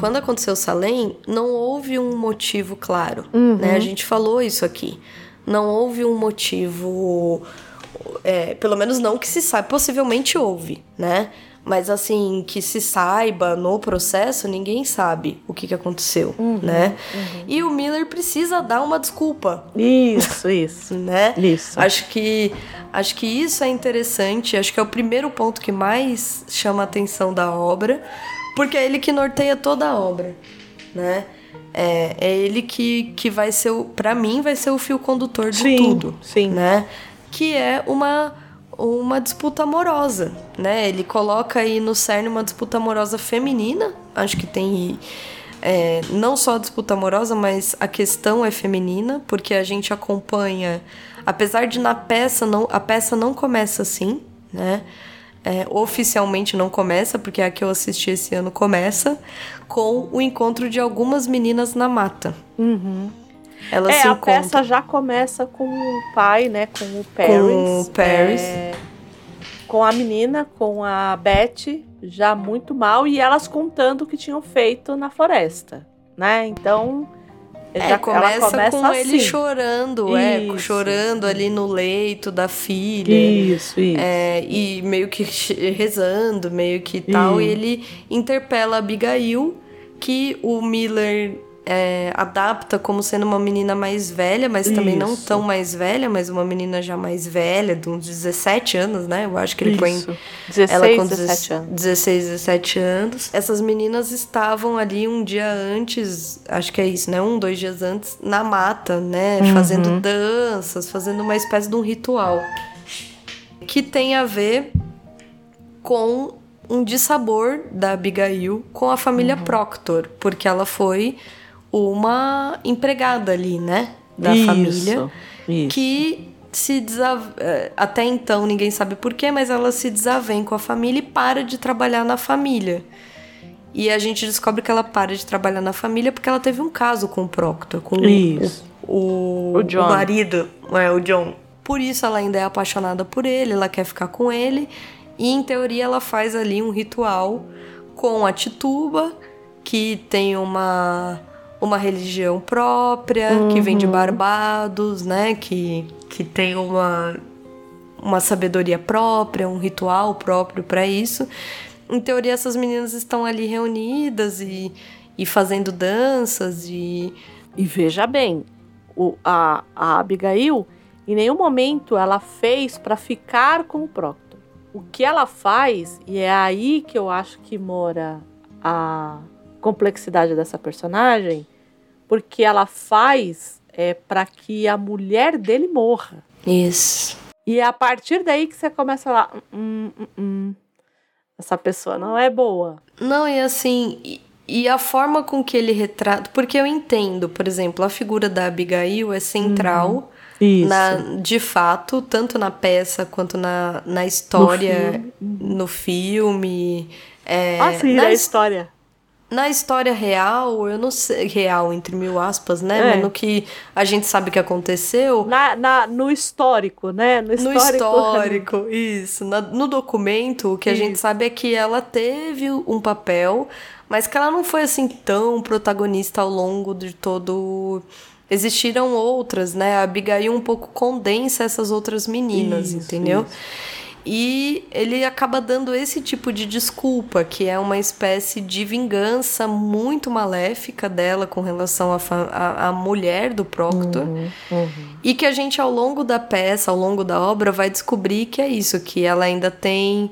quando aconteceu o Salem, não houve um motivo claro, uhum. né? A gente falou isso aqui. Não houve um motivo, é, pelo menos não que se saiba, possivelmente houve, né? Mas assim, que se saiba no processo, ninguém sabe o que, que aconteceu, uhum, né? Uhum. E o Miller precisa dar uma desculpa. Isso, isso. né? Isso. Acho que, acho que isso é interessante, acho que é o primeiro ponto que mais chama a atenção da obra, porque é ele que norteia toda a obra, né? É, é ele que, que vai ser, o, pra mim, vai ser o fio condutor de sim, tudo. Sim. Né? Que é uma, uma disputa amorosa, né? Ele coloca aí no cerne uma disputa amorosa feminina. Acho que tem é, não só a disputa amorosa, mas a questão é feminina, porque a gente acompanha, apesar de na peça não, a peça não começa assim, né? é, oficialmente não começa, porque a que eu assisti esse ano começa, com o encontro de algumas meninas na mata. Uhum. Elas é, se a peça já começa com o pai, né? Com o Paris. Com o Paris. É, com a menina, com a Beth, já muito mal, e elas contando o que tinham feito na floresta, né? Então é, já começa, começa com assim. ele chorando, é, isso. é, chorando ali no leito da filha. Isso, isso. É, e meio que rezando, meio que tal. E ele interpela a Abigail, que o Miller é, adapta como sendo uma menina mais velha, mas também Isso. não tão mais velha, mas uma menina já mais velha, de uns 17 anos, né? Eu acho que ele Isso. põe 16, ela com 17 anos. 16, 17 anos. Essas meninas estavam ali um dia antes, acho que é isso, né? Um, dois dias antes, na mata, né? Uhum. Fazendo danças, fazendo uma espécie de um ritual. Que tem a ver com um dissabor da Abigail com a família uhum. Proctor, porque ela foi uma empregada ali, né? Da isso, família. Isso. Que se desav... Eh, até então ninguém sabe porquê, mas ela se desavém com a família e para de trabalhar na família. E a gente descobre que ela para de trabalhar na família porque ela teve um caso com o Proctor, com isso. O, o, o, o marido, é, o John. Por isso ela ainda é apaixonada por ele, ela quer ficar com ele. E em teoria ela faz ali um ritual com a Tituba, que tem uma uma religião própria, uhum. que vem de uhum. Barbados, né? Que, que tem uma, uma sabedoria própria, um ritual próprio para isso. Em teoria, essas meninas estão ali reunidas e, e fazendo danças e. E veja bem, o, a, a Abigail, em nenhum momento ela fez para ficar com o Proctor. O que ela faz, e é aí que eu acho que mora a complexidade dessa personagem, porque ela faz é, para que a mulher dele morra. Isso. E é a partir daí que você começa a falar: hum, hum, hum, essa pessoa não é boa. Não, e assim, e a forma com que ele retrata. Porque eu entendo, por exemplo, a figura da Abigail é central. Isso. Na, de fato, tanto na peça quanto na, na história, no filme. é, ah, sim, na, história. Na história real, eu não sei. Real, entre mil aspas, né? É. Mas no que a gente sabe que aconteceu. Na, na, no histórico, né? No No histórico. histórico, isso. Na- no documento, o que a gente Isso. sabe é que ela teve um papel, mas que ela não foi assim tão protagonista ao longo de todo. Existiram outras, né? A Abigail um pouco condensa essas outras meninas, Isso, entendeu? isso. E ele acaba dando esse tipo de desculpa, que é uma espécie de vingança muito maléfica dela com relação à, mulher do Proctor. Uhum, E que a gente, ao longo da peça, ao longo da obra, vai descobrir que é isso, que ela ainda tem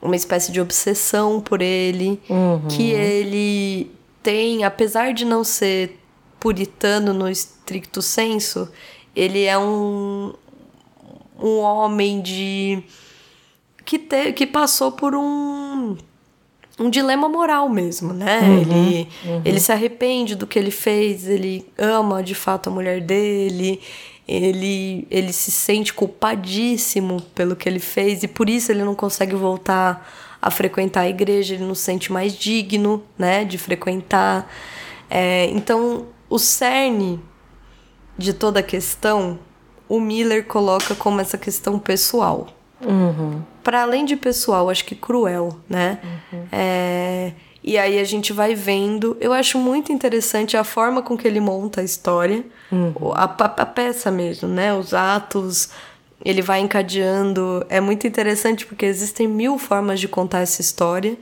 uma espécie de obsessão por ele, uhum. que ele tem, apesar de não ser puritano no estricto senso, ele é um, um homem de. Que, te, que passou por um. Um dilema moral mesmo, né? ele, ele se arrepende do que ele fez, ele ama de fato a mulher dele, ele, ele se sente culpadíssimo pelo que ele fez e por isso ele não consegue voltar a frequentar a igreja, ele não se sente mais digno, né, de frequentar. É, então, o cerne de toda a questão, o Miller coloca como essa questão pessoal. Uhum. Para além de pessoal, acho que cruel, né? É, e aí a gente vai vendo. Eu acho muito interessante a forma com que ele monta a história, a, a- a peça mesmo, né? Os atos, ele vai encadeando. É muito interessante porque existem mil formas de contar essa história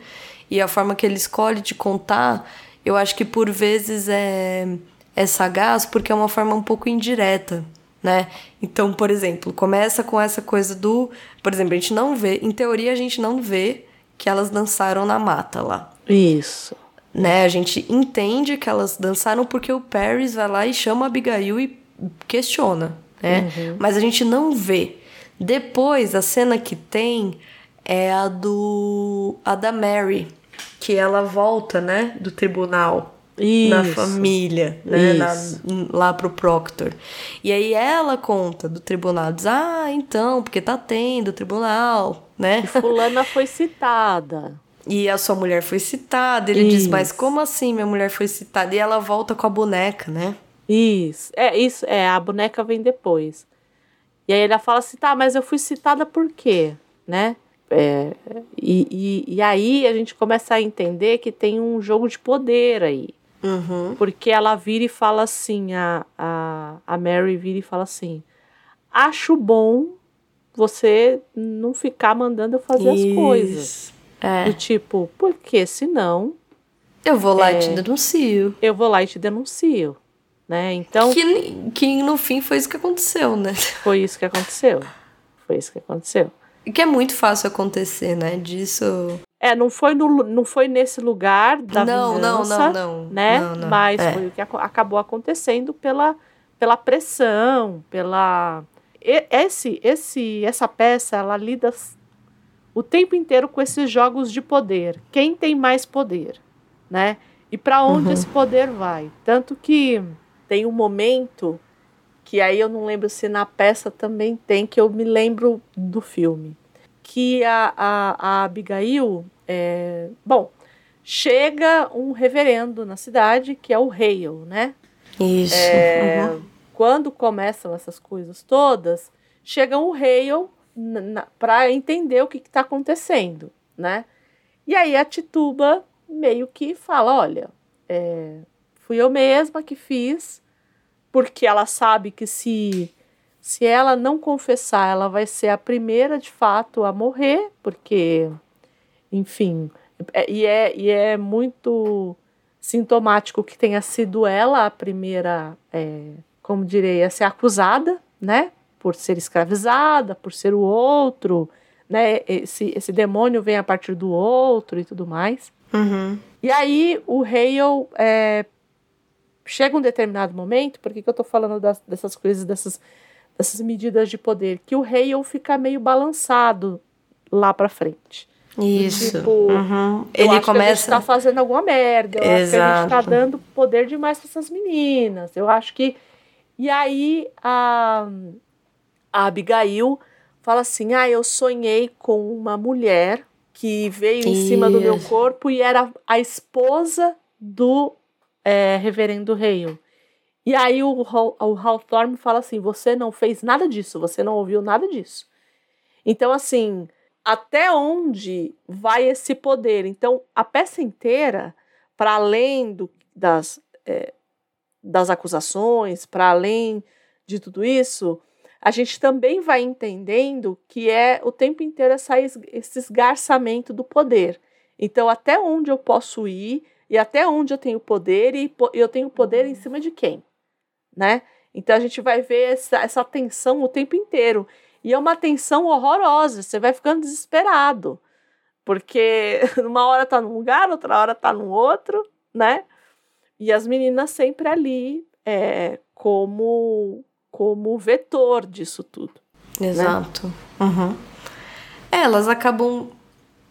e a forma que ele escolhe de contar, eu acho que por vezes é, é sagaz porque é uma forma um pouco indireta. Né? Então, por exemplo, começa com essa coisa do. Por exemplo, a gente não vê, em teoria, a gente não vê que elas dançaram na mata lá. Isso. Né? A gente entende que elas dançaram porque o Paris vai lá e chama a Abigail e questiona, né? Mas a gente não vê. Depois, a cena que tem é a do a da Mary, que ela volta, né, do tribunal na Isso. família, né, na- lá pro Proctor. E aí ela conta do tribunal, diz: "Ah, então, porque tá tendo tribunal, né?" Fulana foi citada. E a sua mulher foi citada. Ele diz, Isso. mas como assim minha mulher foi citada? E ela volta com a boneca, né? Isso. É, isso. É, a boneca vem depois. E aí ela fala assim, tá, mas eu fui citada por quê? Né? É, e, e, e aí a gente começa a entender que tem um jogo de poder aí. Uhum. Porque ela vira e fala assim, a, a, a Mary vira e fala assim: acho bom você não ficar mandando eu fazer as coisas. Isso. É. Do tipo, porque senão Eu vou lá É. e te denuncio. eu vou lá e te denuncio. Né? Então, Que, que no fim foi isso que aconteceu, né? foi isso que aconteceu. Foi isso que aconteceu. E que é muito fácil acontecer, né? Disso. É, não foi, no, não foi nesse lugar da não, não, vingança, não, não. né? Não, não. Mas É. foi o que aco- acabou acontecendo pela, pela pressão, pela e- esse esse essa peça ela lida o tempo inteiro com esses jogos de poder. Quem tem mais poder, né? E para onde Uhum. esse poder vai? Tanto que tem um momento que aí eu não lembro se na peça também tem, que eu me lembro do filme. Que a, a, a Abigail, é, bom, chega um reverendo na cidade, que é o Hale, né? Isso. É, Uhum. Quando começam essas coisas todas, chega um Hale para entender o que está acontecendo, né? E aí a Tituba meio que fala, olha, é, fui eu mesma que fiz, porque ela sabe que se se ela não confessar, ela vai ser a primeira de fato a morrer, porque, enfim, é- e, é, e é muito sintomático que tenha sido ela a primeira, é, como direi, a ser acusada, né? Por ser escravizada, por ser o outro, né? Esse, esse demônio vem a partir do outro e tudo mais. Uhum. E aí o Hale é, chega um determinado momento, por que, que eu tô falando das- dessas coisas, dessas, dessas medidas de poder? Que o Hale fica meio balançado lá pra frente. Isso. Tipo, uhum. ele começa. A gente tá fazendo alguma merda. Eu Exato. acho que a gente tá dando poder demais para essas meninas. Eu acho que. E aí a, a Abigail fala assim: Ah, eu sonhei com uma mulher que veio em cima do meu corpo e era a esposa do é, reverendo Hale. E aí o, o Hawthorne fala assim: você não fez nada disso, você não ouviu nada disso. Então, assim, até onde vai esse poder? Então, a peça inteira, para além do, das, é, das acusações, para além de tudo isso, a gente também vai entendendo que é o tempo inteiro essa, esse esgarçamento do poder. Então, até onde eu posso ir e até onde eu tenho poder e eu tenho poder em cima de quem? né? Então a gente vai ver essa, essa tensão o tempo inteiro. E é uma tensão horrorosa, você vai ficando desesperado. Porque uma hora tá num lugar, outra hora tá no outro, né? E as meninas sempre ali é, como, como vetor disso tudo. Né? Exato. Né? Uhum. Elas acabam,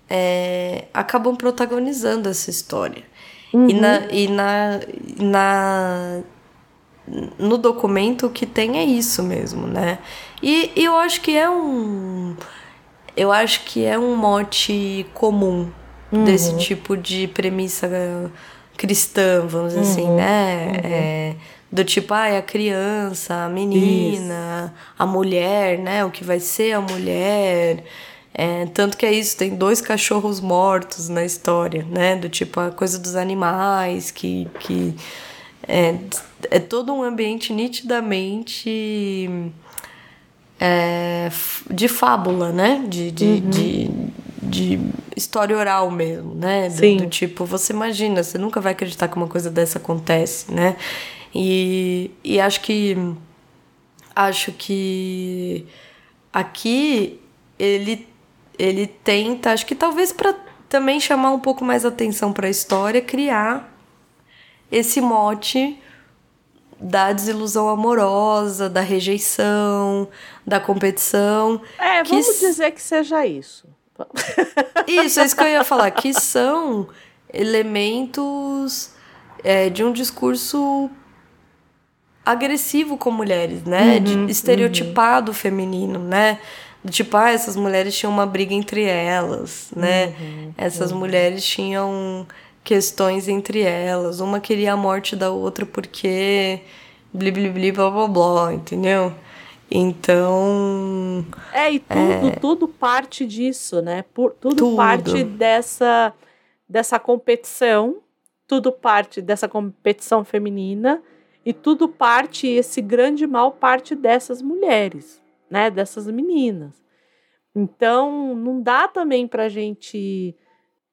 é, acabam protagonizando essa história. Uhum. E, na, e na, na no documento o que tem é isso mesmo, né? E, e eu acho que é um. Eu acho que é um mote comum uhum. desse tipo de premissa cristã, vamos dizer assim, uhum. assim, né? Uhum. É, do tipo, ah, a criança, a menina, isso. a mulher, né? O que vai ser a mulher. É, tanto que é isso, tem dois cachorros mortos na história, né? Do tipo, a coisa dos animais que. que é, é todo um ambiente nitidamente é, de fábula, né? De, de, uhum. de, de, história oral mesmo, né? Do, Sim. do tipo, você imagina, você nunca vai acreditar que uma coisa dessa acontece, né? E, e acho que acho que aqui ele ele tenta, acho que talvez para também chamar um pouco mais atenção para a história, criar esse mote da desilusão amorosa, da rejeição, da competição. É, vamos que... dizer que seja isso. Isso, é isso que eu ia falar, que são elementos é, de um discurso agressivo com mulheres, né? Uhum, de estereotipado uhum. feminino, né? Tipo, ah, essas mulheres tinham uma briga entre elas, né? Uhum, essas uhum. mulheres tinham questões entre elas. Uma queria a morte da outra porque bli bli bli blá blá blá, entendeu? Então. É, e tudo, é... tudo parte disso, né? Por, tudo, tudo parte dessa, dessa competição, tudo parte dessa competição feminina, e tudo parte, esse grande mal parte dessas mulheres, né? Dessas meninas. Então, não dá também pra gente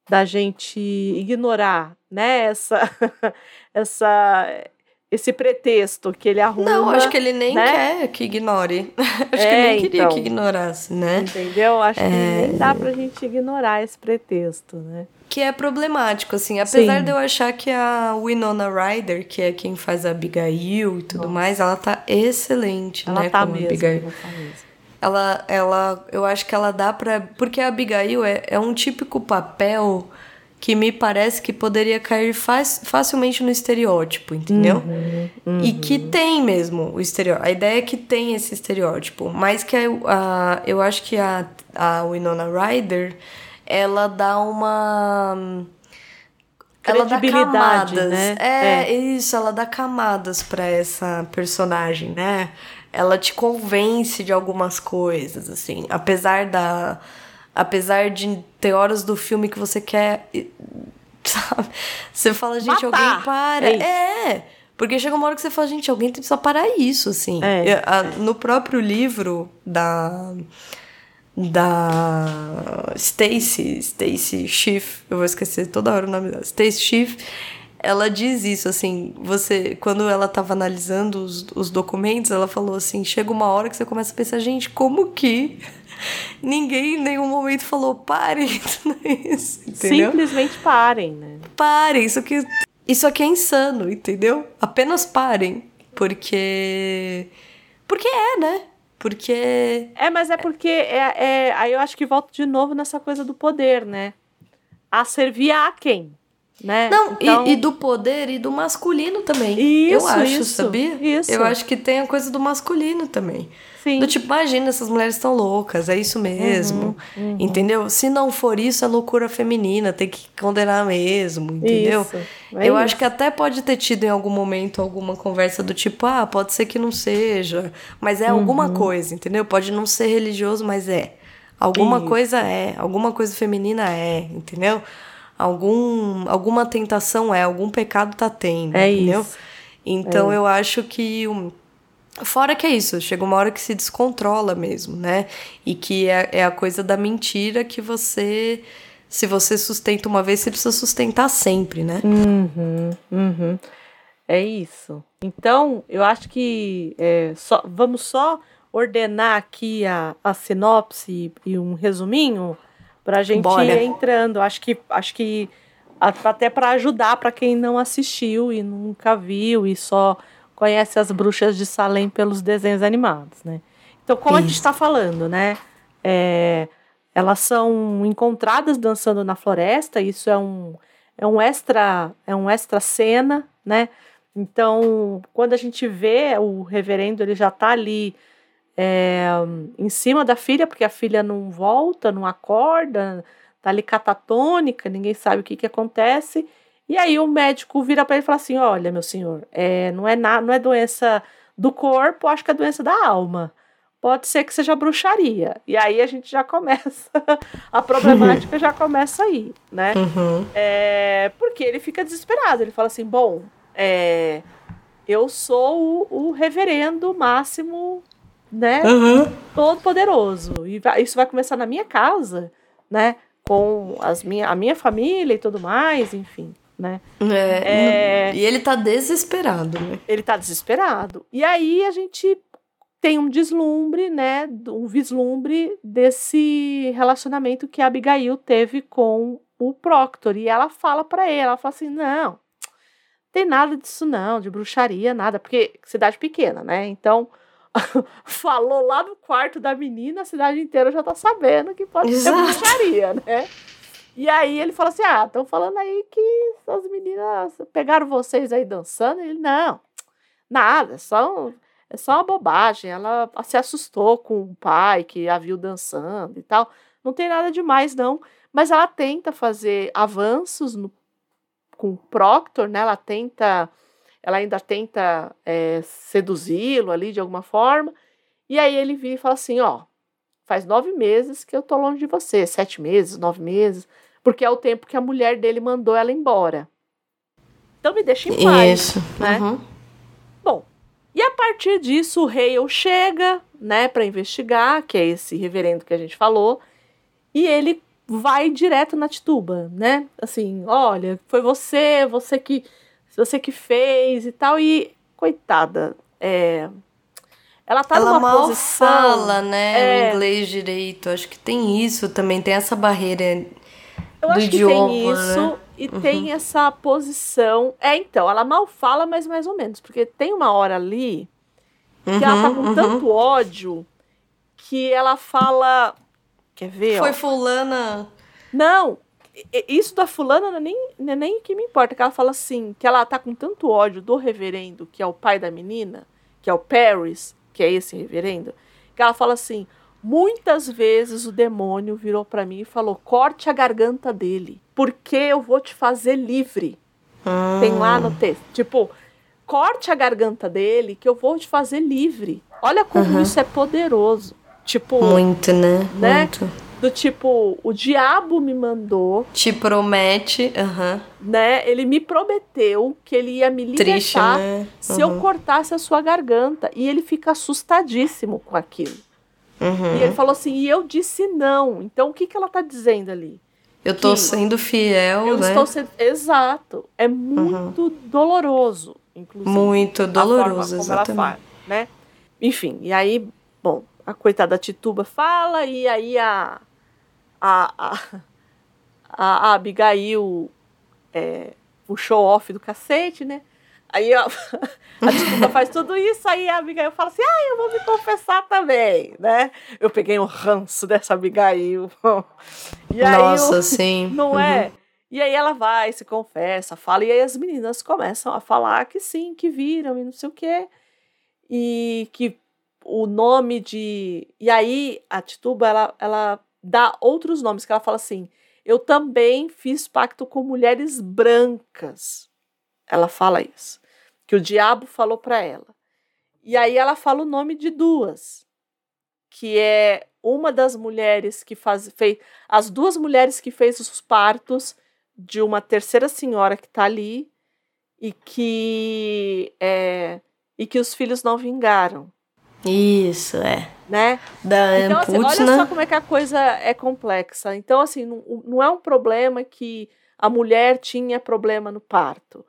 da gente ignorar, né, essa, essa, esse pretexto que ele arruma. Não, acho que ele nem né? quer que ignore. acho é, que ele nem queria então, que ignorasse, né? Entendeu? Acho é... que nem dá pra gente ignorar esse pretexto, né? Que é problemático, assim. Apesar Sim. de eu achar que a Winona Ryder, que é quem faz a Abigail e tudo Nossa. mais, ela tá excelente, ela né? Tá como mesmo, Abigail. Ela tá mesmo ela, ela, eu acho que ela dá para porque a Abigail é, é um típico papel que me parece que poderia cair facilmente no estereótipo, entendeu? Uhum, uhum. E que tem mesmo o estereótipo. A ideia é que tem esse estereótipo, mas que a, a, eu acho que a, a Winona Ryder, ela dá uma ela dá camadas, né? É, é, isso, ela dá camadas para essa personagem, né? Ela te convence de algumas coisas, assim. Apesar da. Apesar de ter horas do filme que você quer. Sabe? Você fala, gente, Matar. alguém para. É, é. Porque chega uma hora que você fala, gente, alguém tem que parar isso, assim. É. A, no próprio livro da. Da Stacy, Stacy Schiff, eu vou esquecer toda hora o nome dela. Stacy Schiff, ela diz isso, assim, você, quando ela estava analisando os, os documentos, ela falou assim, chega uma hora que você começa a pensar, gente, como que ninguém em nenhum momento falou, parem, isso, entendeu? Simplesmente parem, né? Parem, isso aqui, isso aqui é insano, entendeu? Apenas parem, porque... Porque é, né? Porque. É, mas é porque. É, é, aí eu acho que volto de novo nessa coisa do poder, né? A servir a quem? Né? Não, então... e, e, do poder e do masculino também. Isso, eu acho, isso, sabia? Isso. Eu acho que tem a coisa do masculino também. Sim. Do tipo, imagina, essas mulheres estão loucas, é isso mesmo. Uhum, uhum. Entendeu? Se não for isso, é loucura feminina, tem que condenar mesmo, entendeu? Isso, é eu isso. acho que até pode ter tido em algum momento alguma conversa do tipo, ah, pode ser que não seja, mas é uhum. alguma coisa, entendeu? Pode não ser religioso, mas é. Alguma isso. coisa é, alguma coisa feminina é, entendeu? Algum, alguma tentação é, algum pecado tá tendo, é entendeu? Isso. Então é eu acho que Fora que é isso, chega uma hora que se descontrola mesmo, né? E que é, é a coisa da mentira que você. Se você sustenta uma vez, você precisa sustentar sempre, né? Uhum, uhum. É isso. Então, eu acho que é, só, vamos só ordenar aqui a, a sinopse e um resuminho para a gente Bora. ir entrando. Acho que, acho que até para ajudar para quem não assistiu e nunca viu e só conhece as bruxas de Salem pelos desenhos animados, né? Então, como Isso. a gente está falando, né? É, elas são encontradas dançando na floresta. Isso é um é um extra é um extra cena, né? Então, quando a gente vê o reverendo, ele já está ali é, em cima da filha, porque a filha não volta, não acorda, tá ali catatônica, ninguém sabe o que, que acontece. E aí o médico vira para ele e fala assim: olha, meu senhor, é, não, é na, não é doença do corpo, acho que é doença da alma. Pode ser que seja bruxaria. E aí a gente já começa, a problemática já começa aí, né? Uhum. É, porque ele fica desesperado. Ele fala assim: bom, é, eu sou o, o reverendo máximo, né? Uhum. Todo poderoso. E vai, isso vai começar na minha casa, né? Com as minha, a minha família e tudo mais, enfim né? É, é... E ele tá desesperado, né? Ele tá desesperado. E aí a gente tem um deslumbre, né? Um vislumbre desse relacionamento que a Abigail teve com o Proctor. E ela fala para ele, ela fala assim, não, tem nada disso não, de bruxaria, nada, porque cidade pequena, né? Então, falou lá no quarto da menina, a cidade inteira já tá sabendo que pode Exato. ser bruxaria, né? E aí ele fala assim: ah, estão falando aí que as meninas pegaram vocês aí dançando. E ele, não, nada, é só, é só uma bobagem. Ela se assustou com o pai que a viu dançando e tal. Não tem nada demais, não. Mas ela tenta fazer avanços no, com o Proctor, né? Ela tenta, ela ainda tenta é, seduzi-lo ali de alguma forma. E aí ele vira e fala assim: ó, faz nove meses que eu tô longe de você, sete meses, nove meses porque é o tempo que a mulher dele mandou ela embora. Então me deixa em paz, Isso. né? Uhum. Bom, e a partir disso o Hale chega, né, para investigar, que é esse reverendo que a gente falou, e ele vai direto na Tituba, né? Assim, olha, foi você, você que você que fez e tal e coitada, é, ela tá ela mal posição, fala, né, é, o inglês direito. Acho que tem isso também, tem essa barreira eu acho idioma, que tem isso né? e uhum. tem essa posição. É, então, ela mal fala, mas mais ou menos. Porque tem uma hora ali que uhum, ela tá com uhum. tanto ódio que ela fala. Quer ver? Foi ó. fulana. Não, isso da fulana não é nem, não é nem que me importa. Que ela fala assim, que ela tá com tanto ódio do reverendo, que é o pai da menina, que é o Paris, que é esse reverendo, que ela fala assim: Muitas vezes o demônio virou para mim e falou: corte a garganta dele, porque eu vou te fazer livre. Ah. Tem lá no texto. Tipo, corte a garganta dele, que eu vou te fazer livre. Olha como uhum. isso é poderoso. Tipo. Muito, né? né? Muito. Do tipo, o diabo me mandou. Te promete. Uhum. Né? Ele me prometeu que ele ia me libertar Triste, né? uhum. se eu cortasse a sua garganta. E ele fica assustadíssimo com aquilo. Uhum. E ele falou assim, e eu disse não. Então o que, que ela tá dizendo ali? Eu tô que sendo fiel, eu né? Estou sendo... Exato. É muito doloroso, inclusive. Muito doloroso, exatamente. Fala, né? Enfim, e aí, bom, a coitada Tituba fala, e aí a, a, a, a Abigail é, puxou off do cacete, né? Aí ó, a Tituba faz tudo isso, aí a Abigail fala assim: ah, eu vou me confessar também, né? Eu peguei um ranço dessa Abigail. E aí Nossa, eu, sim. Não uhum. é? E aí ela vai, se confessa, fala, e aí as meninas começam a falar que sim, que viram e não sei o quê. E que o nome de. E aí a Tituba, ela, ela dá outros nomes, que ela fala assim: eu também fiz pacto com mulheres brancas. Ela fala isso. Que o diabo falou para ela. E aí ela fala o nome de duas. Que é uma das mulheres que faz, fez. As duas mulheres que fez os partos de uma terceira senhora que está ali e que é, e que os filhos não vingaram. Isso, é. Né? Da então, assim, olha só como é que a coisa é complexa. Então, assim, não, não é um problema que a mulher tinha problema no parto.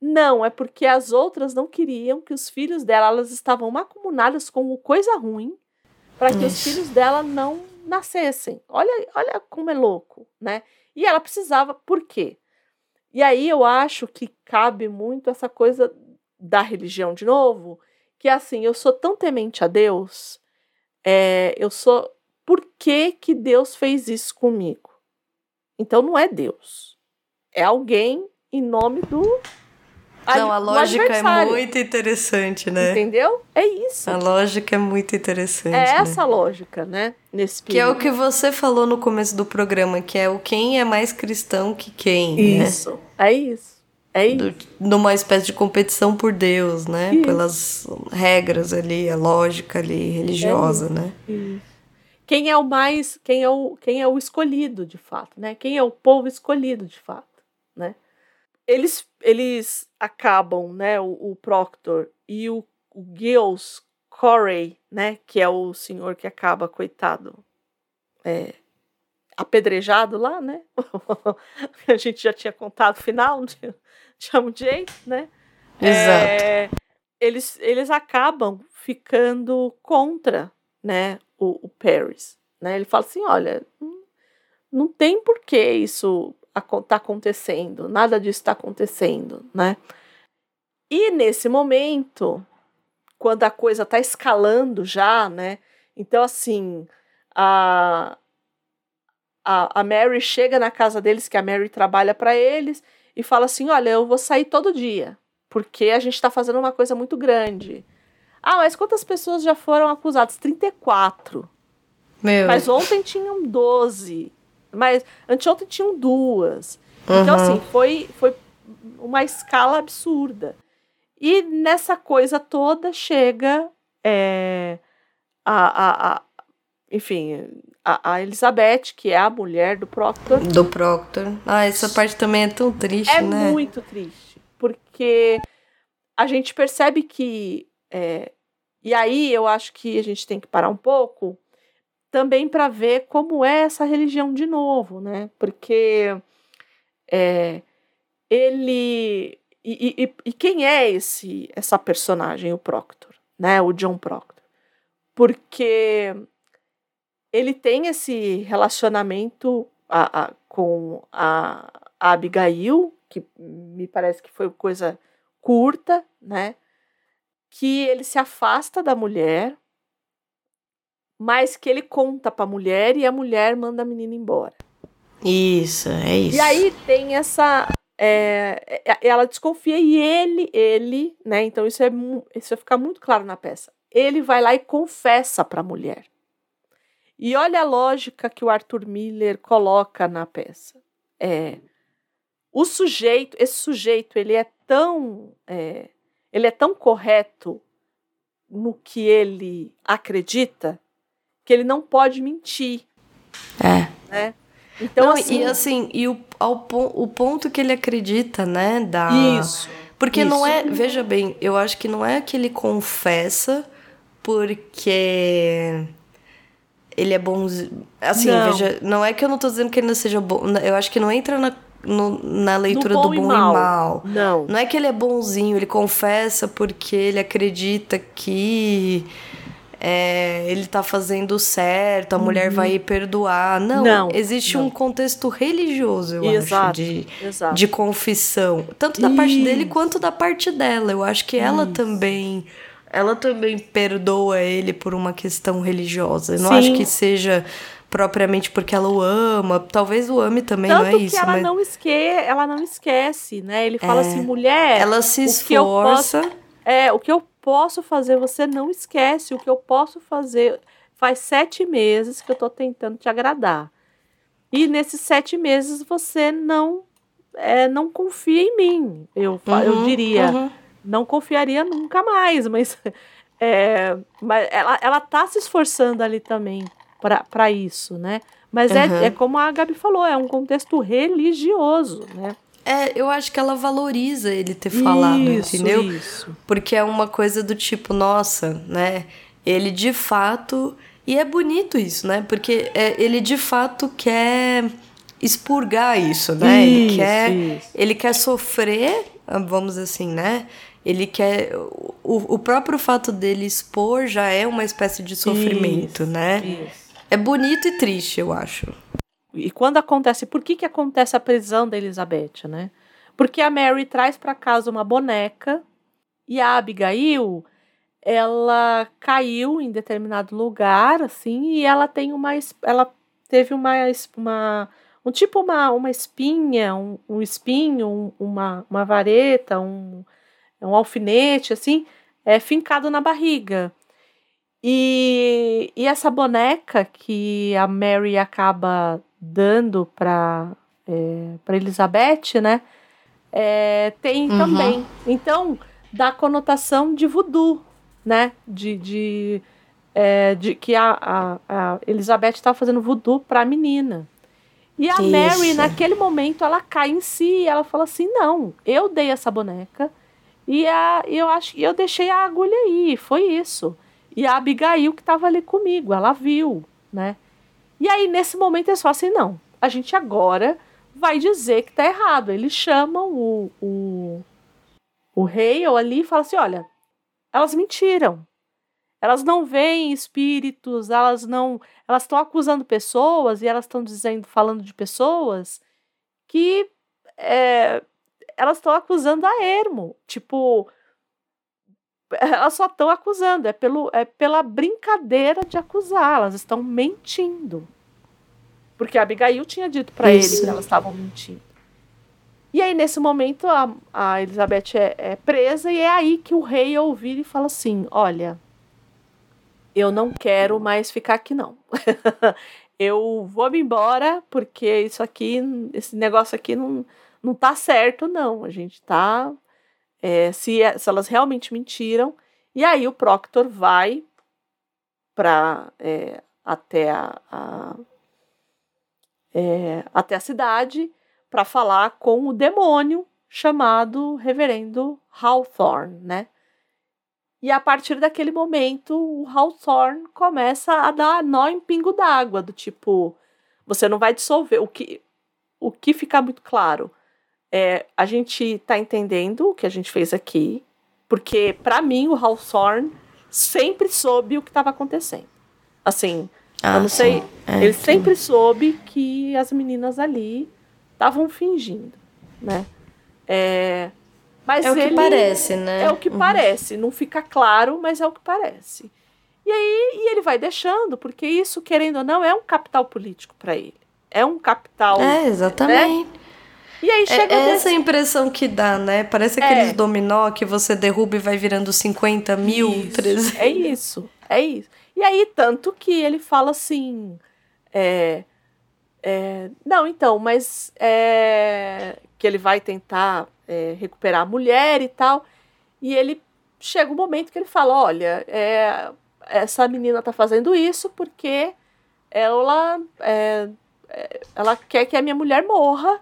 Não, é porque as outras não queriam que os filhos dela, elas estavam acumuladas com coisa ruim para que Isso. os filhos dela não nascessem. Olha, olha como é louco, né? E ela precisava, por quê? E aí eu acho que cabe muito essa coisa da religião de novo, que é assim, eu sou tão temente a Deus, é, eu sou. Por que, que Deus fez isso comigo? Então não é Deus. É alguém em nome do não, a lógica é muito interessante, né? Entendeu? É isso. A lógica é muito interessante. É né? essa lógica, né? Nesse Que é o que você falou no começo do programa, que é o quem é mais cristão que quem. Né? Isso. Né? É isso. É isso. numa espécie de competição por Deus, né? Isso. Pelas regras ali, a lógica ali religiosa, é né? Isso. Quem é o mais, quem é o, quem é o escolhido de fato, né? Quem é o povo escolhido de fato, né? eles, eles acabam, né, o, o Proctor e o, o Gills Corey, né, que é o senhor que acaba, coitado, é, apedrejado lá, né? a gente já tinha contado o final de, de jeito, né? Exato. É, eles, eles acabam ficando contra, né, o, o Paris, né? Ele fala assim, olha, não, não tem por que isso está acontecendo, nada disso está acontecendo, né? E nesse momento, quando a coisa está escalando já, né? Então, assim, a, a, a Mary chega na casa deles, que a Mary trabalha para eles, e fala assim: Olha, eu vou sair todo dia, porque a gente está fazendo uma coisa muito grande. Ah, mas quantas pessoas já foram acusadas? 34. Meu. Mas ontem tinham 12. Mas anteontem tinham duas. Uhum. Então, assim, foi, foi uma escala absurda. E nessa coisa toda chega é, a, a, a, enfim, a, a, Elizabeth, que é a mulher do Proctor. Do Proctor. Ah, essa parte também é tão triste, é né? É muito triste. Porque a gente percebe que. É, e aí eu acho que a gente tem que parar um pouco também para ver como é essa religião de novo, né? Porque é, ele e, e, e, quem é esse essa personagem, o Proctor, né? O John Proctor, porque ele tem esse relacionamento a, a, com a, a Abigail, que me parece que foi coisa curta, né? Que ele se afasta da mulher mas que ele conta para a mulher e a mulher manda a menina embora. Isso, é isso. E aí tem essa. É, é, ela desconfia e ele, ele, né? Então isso, é, isso vai ficar muito claro na peça. Ele vai lá e confessa para a mulher. E olha a lógica que o Arthur Miller coloca na peça. É, o sujeito, esse sujeito, ele é tão, é, ele é tão correto no que ele acredita que ele não pode mentir. É. Né? Então, não, assim, e assim, e o, ao, o ponto que ele acredita, né? Da... Isso. Porque isso. não é, veja bem, eu acho que não é que ele confessa porque ele é bonzinho. Assim, não. veja, não é que eu não tô dizendo que ele não seja bom. Eu acho que não entra na, no, na leitura do bom e mal. e mal. Não. Não é que ele é bonzinho, ele confessa porque ele acredita que é, ele tá fazendo certo, a uhum. mulher vai perdoar. Não, não existe não. um contexto religioso, eu Exato. acho, de, Exato. de confissão. Tanto da Isso. parte dele quanto da parte dela. Eu acho que ela Isso. também. Ela também perdoa ele por uma questão religiosa. Eu não Sim. acho que seja propriamente porque ela o ama. Talvez o ame também, Tanto não é isso. Que ela, mas... não esque... ela não esquece, né? Ele fala é. assim, mulher. Ela se esforça. Posso... É, o que eu posso fazer, você não esquece. O que eu posso fazer. Faz sete meses que eu tô tentando te agradar. E nesses sete meses você não é, não confia em mim. Eu, uhum, eu diria. Uhum. Não confiaria nunca mais, mas, é, mas ela, ela tá se esforçando ali também para isso, né? Mas uhum. é, é como a Gabi falou, é um contexto religioso, né? É, eu acho que ela valoriza ele ter falado, isso, entendeu? Isso. Porque é uma coisa do tipo, nossa, né? Ele de fato. E é bonito isso, né? Porque é, ele de fato quer expurgar isso, né? Isso, ele quer. Isso. Ele quer sofrer, vamos assim, né? Ele quer. O, o próprio fato dele expor já é uma espécie de sofrimento, isso, né? Isso. É bonito e triste, eu acho. E quando acontece, por que, que acontece a prisão da Elizabeth, né? Porque a Mary traz para casa uma boneca e a Abigail, ela caiu em determinado lugar, assim, e ela tem uma, ela teve uma, uma um tipo uma, uma espinha, um, um espinho, um, uma, uma vareta, um, um alfinete, assim, é fincado na barriga. E, e essa boneca que a Mary acaba dando para é, para Elizabeth, né? É, tem uhum. também. Então, dá conotação de voodoo, né? De, de, é, de que a, a, a Elizabeth está fazendo voodoo para a menina. E a Isso. Mary, naquele momento, ela cai em si e ela fala assim: não, eu dei essa boneca e a, eu acho que eu deixei a agulha aí, foi isso. E a Abigail que estava ali comigo, ela viu, né? E aí, nesse momento, eles falam assim: não, a gente agora vai dizer que tá errado. Eles chamam o, o, o rei ali e falam assim: olha, elas mentiram. Elas não veem espíritos, elas não. Elas estão acusando pessoas e elas estão dizendo, falando de pessoas que é, elas estão acusando a ermo. Tipo, elas só estão acusando, é, pelo, é pela brincadeira de acusar, elas estão mentindo. Porque a Abigail tinha dito para ele que elas estavam mentindo. E aí, nesse momento, a, a Elizabeth é, é, presa, e é aí que o rei ouvir e fala assim: Olha, eu não quero mais ficar aqui, não. eu vou me embora, porque isso aqui, esse negócio aqui não, não tá certo, não. A gente tá é, se, é, se elas realmente mentiram. E aí o Proctor vai para é, até a, a é, até a cidade para falar com o demônio chamado Reverendo Hawthorne, né? E a partir daquele momento, o Hawthorne começa a dar nó em pingo d'água, do tipo, você não vai dissolver. O que, o que fica muito claro é, a gente está entendendo o que a gente fez aqui, porque para mim o Hawthorne sempre soube o que estava acontecendo. Assim, ah, eu não sei, é, ele sim. sempre soube que as meninas ali estavam fingindo, né? É, mas é o que parece, né? É o que uhum. parece, não fica claro, mas é o que parece. E aí e ele vai deixando, porque isso, querendo ou não, é um capital político para ele. É um capital. É, exatamente. Né? E aí chega. É essa impressão que dá, né? Parece aqueles é. dominó que você derruba e vai virando 50 mil. Isso. 300. É isso, é isso. E aí, tanto que ele fala assim. É, é, não, então, mas é, que ele vai tentar é, recuperar a mulher e tal. E ele chega um momento que ele fala: olha, é, essa menina tá fazendo isso porque ela, é, é, ela quer que a minha mulher morra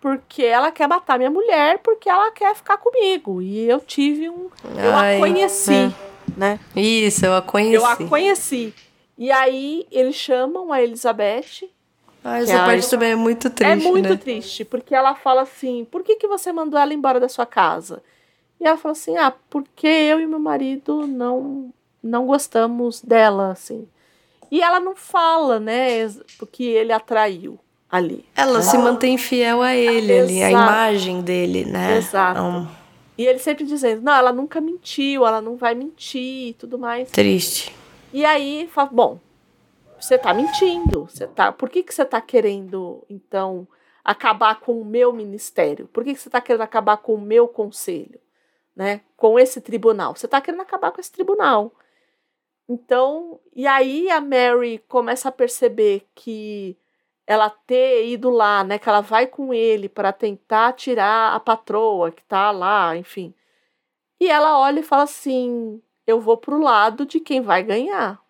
porque ela quer matar minha mulher porque ela quer ficar comigo. E eu tive um. Eu Ai, a conheci, é. né? Isso, eu a conheci. Eu a conheci. E aí eles chamam a Elizabeth. Ah, essa parte a... também é muito é triste. É muito né? triste, porque ela fala assim: por que, que você mandou ela embora da sua casa? E ela fala assim: ah, porque eu e meu marido não não gostamos dela, assim. E ela não fala, né, porque ele atraiu ali. Ela né? se mantém fiel a ele Exato. ali, a imagem dele, né? Exato. Um... E ele sempre dizendo, não, ela nunca mentiu, ela não vai mentir e tudo mais. Triste. E aí, fala, bom, você tá mentindo, você tá, por que que você tá querendo, então, acabar com o meu ministério? Por que que você tá querendo acabar com o meu conselho? Né? Com esse tribunal. Você tá querendo acabar com esse tribunal. Então, e aí a Mary começa a perceber que ela ter ido lá, né, que ela vai com ele para tentar tirar a patroa que tá lá, enfim. E ela olha e fala assim: "Eu vou pro lado de quem vai ganhar".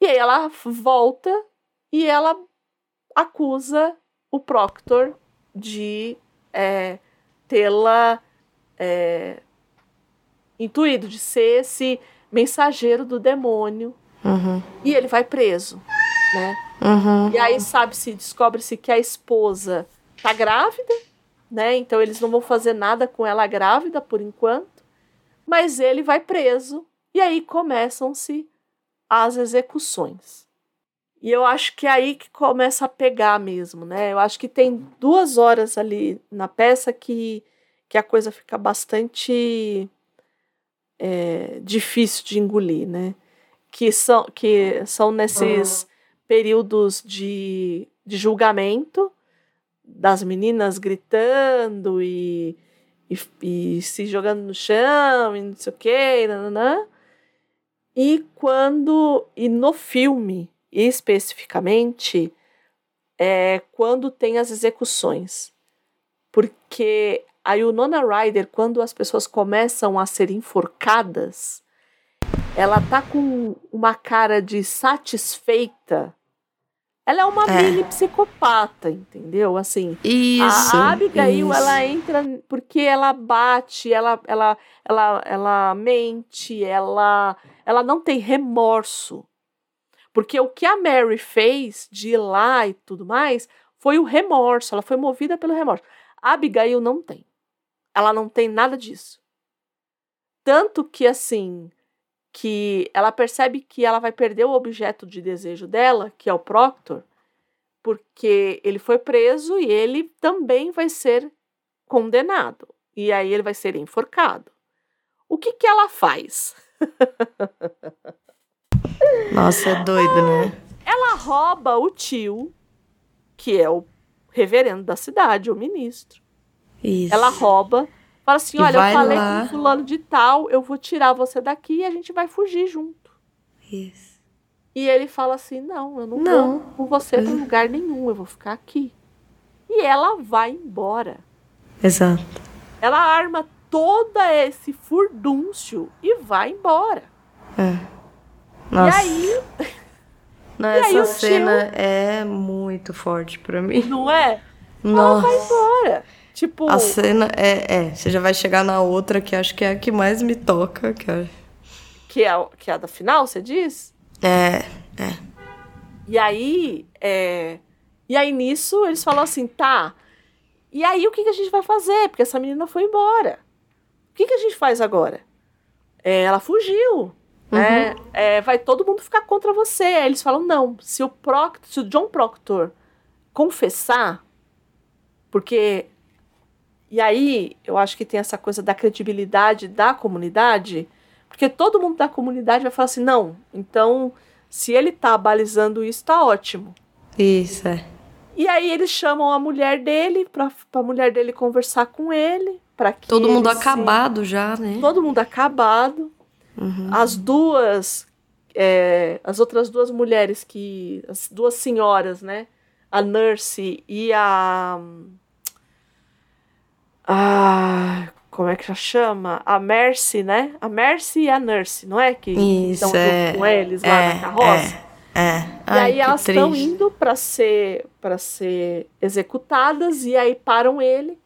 E aí ela volta e ela acusa o Proctor de é, tê-la é, intuído, de ser esse mensageiro do demônio. Uhum. E ele vai preso, né? Uhum. E aí sabe-se, descobre-se que a esposa tá grávida, né? Então eles não vão fazer nada com ela grávida por enquanto. Mas ele vai preso. E aí começam-se as execuções. E eu acho que é aí que começa a pegar mesmo, né? Eu acho que tem duas horas ali na peça que, que a coisa fica bastante é, difícil de engolir, né? Que são, que são nesses uhum. Períodos de, de julgamento das meninas gritando e, e, e, se jogando no chão e não sei o que. E quando. E no filme, especificamente, é quando tem as execuções. Porque a Winona Ryder, quando as pessoas começam a ser enforcadas, ela tá com uma cara de satisfeita. Ela é uma é. mini psicopata, entendeu? Assim, isso, a Abigail, isso. ela entra porque ela bate, ela, ela, ela, ela mente, ela, ela não tem remorso. Porque o que a Mary fez de ir lá e tudo mais foi o remorso, ela foi movida pelo remorso. A Abigail não tem. Ela não tem nada disso. Tanto que, assim, que ela percebe que ela vai perder o objeto de desejo dela, que é o Proctor, porque ele foi preso e ele também vai ser condenado. E aí ele vai ser enforcado. O que que ela faz? Nossa, é doido, né? Ela rouba o tio, que é o reverendo da cidade, o ministro. Isso. Ela rouba, fala assim: e olha, eu falei lá. com fulano de tal, eu vou tirar você daqui e a gente vai fugir junto. Isso. E ele fala assim: não, eu não, não. vou com você para lugar nenhum, eu vou ficar aqui. E ela vai embora. Exato. Ela arma todo esse furdúncio e vai embora. É. Nossa. E aí. Não, e essa aí cena tio... é muito forte para mim. Não é? Nossa. Ela vai embora. Tipo. A cena é, é. Você já vai chegar na outra que acho que é a que mais me toca, cara. Que é, que é a da final, você diz? É, é. E aí, é... E aí nisso eles falam assim, tá. E aí o que, que a gente vai fazer? Porque essa menina foi embora. O que, que a gente faz agora? É, ela fugiu. Né? Uhum. É, vai todo mundo ficar contra você. Aí eles falam, não, se o, Proctor, se o John Proctor confessar, porque e aí, eu acho que tem essa coisa da credibilidade da comunidade, porque todo mundo da comunidade vai falar assim: não, então, se ele tá balizando isso, tá ótimo. Isso, é. E aí eles chamam a mulher dele pra, pra mulher dele conversar com ele. Pra que todo mundo se... acabado já, né? Todo mundo acabado. Uhum. As duas. É, as outras duas mulheres que. As duas senhoras, né? A Nurse e a. Ah, como é que já chama? A Mercy, né? A Mercy e a Nurse, não é? Que estão é, junto com eles lá é, na carroça. É, é. E Ai, aí elas estão indo para ser para ser executadas e aí param ele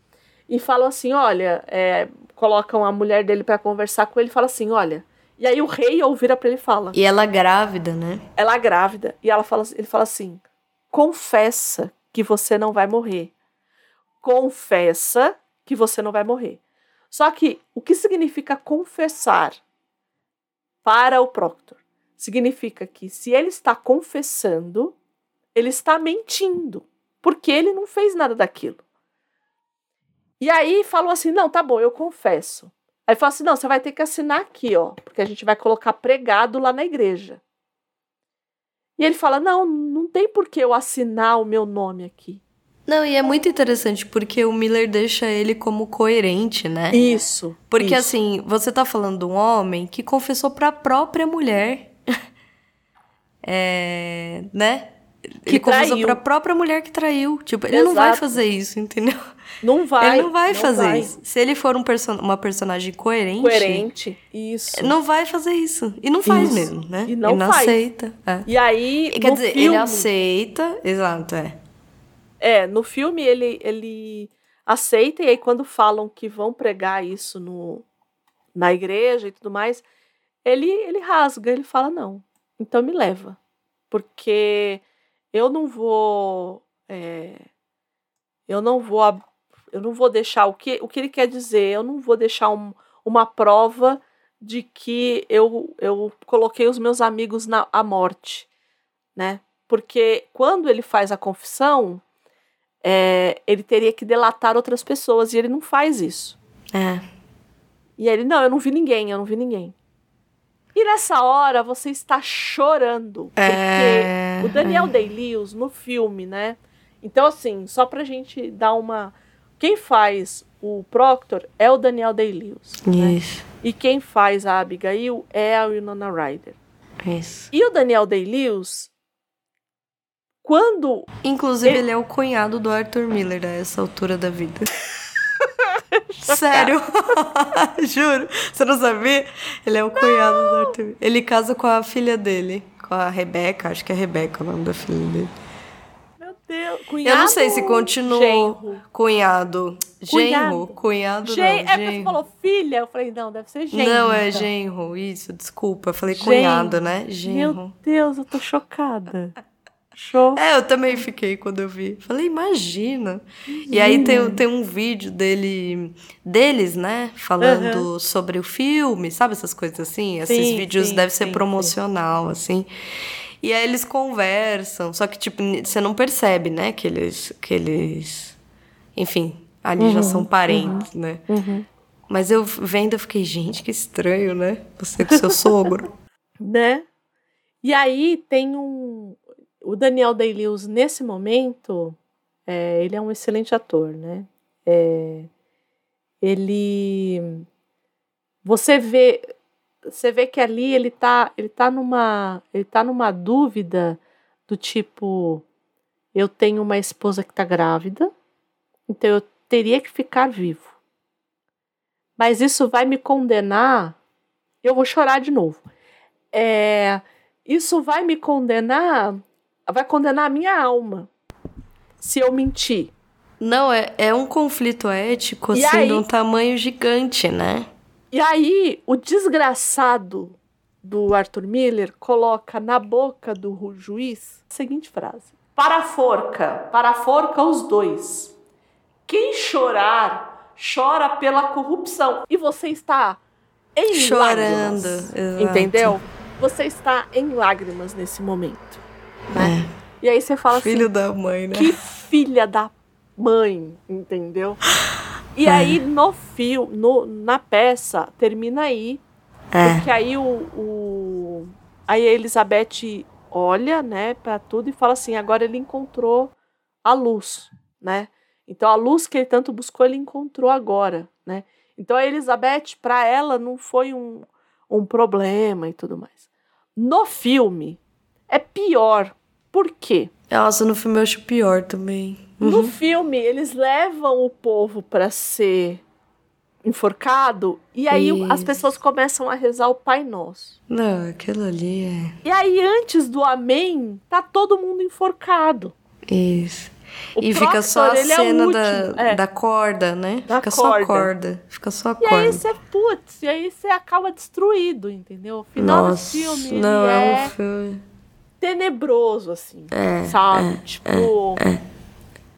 e falam assim, olha, é, colocam a mulher dele para conversar com ele e fala assim, olha. E aí o rei ouvira para ele e fala. E ela grávida, né? Ela grávida e ela fala, ele fala assim, confessa que você não vai morrer. Confessa que você não vai morrer. Só que o que significa confessar? para o Proctor. Significa que se ele está confessando, ele está mentindo, porque ele não fez nada daquilo. E aí falou assim: não, tá bom, eu confesso. Aí falou assim: não, você vai ter que assinar aqui, ó, porque a gente vai colocar pregado lá na igreja. E ele fala: não, não tem por que eu assinar o meu nome aqui. Não, e é muito interessante porque o Miller deixa ele como coerente, né? Isso. Porque isso. assim, você tá falando de um homem que confessou para a própria mulher. é, né? Que ele confessou para a própria mulher que traiu. Tipo, ele não vai Exato. fazer isso, entendeu? Não vai. ele não vai fazer vai. isso. Se ele for um perso uma personagem coerente, Coerente. Isso. não vai fazer isso. E não faz Isso. mesmo, né? E não ele não aceita. É. E aí. Quer dizer, filme, ele aceita, exato, é. É, no filme ele, ele aceita, e aí quando falam que vão pregar isso no, na igreja e tudo mais, ele, ele rasga, ele fala, não, então me leva. Porque eu não vou. é, eu não vou. Eu não vou deixar. O que, o que ele quer dizer? Eu não vou deixar um- uma prova de que eu, eu coloquei os meus amigos na à morte, né? Porque quando ele faz a confissão, é, ele teria que delatar outras pessoas e ele não faz isso. É. E ele, não, eu não vi ninguém, eu não vi ninguém. E nessa hora você está chorando. Porque É, o Daniel Day-Lewis, no filme, né? Então, assim, só pra gente dar uma. Quem faz o Proctor é o Daniel Day-Lewis. né? Isso, E quem faz a Abigail é a Winona Ryder. isso. E o Daniel Day-Lewis, quando Inclusive, Ele- ele é o cunhado do Arthur Miller a essa altura da vida. Sério? Juro. Você não sabia? Ele é o cunhado do Arthur Miller. Ele casa com a filha dele, com a Rebeca. Acho que é Rebeca o nome da filha dele. Meu Deus, Eu cunhado. não sei se continuou. genro. Cunhado. Genro. Cunhado. Gen... não. É porque você falou filha, eu falei, não, deve ser genro. Não, é então. genro. Isso, desculpa. Eu falei Genro. cunhado, né? Genro. Meu Deus, eu tô chocada. Show. É, eu também fiquei quando eu vi. Falei, imagina. E aí tem, tem um vídeo dele, deles, né? Falando sobre o filme, sabe essas coisas assim? Esses Sim, vídeos sim, devem ser sim, promocional, assim. E aí eles conversam, só que, tipo, você não percebe, né? Que eles, que eles enfim, ali Uhum, já são parentes, né? Mas eu vendo, eu fiquei, gente, que estranho, né? Você com seu sogro. Né? E aí tem um. O Daniel Day-Lewis, nesse momento, é, ele é um excelente ator, né? É, ele. Você vê. Você vê que ali ele tá, ele tá numa, ele tá numa dúvida do tipo, eu tenho uma esposa que tá grávida, então eu teria que ficar vivo. Mas isso vai me condenar. Eu vou chorar de novo. É, isso vai me condenar, vai condenar a minha alma se eu mentir. Não, é, é um conflito ético, E assim, aí? de um tamanho gigante, né? E aí, o desgraçado do Arthur Miller coloca na boca do juiz a seguinte frase: Para a forca, para a forca os dois. Quem chorar, chora pela corrupção. E você está em Chorando, lágrimas. exato. Entendeu? Você está em lágrimas nesse momento. Né? E aí você fala É. Filho assim: da mãe, né? que filha da mãe, entendeu? E É. aí no filme, no, na peça, termina aí. É. Porque aí o, o aí a Elizabeth olha, né, para tudo e fala assim, agora ele encontrou a luz, né? Então a luz que ele tanto buscou, ele encontrou agora, né? Então a Elizabeth, para ela, não foi um, um problema e tudo mais. No filme, é pior. Por quê? Nossa, no filme eu acho pior também. No filme, eles levam o povo para ser enforcado e aí o- as Isso. pessoas começam a rezar o Pai Nosso. Não, aquilo ali é. E aí, antes do Amém, tá todo mundo enforcado. Isso. O e fica só a é cena último, da, é. da corda, né? Da fica só a corda. corda. Fica só a E corda. aí você, putz, e aí você acaba destruído, entendeu? O final Nossa, do filme não, é, é, um filme. Tenebroso, assim, É, sabe? tipo,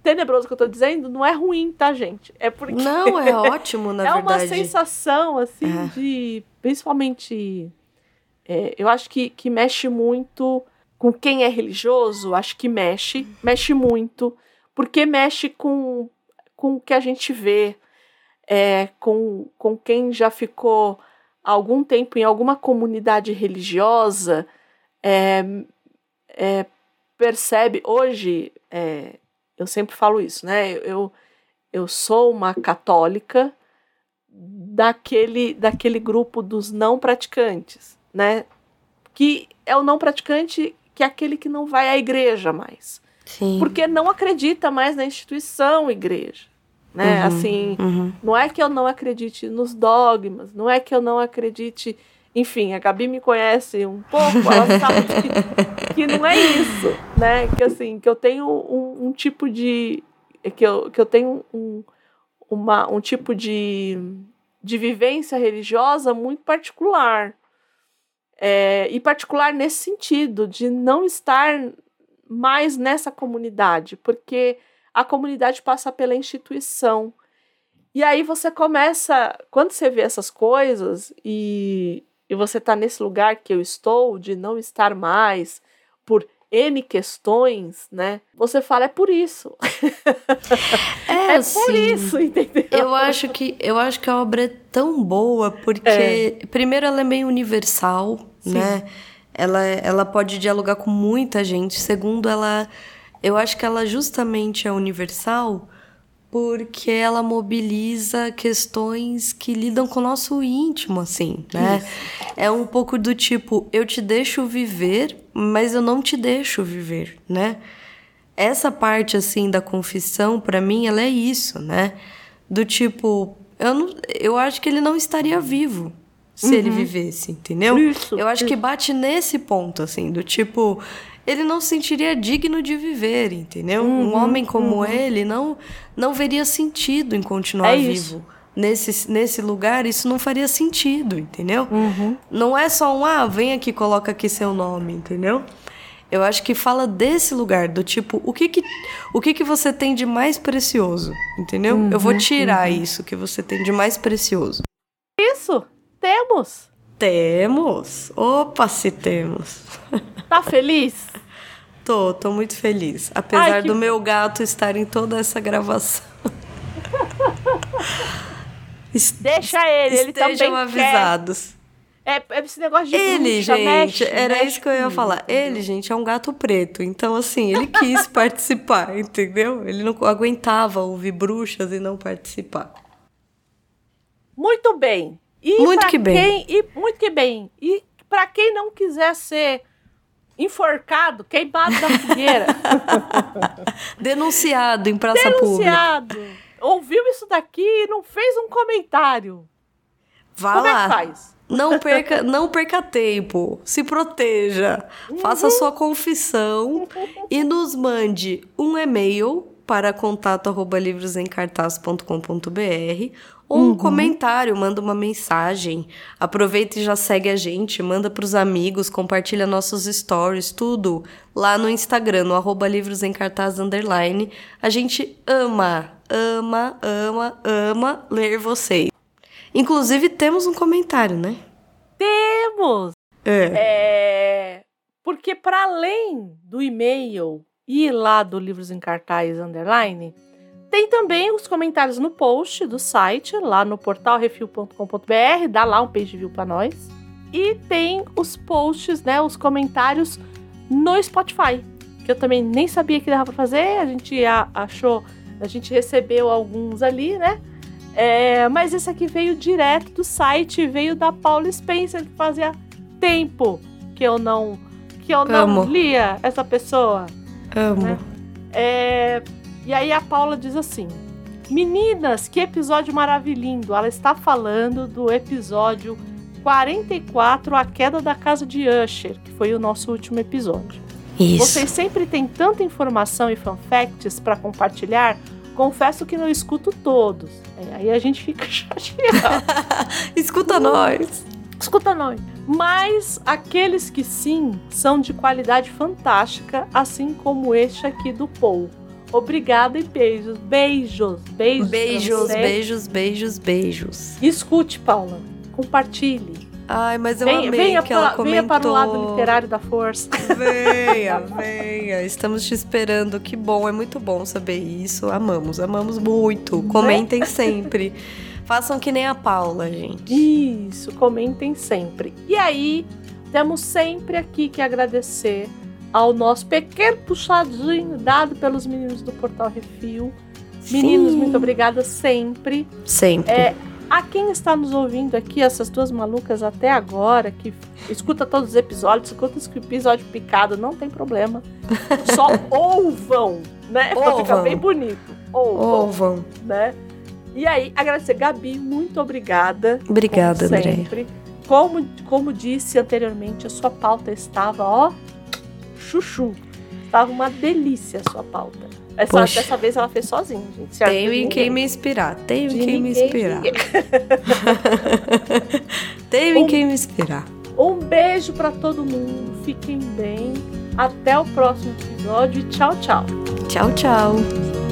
tenebroso que eu tô dizendo não é ruim, tá, gente? É porque Não, é ótimo, na é uma verdade. sensação, assim, É. de. Principalmente É, eu acho que, que mexe muito com quem é religioso, acho que mexe, mexe muito, porque mexe com, com o que a gente vê, é, com, com quem já ficou algum tempo em alguma comunidade religiosa, é, é, percebe, hoje, é, eu sempre falo isso, né? Eu, eu sou uma católica daquele, daquele grupo dos não praticantes, né? Que é o não praticante que é aquele que não vai à igreja mais. Sim. Porque não acredita mais na instituição igreja. Né? Uhum, assim, uhum. não é que eu não acredite nos dogmas, não é que eu não acredite. Enfim, a Gabi me conhece um pouco, ela sabe que, que não é isso, né? Que assim, que eu tenho um, um tipo de. Que eu, que eu tenho um, uma, um tipo de, de vivência religiosa muito particular. É, e particular nesse sentido, de não estar mais nessa comunidade, porque a comunidade passa pela instituição. E aí você começa, quando você vê essas coisas e, e você está nesse lugar que eu estou, de não estar mais, por N questões, né? Você fala, é por isso. É, é assim, por isso, entendeu? Eu acho que eu acho que a obra é tão boa porque É. primeiro ela é meio universal, Sim. né? Ela ela pode dialogar com muita gente. Segundo, ela eu acho que ela justamente é universal porque ela mobiliza questões que lidam com o nosso íntimo, assim, né? É um pouco do tipo, eu te deixo viver, mas eu não te deixo viver, né? Essa parte, assim, da confissão, pra mim, ela é isso, né? Do tipo, eu, não, eu acho que ele não estaria vivo se ele vivesse, entendeu? Isso, eu acho que bate nesse ponto, assim, do tipo, ele não se sentiria digno de viver, entendeu? Uhum, um homem como ele não, não veria sentido em continuar É vivo. isso. Nesse, nesse lugar, isso não faria sentido, entendeu? Uhum. Não é só um, ah, vem aqui, coloca aqui seu nome, entendeu? Eu acho que fala desse lugar, do tipo, o que que, o que, que você tem de mais precioso, entendeu? Eu Uhum, vou tirar isso que você tem de mais precioso. Isso, temos. Temos! Opa, se temos! Tá feliz? Tô, tô muito feliz. Apesar Ai, que do meu gato estar em toda essa gravação. Deixa ele, ele também Estejam avisados. É, é esse negócio de Ele, bruxa, gente, mexe, era mexe isso que eu ia falar. entendeu? Ele, gente, é um gato preto. Então, assim, ele quis participar, entendeu? Ele não aguentava ouvir bruxas e não participar. Muito bem. E Muito que bem. Quem, e, muito que bem. E para quem não quiser ser enforcado, queimado da fogueira, Denunciado em praça pública. denunciado, ouviu isso daqui e não fez um comentário. Vá Como é lá. que faz? Não perca, não perca tempo. Se proteja. Faça sua confissão e nos mande um e-mail para contato@livrosemcartaz.com.br ou um comentário, manda uma mensagem. Aproveita e já segue a gente, manda para os amigos, compartilha nossos stories, tudo lá no Instagram, no arroba livros em cartaz underline. A gente ama, ama, ama, ama ler vocês. Inclusive, temos um comentário, né? Temos! É. É, porque para além do e-mail e lá do Livros em Cartaz Underline, tem também os comentários no post do site, lá no portal refil.com.br, dá lá um page view para nós. E tem os posts, né, os comentários no Spotify, que eu também nem sabia que dava para fazer, a gente achou, a gente recebeu alguns ali, né? É, mas esse aqui veio direto do site, veio da Paula Spencer, que fazia tempo que eu não que eu não Amo. lia essa pessoa. Amo. né? É, e aí a Paula diz assim: Meninas, que episódio maravilhoso! Ela está falando do episódio 44, A Queda da Casa de Usher, que foi o nosso último episódio. Isso. Vocês sempre têm tanta informação e fanfacts para compartilhar. Confesso que não escuto todos. É, aí a gente fica chateado. Escuta nós. Escuta nós. Mas aqueles que sim são de qualidade fantástica, assim como este aqui do Paul. Obrigada e beijos. Beijos. Beijos. pra Beijos, beijos, beijos, beijos. Escute, Paula. Compartilhe. Ai, mas eu Vem, amei venha que ela comentou. Venha para o lado literário da força. Venha, venha. Estamos te esperando. Que bom, é muito bom saber isso. Amamos, amamos muito. Né? Comentem sempre. Façam que nem a Paula, gente. Isso, comentem sempre. E aí, temos sempre aqui que agradecer ao nosso pequeno puxadinho dado pelos meninos do Portal Refil. Meninos, Sim. muito obrigada sempre. Sempre. É, a quem está nos ouvindo aqui, essas duas malucas até agora, que escuta todos os episódios, escuta esse episódio picado, não tem problema. Só ouvam, né? Ouvam. Pra ficar bem bonito. Ouvam. ouvam. Né? E aí, agradecer, Gabi, muito obrigada. Obrigada, André. Como, como disse anteriormente, a sua pauta estava, ó, chuchu. Estava uma delícia a sua pauta. Essa, dessa vez ela fez sozinha, gente. Tenho em quem me inspirar. Tenho em quem me inspirar. Tenho um, em quem me inspirar. Um beijo para todo mundo. Fiquem bem. Até o próximo episódio. Tchau, tchau. Tchau, tchau.